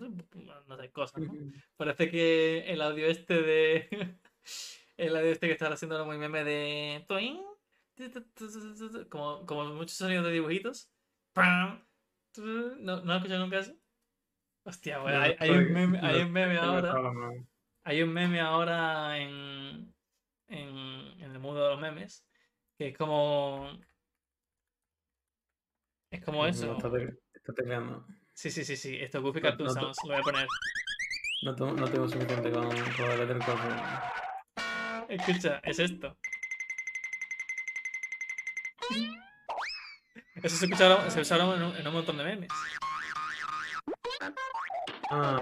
No sé, cosas, ¿no? Parece que el audio este de. el audio este que está haciendo ahora muy meme de. tu, Como, como muchos sonidos de dibujitos. Pam, ¿No, ¿No has escuchado nunca eso? Hostia, bueno, No, hay, un meme, hay no, un meme ahora. Hay un meme ahora en, en, en el mundo de los memes. Que es como. Es como eso. No, está, está. Sí, sí, sí, sí. Esto Goofy No- Cartoon no Sounds. Lo voy a poner. No, tengo- no tengo suficiente con, con el eléctrico. Escucha, es esto. Eso se escucha ahora, se usa ahora en un, en un montón de memes. Ah.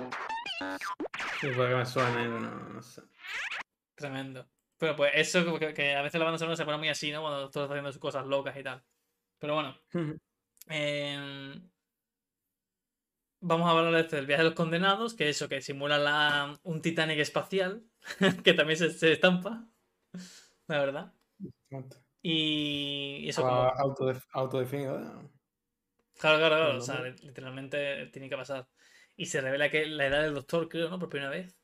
Sí, puede que me pero no, no sé. Tremendo. Pero pues eso, que, que a veces la banda sonora se pone muy así, ¿no? Cuando todos están haciendo sus cosas locas y tal. Pero bueno. em, vamos a hablar de este, del viaje de los condenados, que eso, que simula la, un Titanic espacial, que también se, se estampa. La verdad. Y, y eso como... Autodef- autodefinido. ¿eh? Claro, claro, claro. O sea, literalmente tiene que pasar. Y se revela que la edad del doctor, creo, ¿no? Por primera vez.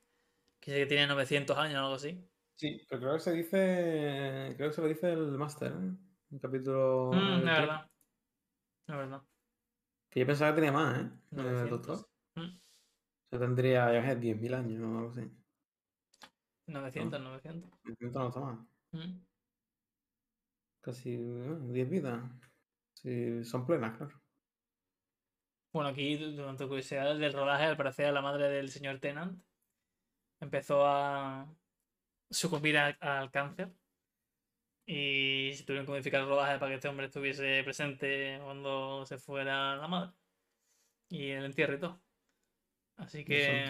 Que dice que tiene 900 años o algo así. Sí, pero creo que se dice. Creo que se lo dice el máster, ¿eh? Un capítulo. Mm, tres. verdad. Es verdad. Que yo pensaba que tenía más, ¿eh? El 900. doctor. Mm, Yo tendría, yo qué sé, 10.000 años o algo así. 900, 900. 900 no está mal. Mm. Casi bueno, 10 vidas. Sí, son plenas, claro. Bueno, aquí, du- durante la curiosidad del rodaje, al parecer la madre del señor Tennant empezó a sucumbir al cáncer. Y se tuvieron que modificar el rodaje para que este hombre estuviese presente cuando se fuera la madre. Y el entierro y todo. Así que.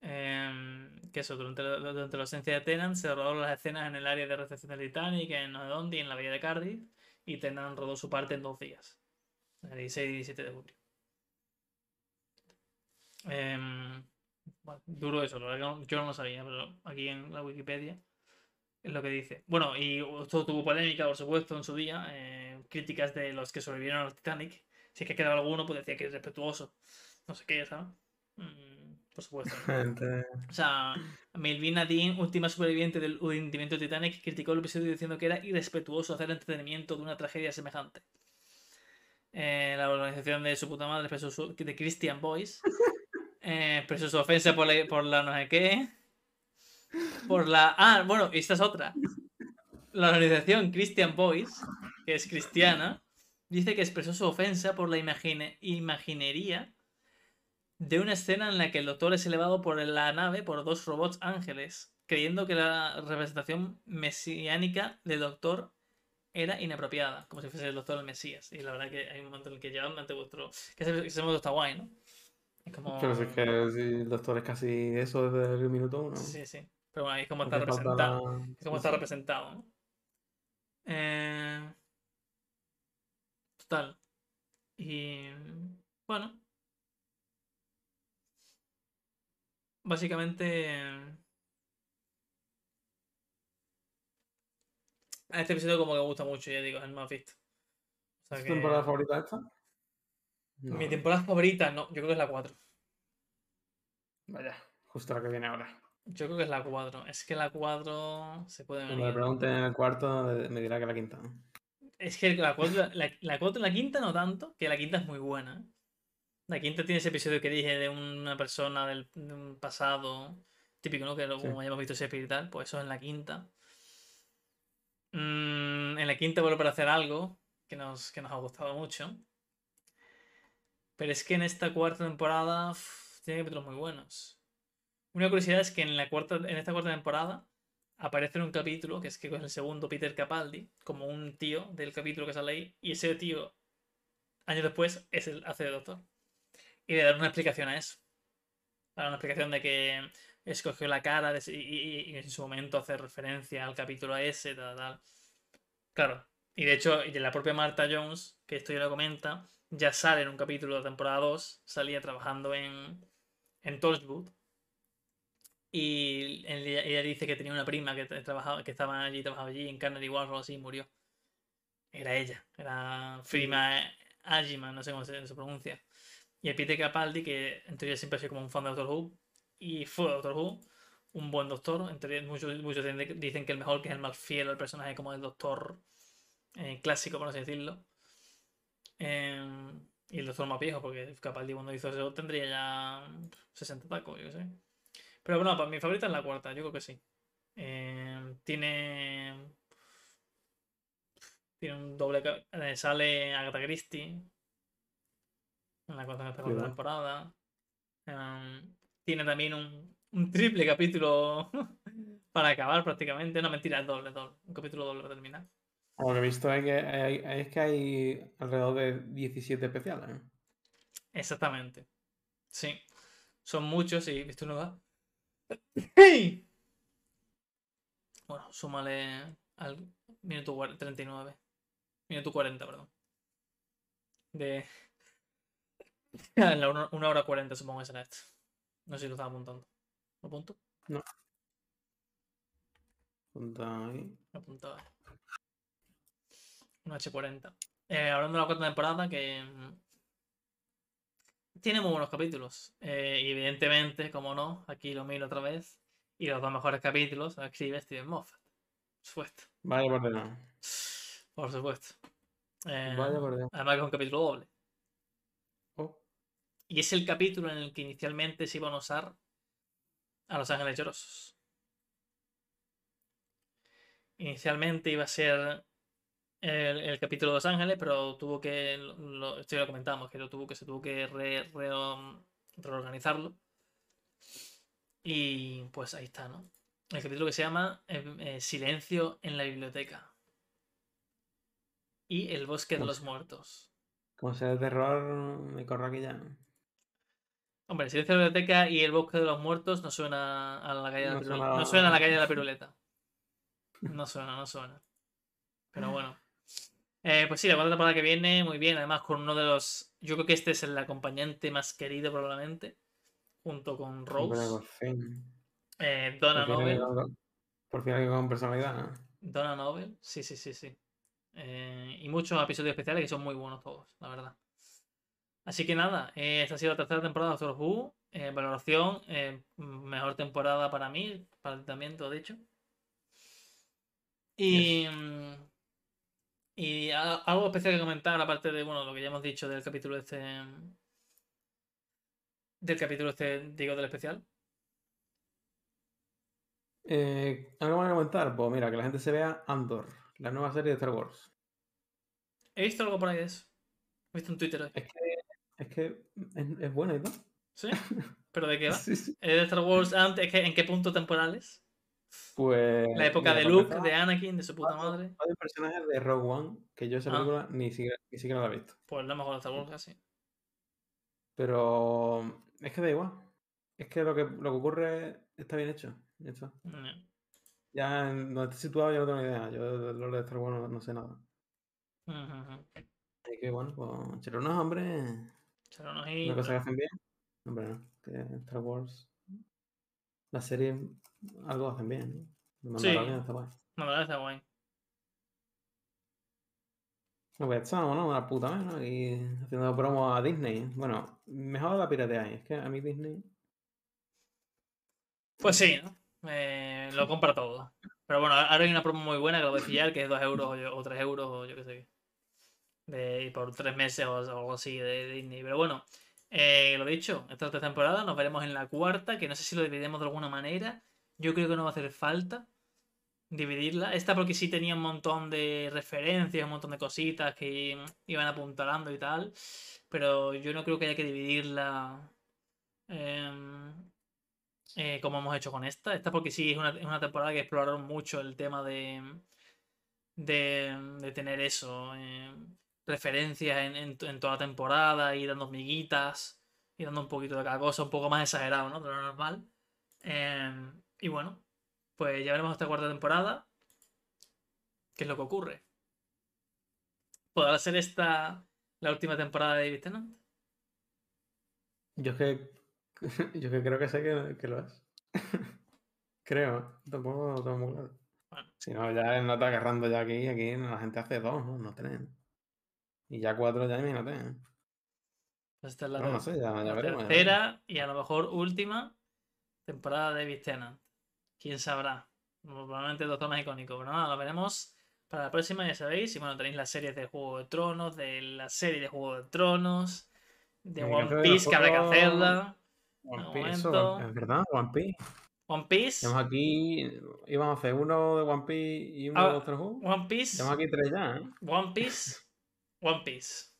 em, que eso, durante la, ausencia de Tennant se rodaron las escenas en el área de recepción del Titanic, en no y en la bahía de Cardiff. Y Tennant rodó su parte en dos días. El 16 y 17 de julio. Em, bueno, duro eso, yo no lo sabía, pero aquí en la Wikipedia es lo que dice. Bueno, y esto tuvo polémica, por supuesto, en su día. eh, críticas de los que sobrevivieron al Titanic. Si es que quedaba alguno, pues decía que es respetuoso. No sé qué, ¿sabes? Mm, por supuesto. O sea, Melvina Dean, última superviviente del hundimiento del Titanic, criticó el episodio diciendo que era irrespetuoso hacer entretenimiento de una tragedia semejante. Eh, la organización de su puta madre expresó su- de Christian Boys eh, expresó su ofensa por la, por la no sé qué. Por la. Ah, bueno, y esta es otra. La organización Christian Boys, que es cristiana, dice que expresó su ofensa por la imagine- imaginería de una escena en la que el doctor es elevado por la nave por dos robots ángeles, creyendo que la representación mesiánica del doctor era inapropiada, como si fuese el doctor el Mesías. Y la verdad que hay un momento en el que llevan ante vuestro. que ese, ese momento está guay, ¿no? Es como. Pero si es que si el doctor es casi eso desde el minuto uno. Sí, sí. Pero bueno, ahí es como está representado. la- Es como sí, está representado, ¿no? Eh, Total. Y. Bueno. Básicamente. A este episodio como que me gusta mucho, ya digo, es el más visto. O sea ¿Es tu que- temporada favorita esta? No. Mi temporada favorita, no, yo creo que es la 4. Vaya, justo la que viene ahora. Yo creo que es la 4. Es que la 4 se puede Cuando le venir. pregunten en el cuarto, me dirá que la quinta. Es que la 4, la, la, 4 la quinta no tanto, que la quinta es muy buena. La quinta tiene ese episodio que dije de una persona del, de un pasado típico, ¿no? Que lo- Sí. como hayamos visto y tal, pues eso es en la quinta. Mm, en la quinta vuelve a hacer algo que nos, que nos ha gustado mucho. Pero es que en esta cuarta temporada tiene capítulos muy buenos. Una curiosidad es que en, la cuarta, en esta cuarta temporada aparece en un capítulo, que es que es el segundo Peter Capaldi, como un tío del capítulo que sale ahí, y ese tío, años después, es el hace de doctor. Y le dan una explicación a eso. Dan una explicación de que escogió la cara de- y, y- y en su momento hace referencia al capítulo ese, tal, tal. Claro. Y de hecho, y de la propia Marta Jones, que esto ya lo comenta, ya sale en un capítulo de temporada 2, salía trabajando en, en Torchwood. Y ella, ella dice que tenía una prima que, tra- trabajaba, que estaba allí, trabajaba allí en Carnegie Wharf o así y murió. Era ella, era Frima Agima, no sé cómo se, se pronuncia. Y el Peter Capaldi, que en teoría siempre ha sido como un fan de Doctor Who, y fue Doctor Who, un buen doctor. En teoría, muchos, muchos dicen- que el mejor, que es el más fiel al personaje, como el doctor eh, clásico, por así decirlo. Eh, y el doctor más viejo, porque Capaldi cuando hizo eso tendría ya 60 tacos, yo qué sé. Pero bueno, para mi favorita es la cuarta, yo creo que sí. Eh, tiene. Tiene un doble. eh, sale Agatha Christie. En la cuarta temporada. Em, tiene también un, un triple capítulo para acabar prácticamente. No, mentira, es doble, doble. Un capítulo doble para terminar. Lo que he visto es que hay, es que hay alrededor de 17 especiales. ¿eh? Exactamente. Sí. Son muchos y visto da. ¡Hey! Bueno, súmale al minuto cuar- 39. Minuto 40, perdón. De. En la una, una hora 40 supongo que será esto. No sé si lo estaba apuntando. ¿Lo apunto? Punta ahí. Lo apuntaba. Un H40. Eh, hablando de la cuarta temporada, que. mm, Tiene muy buenos capítulos. Eh, y evidentemente, como no, aquí lo miro otra vez. Y los dos mejores capítulos los escribe Steven Moffat. Por supuesto. Vaya por delante. Por supuesto. Eh, Vaya por delante. además que es un capítulo doble. Y es el capítulo en el que inicialmente se iban a usar a los ángeles llorosos. Inicialmente iba a ser el, el capítulo de los ángeles, pero tuvo que. Lo, esto ya lo comentamos, que lo tuvo que se tuvo que re- re- um, reorganizarlo. Y pues ahí está, ¿no? El capítulo que se llama eh, eh, Silencio en la biblioteca. Y El bosque de ¿Cómo los muertos. como sea de terror, me corro aquí ya. Hombre, Silencio en la biblioteca y El bosque de los muertos no suena a la calle de la No piruleta. suena- No suena a la calle de la piruleta. No suena, no suena. Pero bueno. Eh, pues sí, la cuarta temporada que viene, muy bien. Además, con uno de los. Yo creo que este es el acompañante más querido, probablemente. Junto con Rose. Eh, Donna Por Novel. con- Por fin con personalidad. ¿eh? Donna Novel. Sí, sí, sí, sí. Eh, y muchos episodios especiales que son muy buenos todos, la verdad. Así que nada, eh, esta ha sido la tercera temporada de Doctor Who. Eh, valoración, eh, mejor temporada para mí, para ti también, todo dicho. Y, y a- algo especial que comentar, aparte de bueno, lo que ya hemos dicho del capítulo este. Del capítulo este, digo, del especial. ¿Algo más que comentar? Pues mira, que la gente se vea Andor, la nueva serie de Star Wars. He visto algo por ahí de eso. He visto en Twitter hoy. Es que que es, es buena y todo. ¿Sí? ¿Pero de qué va? Sí, sí. ¿Es de Star Wars antes? ¿En qué punto temporales? Pues. La época de Luke, de Anakin, de su puta madre. varios personajes de Rogue One que yo esa Ah. película ni, siquiera, ni siquiera la he visto. Pues la mejor de Star Wars casi. Pero es que da igual. Es que lo que, lo que ocurre está bien hecho. ya está. Ya en donde esté situado yo no tengo ni idea. Yo de lo de Star Wars no, no sé nada. ujú. Así que bueno, pues cheronos, hombre. Será unos Una cosa que hacen bien. Hombre, no. Que Star Wars. La serie algo hacen bien. ¿no? Sí. Mandalorian está guay. No, verdad está guay. No, pues estamos, ¿no? Una puta ¿no? Y haciendo promo a Disney. Bueno, mejor la pirateáis. Es que a mí Disney. Pues sí, ¿no? Eh, lo compra todo. Pero bueno, ahora hay una promo muy buena que lo voy a pillar, que es 2 euros o, yo- o 3 euros o yo qué sé. De, y por 3 meses o algo así de Disney. Pero bueno, eh, lo dicho, esta es la temporada, nos veremos en la cuarta, que no sé si lo dividimos de alguna manera. Yo creo que no va a hacer falta dividirla. Esta porque sí tenía un montón de referencias, un montón de cositas que iban apuntalando y tal. Pero yo no creo que haya que dividirla. em, eh, como hemos hecho con esta. Esta porque sí es una, temporada que exploraron mucho el tema de, de, de tener eso, eh, referencias en, en, en toda la temporada y dando miguitas y dando un poquito de cada cosa, un poco más exagerado, ¿no? De lo normal. Em, y bueno, pues ya veremos esta cuarta temporada. ¿Qué es lo que ocurre? ¿Podrá ser esta la última temporada de David Tennant? Yo es que, yo que creo que sé que, que lo es. creo, tampoco lo tengo muy claro. Bueno. Si no, ya no está agarrando ya aquí, aquí la gente hace dos, ¿no? No tres. Y ya cuatro ya imagínate. ¿eh? Esta es la, No, no ter- sé, ya, ya la veremos. ya tercera y a lo mejor última temporada de Tennant. ¿Quién sabrá? Probablemente el doctor más icónico. Pero nada, lo veremos para la próxima, ya sabéis. Y bueno, tenéis las series de Juego de Tronos, de la serie de Juego de Tronos, de One Piece, que habrá que juego- hacerla. One Piece, eso, es verdad, One Piece. One Piece, Tenemos aquí, íbamos a hacer uno de One Piece y uno Ah, de Doctor Who. One Piece, Tenemos aquí tres ya, ¿eh? One Piece, One Piece.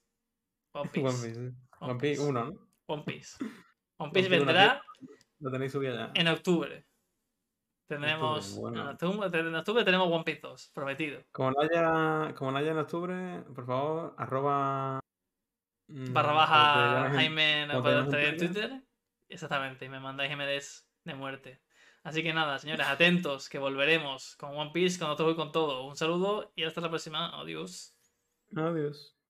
One One Piece. One One Piece Piece. uno, ¿no? One Piece. One Piece vendrá Lo tenéis subido ya. en octubre. Tendremos. bueno. En, octubre, en octubre tenemos One Piece 2, prometido. Como no haya, como no haya en octubre, por favor, arroba... mm, Barra baja Jaime en Twitter. Exactamente, y me mandáis MDs de muerte. Así que nada, señores, atentos, que volveremos con One Piece, con todo y con todo. Un saludo y hasta la próxima. Adiós. Adiós.